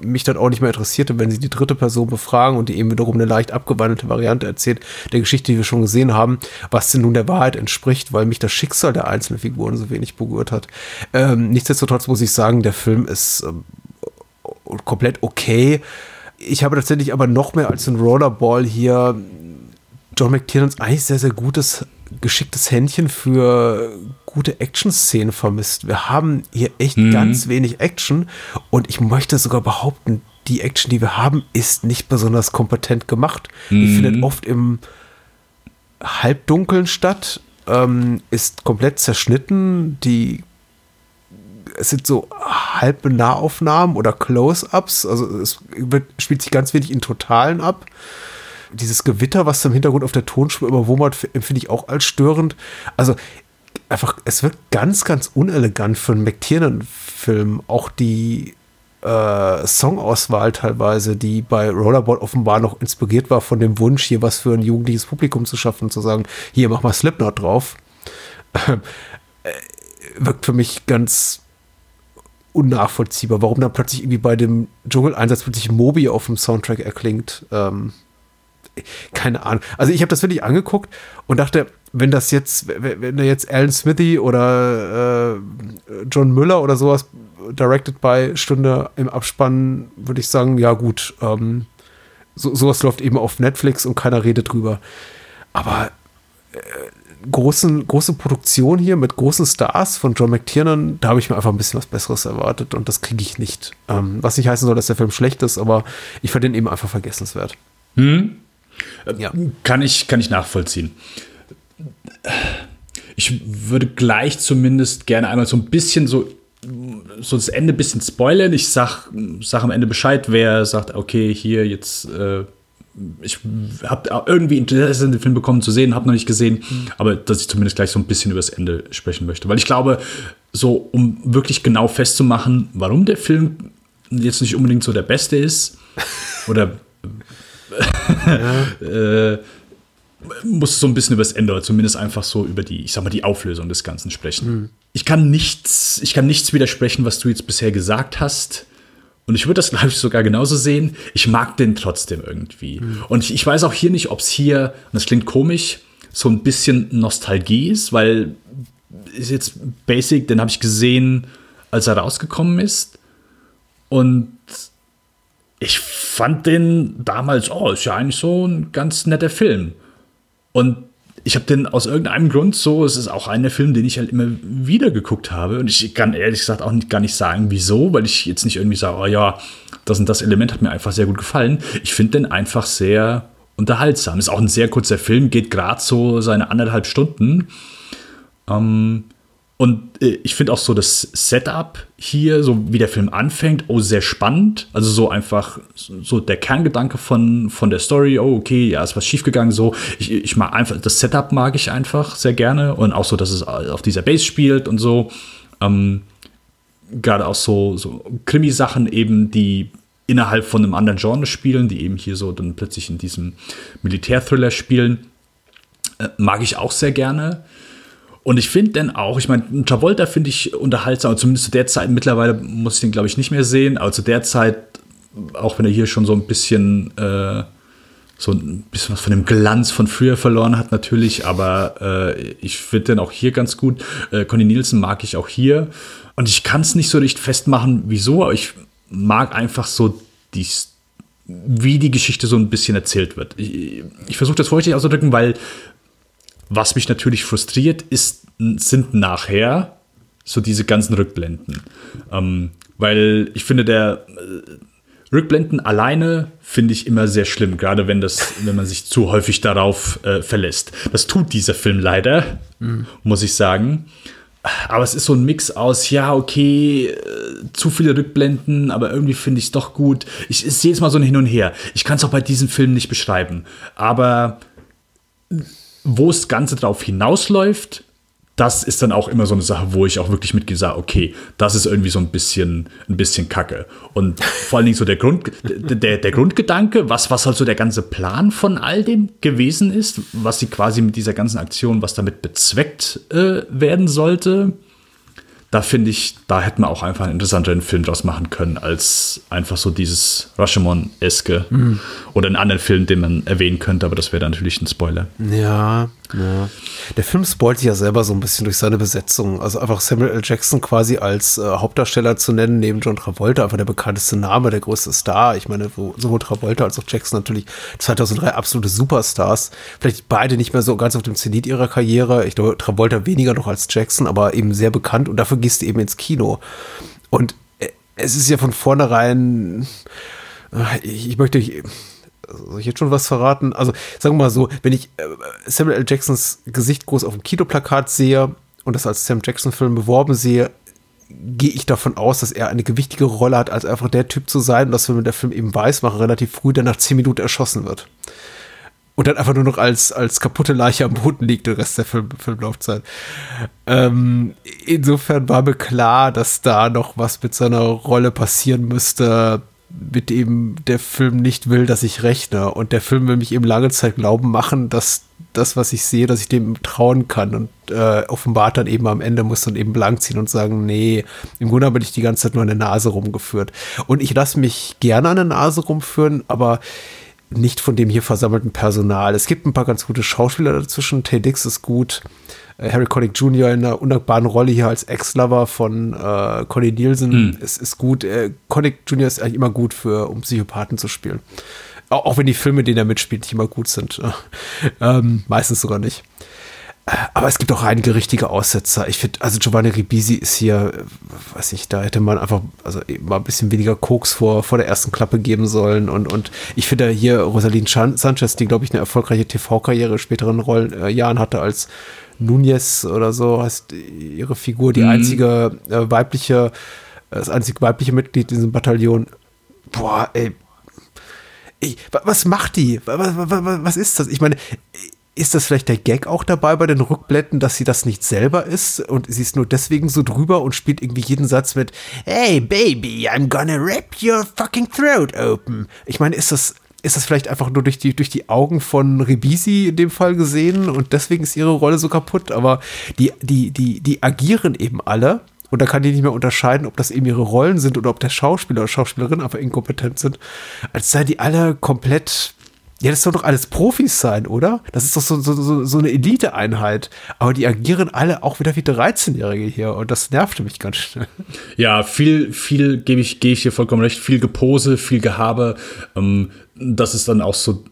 mich dann auch nicht mehr interessierte, wenn sie die dritte Person befragen und die eben wiederum eine leicht abgewandelte Variante erzählt der Geschichte, die wir schon gesehen haben, was denn nun der Wahrheit entspricht, weil mich das Schicksal der einzelnen Figuren so wenig berührt hat. Ähm, nichtsdestotrotz muss ich sagen, der Film ist ähm, komplett okay. Ich habe tatsächlich aber noch mehr als ein Rollerball hier John McTiernans eigentlich sehr, sehr gutes, geschicktes Händchen für gute Action-Szenen vermisst. Wir haben hier echt ganz wenig Action und ich möchte sogar behaupten, die Action, die wir haben, ist nicht besonders kompetent gemacht. Die findet oft im Halbdunkeln statt, ähm, ist komplett zerschnitten. Die es sind so halbe Nahaufnahmen oder Close-ups. Also es spielt sich ganz wenig in Totalen ab. Dieses Gewitter, was im Hintergrund auf der Tonspur überwummert, empfinde ich auch als störend. Also einfach, es wirkt ganz, ganz unelegant für einen McTiernan-Film. Auch die äh, Songauswahl teilweise, die bei Rollerboard offenbar noch inspiriert war von dem Wunsch, hier was für ein jugendliches Publikum zu schaffen, zu sagen, hier mach mal Slipknot drauf, äh, wirkt für mich ganz unnachvollziehbar, warum dann plötzlich irgendwie bei dem Dschungeleinsatz plötzlich Moby auf dem Soundtrack erklingt. Ähm, keine Ahnung. Also ich habe das wirklich angeguckt und dachte, wenn das jetzt, wenn da jetzt Alan Smithy oder äh, John Müller oder sowas directed by Stunde im Abspann, würde ich sagen, ja gut, ähm, so, sowas läuft eben auf Netflix und keiner redet drüber. Aber äh, großen, große Produktion hier mit großen Stars von John McTiernan, da habe ich mir einfach ein bisschen was Besseres erwartet und das kriege ich nicht. Ähm, was nicht heißen soll, dass der Film schlecht ist, aber ich fand den eben einfach vergessenswert. Hm? Ja. Kann, ich, kann ich nachvollziehen. Ich würde gleich zumindest gerne einmal so ein bisschen so, so das Ende ein bisschen spoilern. Ich sag, sag am Ende Bescheid, wer sagt, okay, hier jetzt, äh, ich habe irgendwie Interesse in den Film bekommen zu sehen, habe noch nicht gesehen, mhm. aber dass ich zumindest gleich so ein bisschen über das Ende sprechen möchte. Weil ich glaube, so um wirklich genau festzumachen, warum der Film jetzt nicht unbedingt so der beste ist oder äh, muss so ein bisschen über das Ende oder zumindest einfach so über die, ich sag mal, die Auflösung des Ganzen sprechen. Mhm. Ich kann nichts, ich kann nichts widersprechen, was du jetzt bisher gesagt hast. Und ich würde das, glaube ich, sogar genauso sehen. Ich mag den trotzdem irgendwie. Mhm. Und ich, ich, weiß auch hier nicht, ob es hier, und das klingt komisch, so ein bisschen Nostalgie ist, weil ist jetzt Basic, den habe ich gesehen, als er rausgekommen ist. Und ich fand den damals, oh, ist ja eigentlich so ein ganz netter Film. Und ich habe den aus irgendeinem Grund so, es ist auch einer Film, den ich halt immer wieder geguckt habe. Und ich kann ehrlich gesagt auch nicht, gar nicht sagen, wieso, weil ich jetzt nicht irgendwie sage, oh ja, das und das Element hat mir einfach sehr gut gefallen. Ich finde den einfach sehr unterhaltsam. Ist auch ein sehr kurzer Film, geht gerade so seine anderthalb Stunden. Ähm, und äh, ich finde auch so das Setup hier, so wie der Film anfängt, oh, sehr spannend. Also so einfach so der Kerngedanke von, von der Story, oh, okay, ja, ist was schiefgegangen, so. Ich, ich mag einfach, das Setup mag ich einfach sehr gerne. Und auch so, dass es auf dieser Base spielt und so. Ähm, Gerade auch so, so Krimi-Sachen eben, die innerhalb von einem anderen Genre spielen, die eben hier so dann plötzlich in diesem Militär-Thriller spielen. Äh, mag ich auch sehr gerne. Und ich finde dann auch, ich meine, Travolta finde ich unterhaltsam, zumindest zu der Zeit, mittlerweile muss ich den, glaube ich, nicht mehr sehen, aber zu der Zeit, auch wenn er hier schon so ein bisschen, äh, so ein bisschen was von dem Glanz von früher verloren hat, natürlich, aber äh, ich finde den auch hier ganz gut. Äh, Conny Nielsen mag ich auch hier. Und ich kann es nicht so richtig festmachen, wieso, aber ich mag einfach so die, wie die Geschichte so ein bisschen erzählt wird. Ich, ich versuche das vorsichtig auszudrücken, weil was mich natürlich frustriert, ist, sind nachher so diese ganzen Rückblenden. Ähm, weil ich finde, der äh, Rückblenden alleine finde ich immer sehr schlimm, gerade wenn das, wenn man sich zu häufig darauf äh, verlässt. Das tut dieser Film leider, mhm. muss ich sagen. Aber es ist so ein Mix aus, ja, okay, äh, zu viele Rückblenden, aber irgendwie finde ich es doch gut. Ich, ich sehe es mal so ein Hin und Her. Ich kann es auch bei diesem Film nicht beschreiben. Aber wo das Ganze drauf hinausläuft, das ist dann auch immer so eine Sache, wo ich auch wirklich mitgesagt, okay, das ist irgendwie so ein bisschen, ein bisschen Kacke. Und vor allen Dingen so der Grund, der, der Grundgedanke, was, was halt so der ganze Plan von all dem gewesen ist, was sie quasi mit dieser ganzen Aktion, was damit bezweckt äh, werden sollte, da finde ich, da hätte man auch einfach einen interessanteren Film draus machen können, als einfach so dieses Rashomon-eske mhm. oder einen anderen Film, den man erwähnen könnte, aber das wäre dann natürlich ein Spoiler. Ja, ja. Der Film spoilt sich ja selber so ein bisschen durch seine Besetzung. Also einfach Samuel L. Jackson quasi als äh, Hauptdarsteller zu nennen, neben John Travolta, einfach der bekannteste Name, der größte Star. Ich meine, sowohl Travolta als auch Jackson natürlich 2003 absolute Superstars. Vielleicht beide nicht mehr so ganz auf dem Zenit ihrer Karriere. Ich glaube, Travolta weniger noch als Jackson, aber eben sehr bekannt und dafür gehst du eben ins Kino. Und äh, es ist ja von vornherein, äh, ich, ich möchte soll ich jetzt schon was verraten? Also, sagen wir mal so, wenn ich äh, Samuel L. Jacksons Gesicht groß auf dem Kinoplakat sehe und das als Sam Jackson-Film beworben sehe, gehe ich davon aus, dass er eine gewichtige Rolle hat, als einfach der Typ zu sein dass wenn der Film eben weiß, mache relativ früh, der nach zehn Minuten erschossen wird. Und dann einfach nur noch als, als kaputte Leiche am Boden liegt, den Rest der Film, Filmlaufzeit. Ähm, insofern war mir klar, dass da noch was mit seiner Rolle passieren müsste, mit dem der Film nicht will, dass ich rechne. Und der Film will mich eben lange Zeit glauben machen, dass das, was ich sehe, dass ich dem trauen kann. Und äh, offenbart dann eben am Ende muss dann eben blank ziehen und sagen, nee, im Grunde habe ich die ganze Zeit nur eine Nase rumgeführt. Und ich lasse mich gerne an der Nase rumführen, aber nicht von dem hier versammelten Personal. Es gibt ein paar ganz gute Schauspieler dazwischen. Tay Dix ist gut. Äh, Harry Connick Jr. in einer undankbaren Rolle hier als Ex-Lover von äh, Connie Nielsen hm. ist, ist gut. Äh, Connick Jr. ist eigentlich immer gut für, um Psychopathen zu spielen. Auch, auch wenn die Filme, denen er mitspielt, nicht immer gut sind. ähm, meistens sogar nicht. Aber es gibt auch einige richtige Aussetzer. Ich finde, also Giovanni Ribisi ist hier, weiß ich, da hätte man einfach, also mal ein bisschen weniger Koks vor, vor der ersten Klappe geben sollen. Und, und ich finde hier Rosaline Sanchez, die, glaube ich, eine erfolgreiche TV-Karriere späteren Rollen, äh, Jahren hatte als Nunez oder so, heißt ihre Figur, die mhm. einzige äh, weibliche, das einzige weibliche Mitglied in diesem Bataillon. Boah, ey, ich, was macht die? Was, was, was, ist das? Ich meine, ist das vielleicht der Gag auch dabei bei den Rückblenden, dass sie das nicht selber ist und sie ist nur deswegen so drüber und spielt irgendwie jeden Satz mit Hey Baby, I'm gonna rip your fucking throat open. Ich meine, ist das ist das vielleicht einfach nur durch die, durch die Augen von Ribisi in dem Fall gesehen und deswegen ist ihre Rolle so kaputt, aber die, die, die, die agieren eben alle und da kann die nicht mehr unterscheiden, ob das eben ihre Rollen sind oder ob der Schauspieler oder Schauspielerin einfach inkompetent sind, als sei die alle komplett ja, das soll doch alles Profis sein, oder? Das ist doch so, so, so eine Elite-Einheit. Aber die agieren alle auch wieder wie 13-Jährige hier und das nervte mich ganz schnell. Ja, viel, viel gebe ich, gehe ich hier vollkommen recht. Viel Gepose, viel Gehabe. Ähm, das ist dann auch so.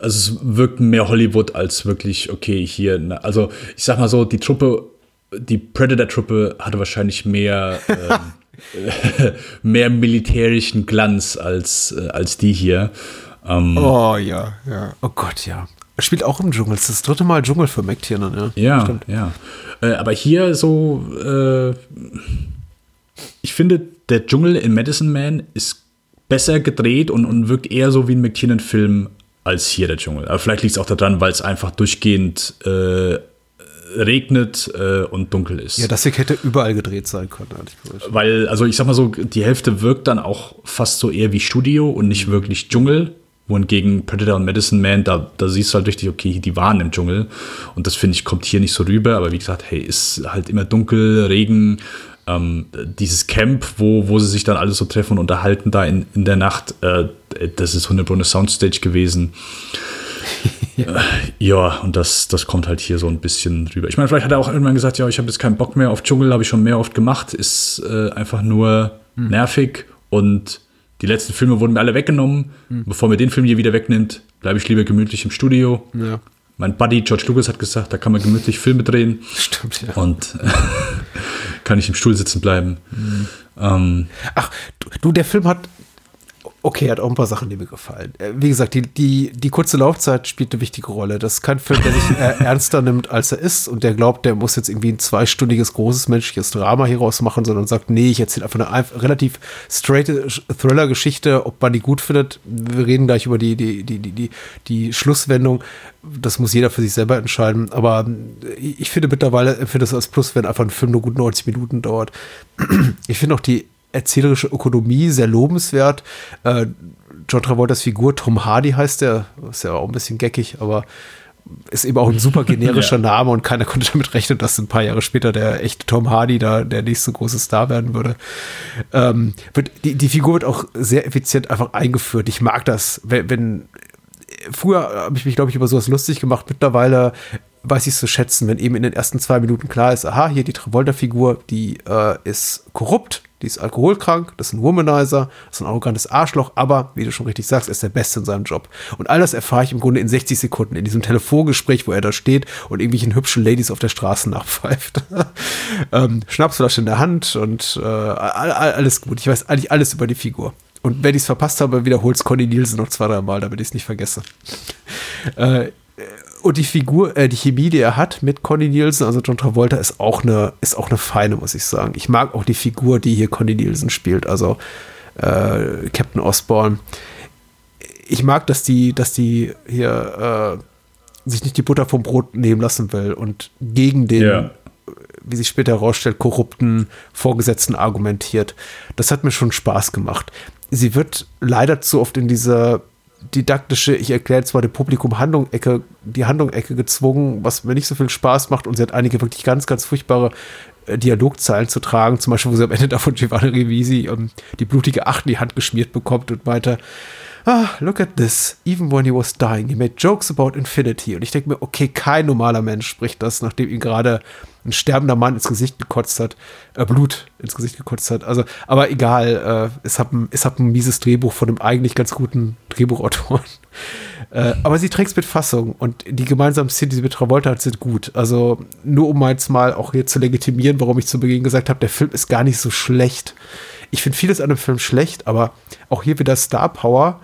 Also es wirkt mehr Hollywood als wirklich, okay, hier. Ne, also ich sag mal so, die Truppe, die Predator-Truppe hatte wahrscheinlich mehr. ähm, mehr militärischen Glanz als, äh, als die hier. Ähm, oh ja, ja. Oh Gott, ja. Er spielt auch im Dschungel. Das ist das dritte Mal Dschungel für McTiernan, ja. Ja, Stimmt. ja. Äh, aber hier so, äh, ich finde, der Dschungel in Medicine Man ist besser gedreht und, und wirkt eher so wie ein McTiernan-Film als hier der Dschungel. Aber vielleicht liegt es auch daran, weil es einfach durchgehend äh, regnet äh, und dunkel ist. Ja, das hier hätte überall gedreht sein können. Weil, also ich sag mal so, die Hälfte wirkt dann auch fast so eher wie Studio und nicht wirklich Dschungel. Wohingegen Predator und Medicine Man, da, da siehst du halt richtig, okay, die waren im Dschungel. Und das finde ich, kommt hier nicht so rüber. Aber wie gesagt, hey, ist halt immer dunkel, Regen. Ähm, dieses Camp, wo, wo sie sich dann alle so treffen und unterhalten da in, in der Nacht, äh, das ist 100 eine Soundstage gewesen. ja. Äh, ja, und das, das kommt halt hier so ein bisschen rüber. Ich meine, vielleicht hat er auch irgendwann gesagt, ja, ich habe jetzt keinen Bock mehr auf Dschungel, habe ich schon mehr oft gemacht, ist äh, einfach nur hm. nervig und die letzten Filme wurden mir alle weggenommen. Hm. Bevor mir den Film hier wieder wegnimmt, bleibe ich lieber gemütlich im Studio. Ja. Mein Buddy George Lucas hat gesagt, da kann man gemütlich Filme drehen. Stimmt, ja. Und kann ich im Stuhl sitzen bleiben. Mhm. Ähm, Ach, du, der Film hat Okay, hat auch ein paar Sachen, die mir gefallen. Äh, wie gesagt, die, die, die kurze Laufzeit spielt eine wichtige Rolle. Das ist kein Film, der sich äh, ernster nimmt, als er ist und der glaubt, der muss jetzt irgendwie ein zweistündiges, großes menschliches Drama hieraus machen, sondern sagt, nee, ich erzähle einfach eine relativ straight Thriller-Geschichte, ob man die gut findet. Wir reden gleich über die, die, die, die, die, die Schlusswendung. Das muss jeder für sich selber entscheiden. Aber äh, ich finde mittlerweile, empfinde es als Plus, wenn einfach ein Film nur gut 90 Minuten dauert. Ich finde auch die erzählerische Ökonomie sehr lobenswert. Äh, John Travoltas Figur, Tom Hardy heißt der, ist ja auch ein bisschen geckig, aber ist eben auch ein super generischer ja. Name und keiner konnte damit rechnen, dass ein paar Jahre später der echte Tom Hardy da der nächste große Star werden würde. Ähm, die, die Figur wird auch sehr effizient einfach eingeführt. Ich mag das, wenn, wenn früher habe ich mich, glaube ich, über sowas lustig gemacht. Mittlerweile weiß ich es zu schätzen, wenn eben in den ersten zwei Minuten klar ist, aha, hier die Travolta-Figur, die äh, ist korrupt, die ist alkoholkrank, das ist ein Womanizer, das ist ein arrogantes Arschloch, aber, wie du schon richtig sagst, er ist der Beste in seinem Job. Und all das erfahre ich im Grunde in 60 Sekunden, in diesem Telefongespräch, wo er da steht und irgendwelchen hübschen Ladies auf der Straße nachpfeift. ähm, Schnapsflasche in der Hand und äh, alles gut. Ich weiß eigentlich alles über die Figur. Und wenn ich es verpasst habe, wiederholt es Conny Nielsen noch zwei, drei Mal, damit ich es nicht vergesse. äh, und die Figur, äh, die Chemie, die er hat mit Conny Nielsen, also John Travolta, ist auch eine, ist auch eine feine, muss ich sagen. Ich mag auch die Figur, die hier Conny Nielsen spielt, also äh, Captain Osborne. Ich mag, dass die, dass die hier äh, sich nicht die Butter vom Brot nehmen lassen will und gegen den, Ja. wie sich später herausstellt, korrupten Vorgesetzten argumentiert. Das hat mir schon Spaß gemacht. Sie wird leider zu oft in diese didaktische, ich erkläre zwar dem Publikum Handlung-Ecke, die Handlung-Ecke gezwungen, was mir nicht so viel Spaß macht und sie hat einige wirklich ganz, ganz furchtbare äh, Dialogzeilen zu tragen, zum Beispiel, wo sie am Ende davon Giovanni Rivisi ähm, die blutige Acht in die Hand geschmiert bekommt und weiter. Ah, look at this. Even when he was dying, he made jokes about infinity. Und ich denke mir, okay, kein normaler Mensch spricht das, nachdem ihm gerade ein sterbender Mann ins Gesicht gekotzt hat, äh, Blut ins Gesicht gekotzt hat. Also, aber egal, äh, es hat ein, es hat ein mieses Drehbuch von einem eigentlich ganz guten Drehbuchautoren. Äh, aber sie trägt es mit Fassung und die gemeinsamen Szenen, die sie mit Travolta hat, sind gut. Also nur um jetzt mal auch hier zu legitimieren, warum ich zu Beginn gesagt habe, der Film ist gar nicht so schlecht. Ich finde vieles an dem Film schlecht, aber auch hier wieder Star Power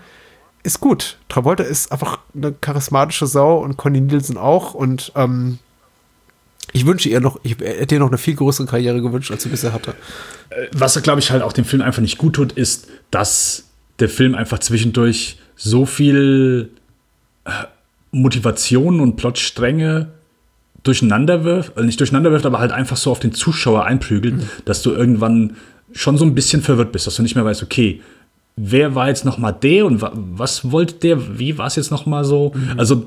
ist gut. Travolta ist einfach eine charismatische Sau und Conny Nielsen auch und ähm, ich wünsche ihr noch, ich hätte ihr noch eine viel größere Karriere gewünscht, als sie bisher hatte. was, glaube ich, halt auch dem Film einfach nicht gut tut, ist, dass der Film einfach zwischendurch so viel äh, Motivation und Plotstränge durcheinander wirft, also nicht durcheinander wirft, aber halt einfach so auf den Zuschauer einprügelt, dass du irgendwann schon so ein bisschen verwirrt bist, dass du nicht mehr weißt, okay, wer war jetzt noch mal der und wa was wollte der, wie war es jetzt noch mal so? Also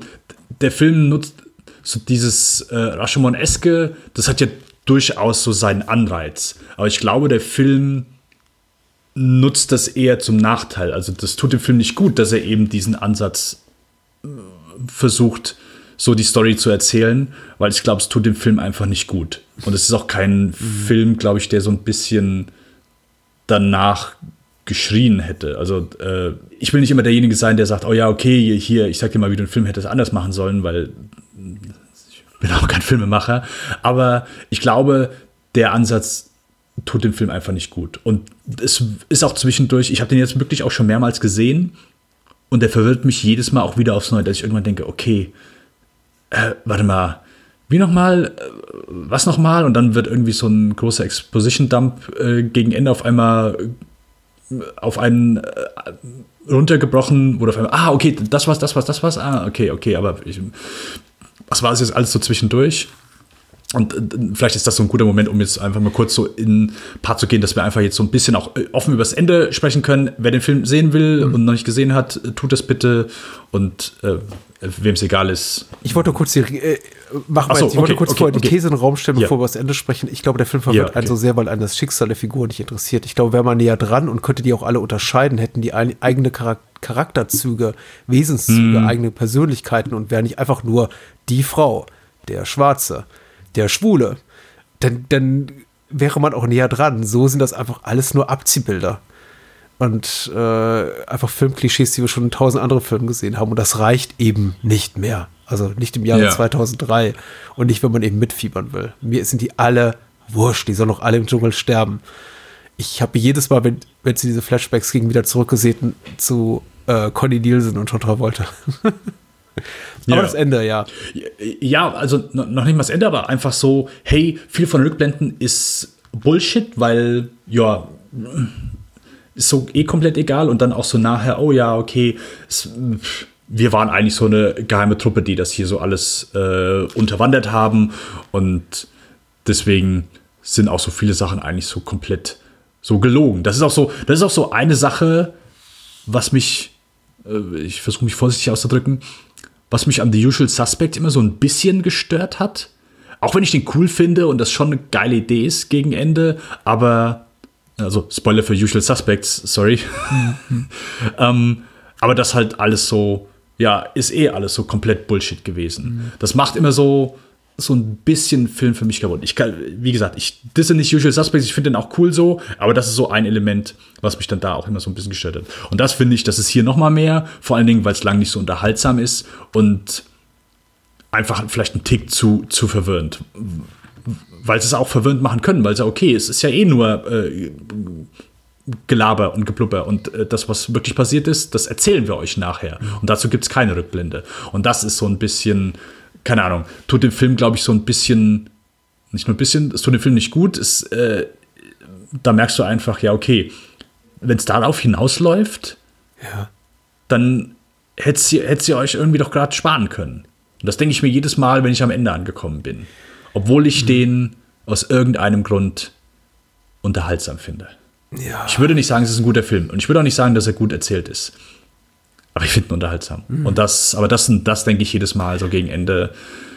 der Film nutzt so dieses äh, Rashomon-eske, das hat ja durchaus so seinen Anreiz. Aber ich glaube, der Film nutzt das eher zum Nachteil. Also das tut dem Film nicht gut, dass er eben diesen Ansatz äh, versucht, so die Story zu erzählen, weil ich glaube, es tut dem Film einfach nicht gut. Und es ist auch kein Film, glaube ich, der so ein bisschen danach geschrien hätte. Also äh, ich will nicht immer derjenige sein, der sagt, oh ja, okay, hier, ich sag dir mal, wie du einen Film hättest anders machen sollen, weil ich bin auch kein Filmemacher. Aber ich glaube, der Ansatz tut dem Film einfach nicht gut. Und es ist auch zwischendurch, ich habe den jetzt wirklich auch schon mehrmals gesehen und der verwirrt mich jedes Mal auch wieder aufs Neue, dass ich irgendwann denke, okay, äh, warte mal, wie nochmal, äh, was nochmal? Und dann wird irgendwie so ein großer Exposition-Dump äh, gegen Ende auf einmal auf einen äh, runtergebrochen, du auf einmal, ah, okay, das war's, das war's, das war's, ah, okay, okay, aber ich, was war das jetzt alles so zwischendurch? Und äh, vielleicht ist das so ein guter Moment, um jetzt einfach mal kurz so in Part zu gehen, dass wir einfach jetzt so ein bisschen auch äh, offen über das Ende sprechen können. Wer den Film sehen will und noch nicht gesehen hat, tut das bitte. Und äh, wem es egal ist. Ich wollte kurz die, äh, mach mal so, ich wollte okay, kurz okay, vorher die okay. These in den Raum stellen, Ja. bevor wir das Ende sprechen. Ich glaube, der Film verwirrt Ja, einen so sehr, weil einen das Schicksal der Figur nicht interessiert. Ich glaube, wäre man näher dran und könnte die auch alle unterscheiden, hätten die ein, eigene Charak Charakterzüge, Wesenszüge, Mhm. eigene Persönlichkeiten und wäre nicht einfach nur die Frau, der Schwarze, der Schwule, dann, dann wäre man auch näher dran. So sind das einfach alles nur Abziehbilder. Und äh, einfach Filmklischees, die wir schon in tausend anderen Filmen gesehen haben. Und das reicht eben nicht mehr. Also nicht im Jahre Ja. 2003 und nicht, wenn man eben mitfiebern will. Mir sind die alle wurscht. Die sollen doch alle im Dschungel sterben. Ich habe jedes Mal, wenn, wenn sie diese Flashbacks gingen, wieder zurückgesehen zu äh, Conny Nielsen und John Travolta. Aber Ja. das Ende, ja. Ja, also no- noch nicht mal das Ende, aber einfach so, hey, viel von den Rückblenden ist Bullshit, weil, ja, ist so eh komplett egal und dann auch so nachher, oh ja, okay, es, pff, wir waren eigentlich so eine geheime Truppe, die das hier so alles äh, unterwandert haben und deswegen sind auch so viele Sachen eigentlich so komplett so gelogen. Das ist auch so, das ist auch so eine Sache, was mich, äh, ich versuche mich vorsichtig auszudrücken, was mich an The Usual Suspect immer so ein bisschen gestört hat. Auch wenn ich den cool finde und das schon eine geile Idee ist gegen Ende, aber, also Spoiler für Usual Suspects, sorry. ähm, aber das halt alles so, ja, ist eh alles so komplett Bullshit gewesen. Das macht immer so, so ein bisschen Film für mich kaputt. Ich kann, wie gesagt, ich disse nicht Usual Suspects, ich finde den auch cool so, aber das ist so ein Element, was mich dann da auch immer so ein bisschen gestört hat. Und das finde ich, das ist hier noch mal mehr, vor allen Dingen, weil es lang nicht so unterhaltsam ist und einfach vielleicht ein Tick zu, zu verwirrend. Weil sie es auch verwirrend machen können, weil sie okay, es ist ja eh nur äh, Gelaber und Geplupper und äh, das, was wirklich passiert ist, das erzählen wir euch nachher. Und dazu gibt es keine Rückblende. Und das ist so ein bisschen keine Ahnung, tut dem Film, glaube ich, so ein bisschen, nicht nur ein bisschen, es tut dem Film nicht gut. Es, äh, da merkst du einfach, ja, okay, wenn es darauf hinausläuft, Ja. dann hättet ihr, hättet ihr euch irgendwie doch gerade sparen können. Und das denke ich mir jedes Mal, wenn ich am Ende angekommen bin. Obwohl ich den aus irgendeinem Grund unterhaltsam finde. Ja. Ich würde nicht sagen, es ist ein guter Film. Und ich würde auch nicht sagen, dass er gut erzählt ist. Aber ich finde ihn unterhaltsam. Und das, aber das, das denke ich jedes Mal so gegen Ende.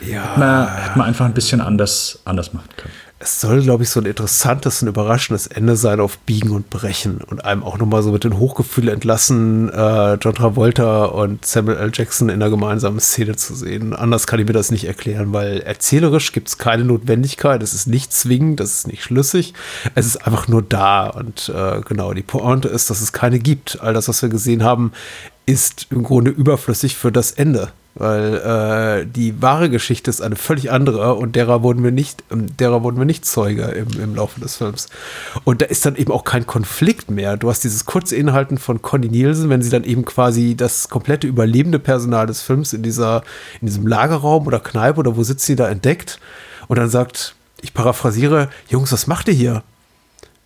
Ja. Hätte man, hätte man einfach ein bisschen anders, anders machen können. Es soll, glaube ich, so ein interessantes und überraschendes Ende sein auf Biegen und Brechen und einem auch nochmal so mit den Hochgefühlen entlassen, äh, John Travolta und Samuel L. Jackson in einer gemeinsamen Szene zu sehen. Anders kann ich mir das nicht erklären, weil erzählerisch gibt es keine Notwendigkeit, es ist nicht zwingend, es ist nicht schlüssig, es ist einfach nur da und äh, genau, die Pointe ist, dass es keine gibt. All das, was wir gesehen haben, ist im Grunde überflüssig für das Ende. Weil äh, die wahre Geschichte ist eine völlig andere und derer wurden wir nicht, ähm, derer wurden wir nicht Zeuge im, im Laufe des Films. Und da ist dann eben auch kein Konflikt mehr. Du hast dieses kurze Inhalten von Conny Nielsen, wenn sie dann eben quasi das komplette überlebende Personal des Films in dieser, in diesem Lagerraum oder Kneipe oder wo sitzt sie da entdeckt und dann sagt, ich paraphrasiere, Jungs, was macht ihr hier?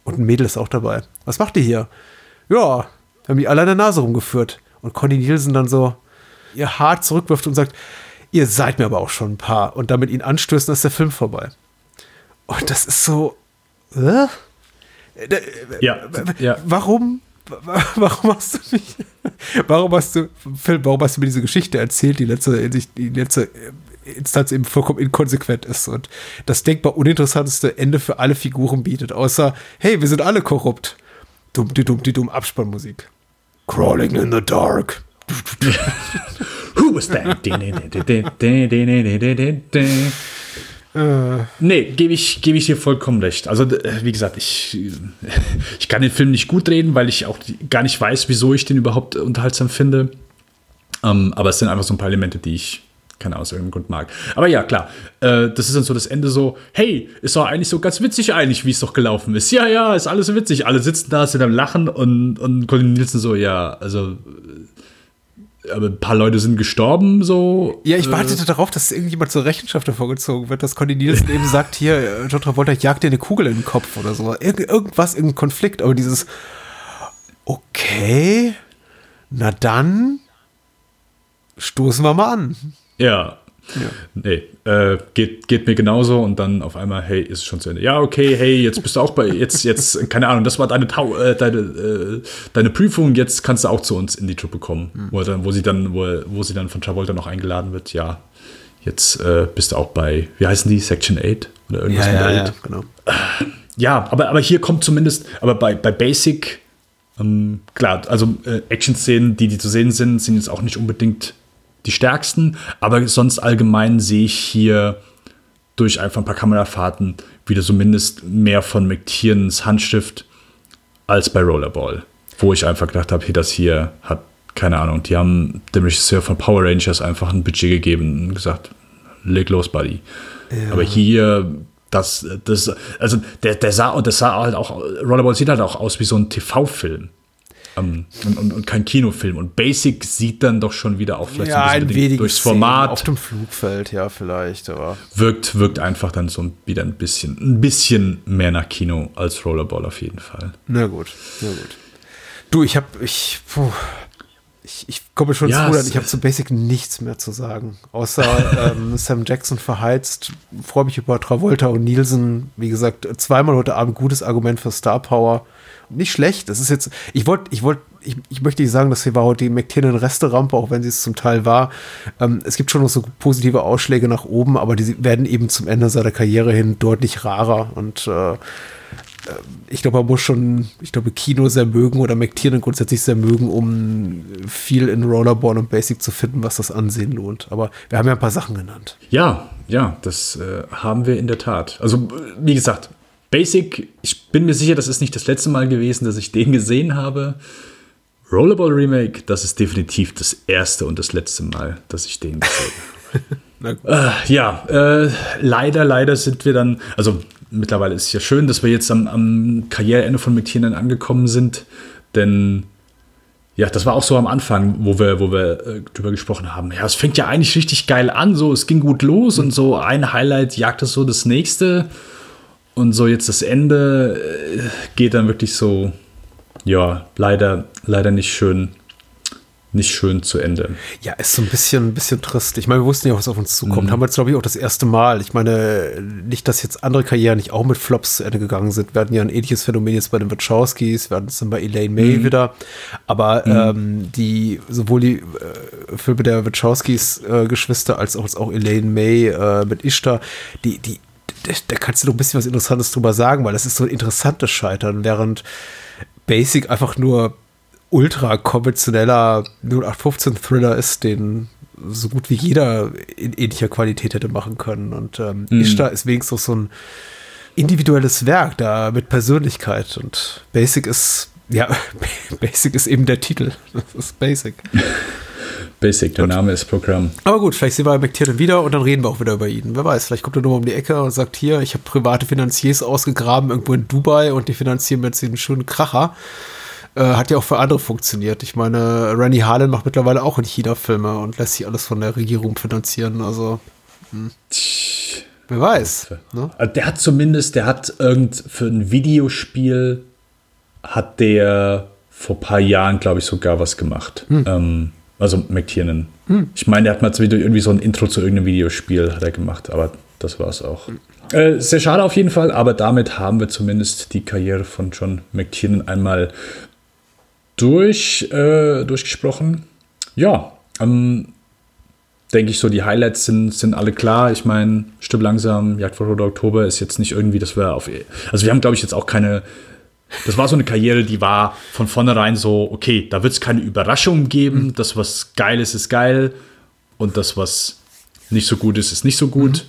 Und ein Mädel ist auch dabei. Was macht ihr hier? Ja, haben die alle an der Nase rumgeführt. Und Conny Nielsen dann so ihr hart zurückwirft und sagt, ihr seid mir aber auch schon ein paar. Und damit ihn anstößt, dann ist der Film vorbei. Und das ist so, äh? Da- Ja, ja. Warum? wa- Warum hast du mich? Warum hast du, Phil, warum hast du mir diese Geschichte erzählt, die letzte, die letzte Instanz eben vollkommen inkonsequent ist und das denkbar uninteressanteste Ende für alle Figuren bietet, außer, hey, wir sind alle korrupt. Dumm, die dumm, die dumm Abspannmusik. Crawling in the dark. Who was that? Nee, gebe ich, gebe ich dir vollkommen recht. Also, äh, wie gesagt, ich, ich kann den Film nicht gut reden, weil ich auch gar nicht weiß, wieso ich den überhaupt unterhaltsam finde. Ähm, aber es sind einfach so ein paar Elemente, die ich, keine Ahnung, aus irgendeinem Grund mag. Aber ja, klar, äh, das ist dann so das Ende so, hey, ist doch eigentlich so ganz witzig eigentlich, wie es doch gelaufen ist. Ja, ja, ist alles so witzig. Alle sitzen da, sind am Lachen und, und Colin Nielsen so, ja, also, äh, aber ein paar Leute sind gestorben, so. Ja, ich wartete darauf, dass irgendjemand zur Rechenschaft davor gezogen wird, dass Conny Nielsen eben sagt, hier, äh, John Travolta jagt dir eine Kugel in den Kopf oder so. Irg irgendwas, irgendein Konflikt, aber dieses, okay, na dann stoßen wir mal an. Ja. Nee, äh, geht, geht mir genauso und dann auf einmal, hey, ist es schon zu Ende. Ja, okay, hey, jetzt bist du auch bei, jetzt, jetzt, keine Ahnung, das war deine, äh, deine, äh, deine Prüfung, jetzt kannst du auch zu uns in die Truppe kommen. Wo, er dann, wo sie dann, wo, wo sie dann von Travolta noch eingeladen wird, ja, jetzt äh, bist du auch bei, wie heißen die, Section 8 oder irgendwas mit 8. genau. Ja, aber, aber hier kommt zumindest, aber bei, bei Basic, ähm, klar, also äh, Action-Szenen, die, die zu sehen sind, sind jetzt auch nicht unbedingt die stärksten, aber sonst allgemein sehe ich hier durch einfach ein paar Kamerafahrten wieder zumindest mehr von McTiernans Handschrift als bei Rollerball, wo ich einfach gedacht habe, hey, das hier hat, keine Ahnung, die haben dem Regisseur von Power Rangers einfach ein Budget gegeben und gesagt, leg los, Buddy. Aber hier, das, das, also der, der sah, und das sah halt auch, Rollerball sieht halt auch aus wie so ein TV-Film. Ähm, und, und, und kein Kinofilm. Und Basic sieht dann doch schon wieder auch vielleicht Ja, so ein bedingt wenig durchs Format auf dem Flugfeld, ja, vielleicht, aber. wirkt, wirkt einfach dann so wieder ein bisschen, ein bisschen mehr nach Kino als Rollerball auf jeden Fall. Na gut, na gut. Du, ich habe, ich, puh, ich, ich komme schon Ja, zu, es- ich habe zu Basic nichts mehr zu sagen. Außer ähm, Sam Jackson verheizt. Freue mich über Travolta und Nielsen. Wie gesagt, zweimal heute Abend gutes Argument für Star Power. Nicht schlecht. Das ist jetzt, ich wollte, ich wollte, ich, ich möchte nicht sagen, dass hier war heute die McTiernan Resterampe, auch wenn sie es zum Teil war. Ähm, es gibt schon noch so positive Ausschläge nach oben, aber die werden eben zum Ende seiner Karriere hin deutlich rarer und äh, ich glaube, man muss schon, ich glaube, Kino sehr mögen oder McTiernan grundsätzlich sehr mögen, um viel in Rollerball und Basic zu finden, was das Ansehen lohnt. Aber wir haben ja ein paar Sachen genannt. Ja, ja, das äh, haben wir in der Tat. Also, äh, wie gesagt, Basic, ich bin mir sicher, das ist nicht das letzte Mal gewesen, dass ich den gesehen habe. Rollerball Remake, das ist definitiv das erste und das letzte Mal, dass ich den gesehen habe. äh, ja, äh, leider, leider sind wir dann, also mittlerweile ist es ja schön, dass wir jetzt am, am Karriereende von McTiernan angekommen sind, denn ja, das war auch so am Anfang, wo wir, wo wir äh, drüber gesprochen haben. Ja, es fängt ja eigentlich richtig geil an, so, es ging gut los und so ein Highlight jagt es so das nächste. Und so jetzt das Ende äh, geht dann wirklich so, ja, leider, leider nicht schön, nicht schön zu Ende. Ja, ist so ein bisschen, ein bisschen trist. Ich meine, wir wussten ja, was auf uns zukommt. Mhm. Haben wir jetzt, glaube ich, auch das erste Mal. Ich meine, nicht, dass jetzt andere Karrieren nicht auch mit Flops zu Ende gegangen sind. Wir hatten ja ein ähnliches Phänomen jetzt bei den Wachowskis, wir hatten es dann bei Elaine May Mhm. wieder. Aber ähm, die, sowohl die äh, Filme der Wachowskis äh, Geschwister als auch, als auch Elaine May äh, mit Ishtar, die, die, da, kannst du noch ein bisschen was Interessantes drüber sagen, weil das ist so ein interessantes Scheitern, während Basic einfach nur ultra konventioneller 0815-Thriller ist, den so gut wie jeder in ähnlicher Qualität hätte machen können. Und ähm, Ishtar ist wenigstens so ein individuelles Werk da mit Persönlichkeit. Und Basic ist, ja, Basic ist eben der Titel. Das ist Basic. Basic, der Name ist Programm. Aber gut, vielleicht sehen wir McTiernan wieder und dann reden wir auch wieder über ihn. Wer weiß, vielleicht kommt er nur um die Ecke und sagt, hier, ich habe private Finanziers ausgegraben irgendwo in Dubai und die finanzieren mir jetzt einen schönen Kracher. Äh, hat ja auch für andere funktioniert. Ich meine, Rennie Harlan macht mittlerweile auch in China Filme und lässt sich alles von der Regierung finanzieren. Also, hm. wer weiß. Ne? Also Der hat zumindest, der hat irgend für ein Videospiel hat der vor ein paar Jahren, glaube ich, sogar was gemacht. Ähm, also McTiernan. Ich meine, der hat mal irgendwie so ein Intro zu irgendeinem Videospiel hat er gemacht, aber das war es auch. Äh, sehr schade auf jeden Fall, aber damit haben wir zumindest die Karriere von John McTiernan einmal durch, äh, durchgesprochen. Ja, ähm, denke ich so, die Highlights sind, sind alle klar. Ich meine, Stück langsam, Jagd vor Roter Oktober ist jetzt nicht irgendwie, dass wir auf. Also, wir haben, glaube ich, jetzt auch keine. Das war so eine Karriere, die war von vornherein so, okay, da wird es keine Überraschungen geben. Das, was geil ist, ist geil. Und das, was nicht so gut ist, ist nicht so gut.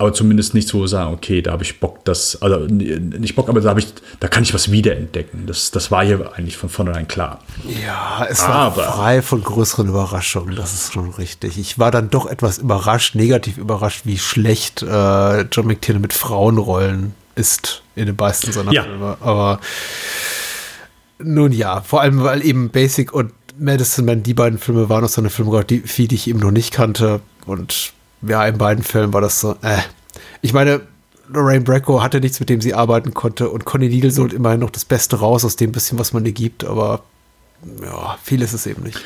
Aber zumindest nicht so sagen, okay, da habe ich Bock, das, also nicht Bock, aber da habe ich, da kann ich was wiederentdecken. Das, das war hier eigentlich von vornherein klar. Ja, es war Aber- frei von größeren Überraschungen, das ist schon richtig. Ich war dann doch etwas überrascht, negativ überrascht, wie schlecht äh, John McTiernan mit Frauenrollen ist in den meisten seiner Ja. Filme. Aber nun ja, vor allem, weil eben Basic und Medicine Man, die beiden Filme waren aus seiner Filmografie, die ich eben noch nicht kannte. Und ja, in beiden Fällen war das so, äh. Ich meine, Lorraine Bracco hatte nichts, mit dem sie arbeiten konnte. Und Connie Needle holt immerhin noch das Beste raus aus dem bisschen, was man ihr gibt. Aber ja, viel ist es eben nicht.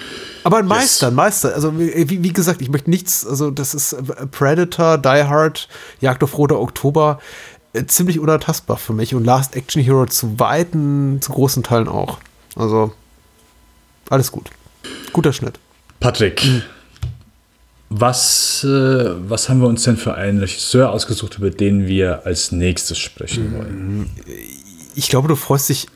Aber ein Meister, ein Meister. Also, wie, wie gesagt, ich möchte nichts, also, das ist äh, Predator, Die Hard, Jagd auf Roter Oktober, ziemlich unantastbar für mich und Last Action Hero zu weiten, zu großen Teilen auch. Also, alles gut. Guter Schnitt. Patrick, was, äh, was haben wir uns denn für einen Regisseur ausgesucht, über den wir als nächstes sprechen wollen? Ich glaube, du freust dich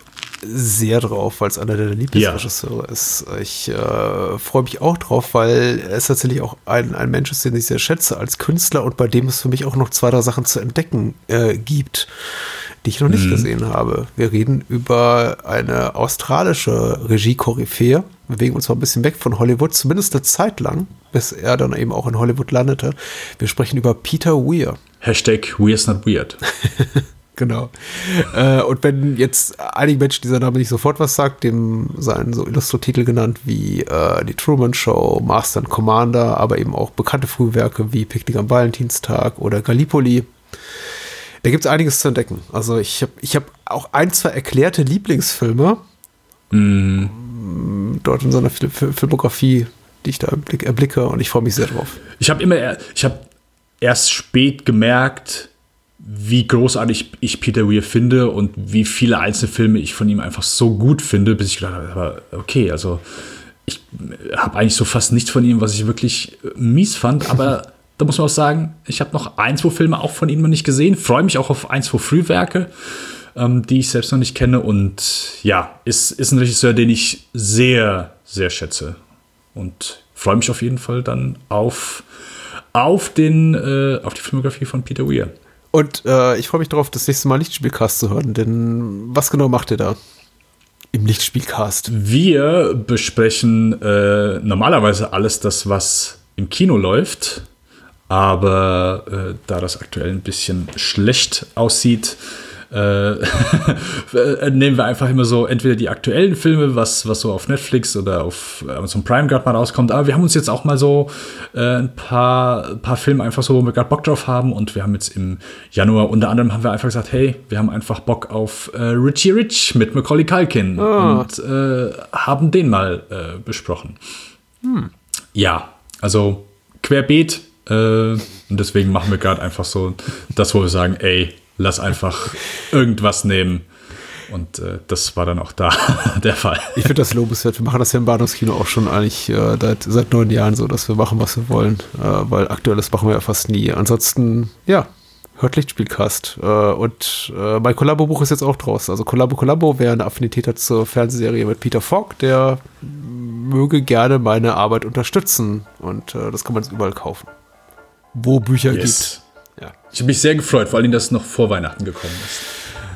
sehr drauf, weil es einer deiner Lieblingsregisseure ist. Ich äh, freue mich auch drauf, weil er ist tatsächlich auch ein, ein Mensch ist, den ich sehr schätze als Künstler und bei dem es für mich auch noch zwei, drei Sachen zu entdecken äh, gibt, die ich noch nicht gesehen habe. Wir reden über eine australische Regie-Koryphäe. Wir bewegen uns mal ein bisschen weg von Hollywood, zumindest eine Zeit lang, bis er dann eben auch in Hollywood landete. Wir sprechen über Peter Weir. Hashtag Weir's Not Weird. Genau. Äh, und wenn jetzt einigen Menschen dieser Name nicht sofort was sagt, dem seien so Illustratitel genannt wie äh, die Truman Show, Master and Commander, aber eben auch bekannte Frühwerke wie Picknick am Valentinstag oder Gallipoli. Da gibt es einiges zu entdecken. Also ich habe ich hab auch ein, zwei erklärte Lieblingsfilme dort in seiner Fil Fil Filmografie, die ich da erblick, erblicke und ich freue mich sehr drauf. Ich habe immer, er- ich habe erst spät gemerkt, wie großartig ich Peter Weir finde und wie viele einzelne Filme ich von ihm einfach so gut finde, bis ich gedacht habe, aber okay, also ich habe eigentlich so fast nichts von ihm, was ich wirklich äh, mies fand, aber da muss man auch sagen, ich habe noch ein, zwei Filme auch von ihm noch nicht gesehen, freue mich auch auf ein, zwei Frühwerke, ähm, die ich selbst noch nicht kenne und ja, ist, ist ein Regisseur, den ich sehr, sehr schätze und freue mich auf jeden Fall dann auf, auf, den, äh, auf die Filmografie von Peter Weir. Und äh, ich freue mich darauf, das nächste Mal Lichtspielcast zu hören, denn was genau macht ihr da? Im Lichtspielcast. Wir besprechen äh, normalerweise alles das, was im Kino läuft. Aber äh, da das aktuell ein bisschen schlecht aussieht, äh, nehmen wir einfach immer so entweder die aktuellen Filme, was, was so auf Netflix oder auf Amazon Prime gerade mal rauskommt. Aber wir haben uns jetzt auch mal so äh, ein paar, paar Filme einfach so, wo wir gerade Bock drauf haben. Und wir haben jetzt im Januar unter anderem haben wir einfach gesagt, hey, wir haben einfach Bock auf äh, Richie Rich mit Macaulay Culkin Ah. und äh, haben den mal äh, besprochen. Ja, also querbeet. Äh, und deswegen machen wir gerade einfach so das, wo wir sagen, ey, lass einfach irgendwas nehmen. Und äh, das war dann auch da der Fall. Ich finde das lobenswert. Wir machen das ja im Bahnhofskino auch schon eigentlich äh, seit, seit neun Jahren so, dass wir machen, was wir wollen. Äh, weil aktuelles machen wir ja fast nie. Ansonsten, ja, hört Lichtspielcast. Äh, und äh, mein Kollabo-Buch ist jetzt auch draußen. Also Kollabo Kollabo, wer eine Affinität hat zur Fernsehserie mit Peter Falk, der möge gerne meine Arbeit unterstützen. Und äh, das kann man jetzt überall kaufen. Wo Bücher Yes. gibt. Ja. Ich habe mich sehr gefreut, vor allem, dass es noch vor Weihnachten gekommen ist.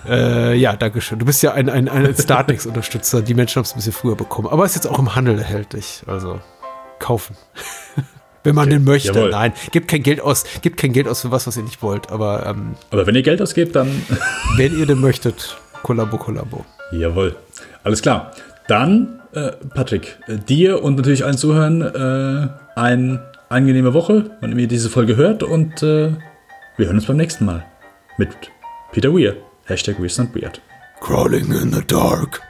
Äh, ja, danke schön. Du bist ja ein, ein, ein Startnext-Unterstützer. Die Menschen haben es ein bisschen früher bekommen. Aber ist jetzt auch im Handel erhältlich. Also kaufen. Wenn man den möchte. jawohl. Nein, gebt kein Geld aus. Gebt kein Geld aus für was, was ihr nicht wollt. Aber ähm, Aber wenn ihr Geld ausgebt, dann wenn ihr den möchtet, Kollabo, Kollabo. Jawohl. Alles klar. Dann, äh, Patrick, äh, dir und natürlich allen Zuhörern äh, eine angenehme Woche, wann ihr diese Folge hört. Und äh, wir hören uns beim nächsten Mal. Mit Peter Weir. Hashtag Weird. Crawling in the dark.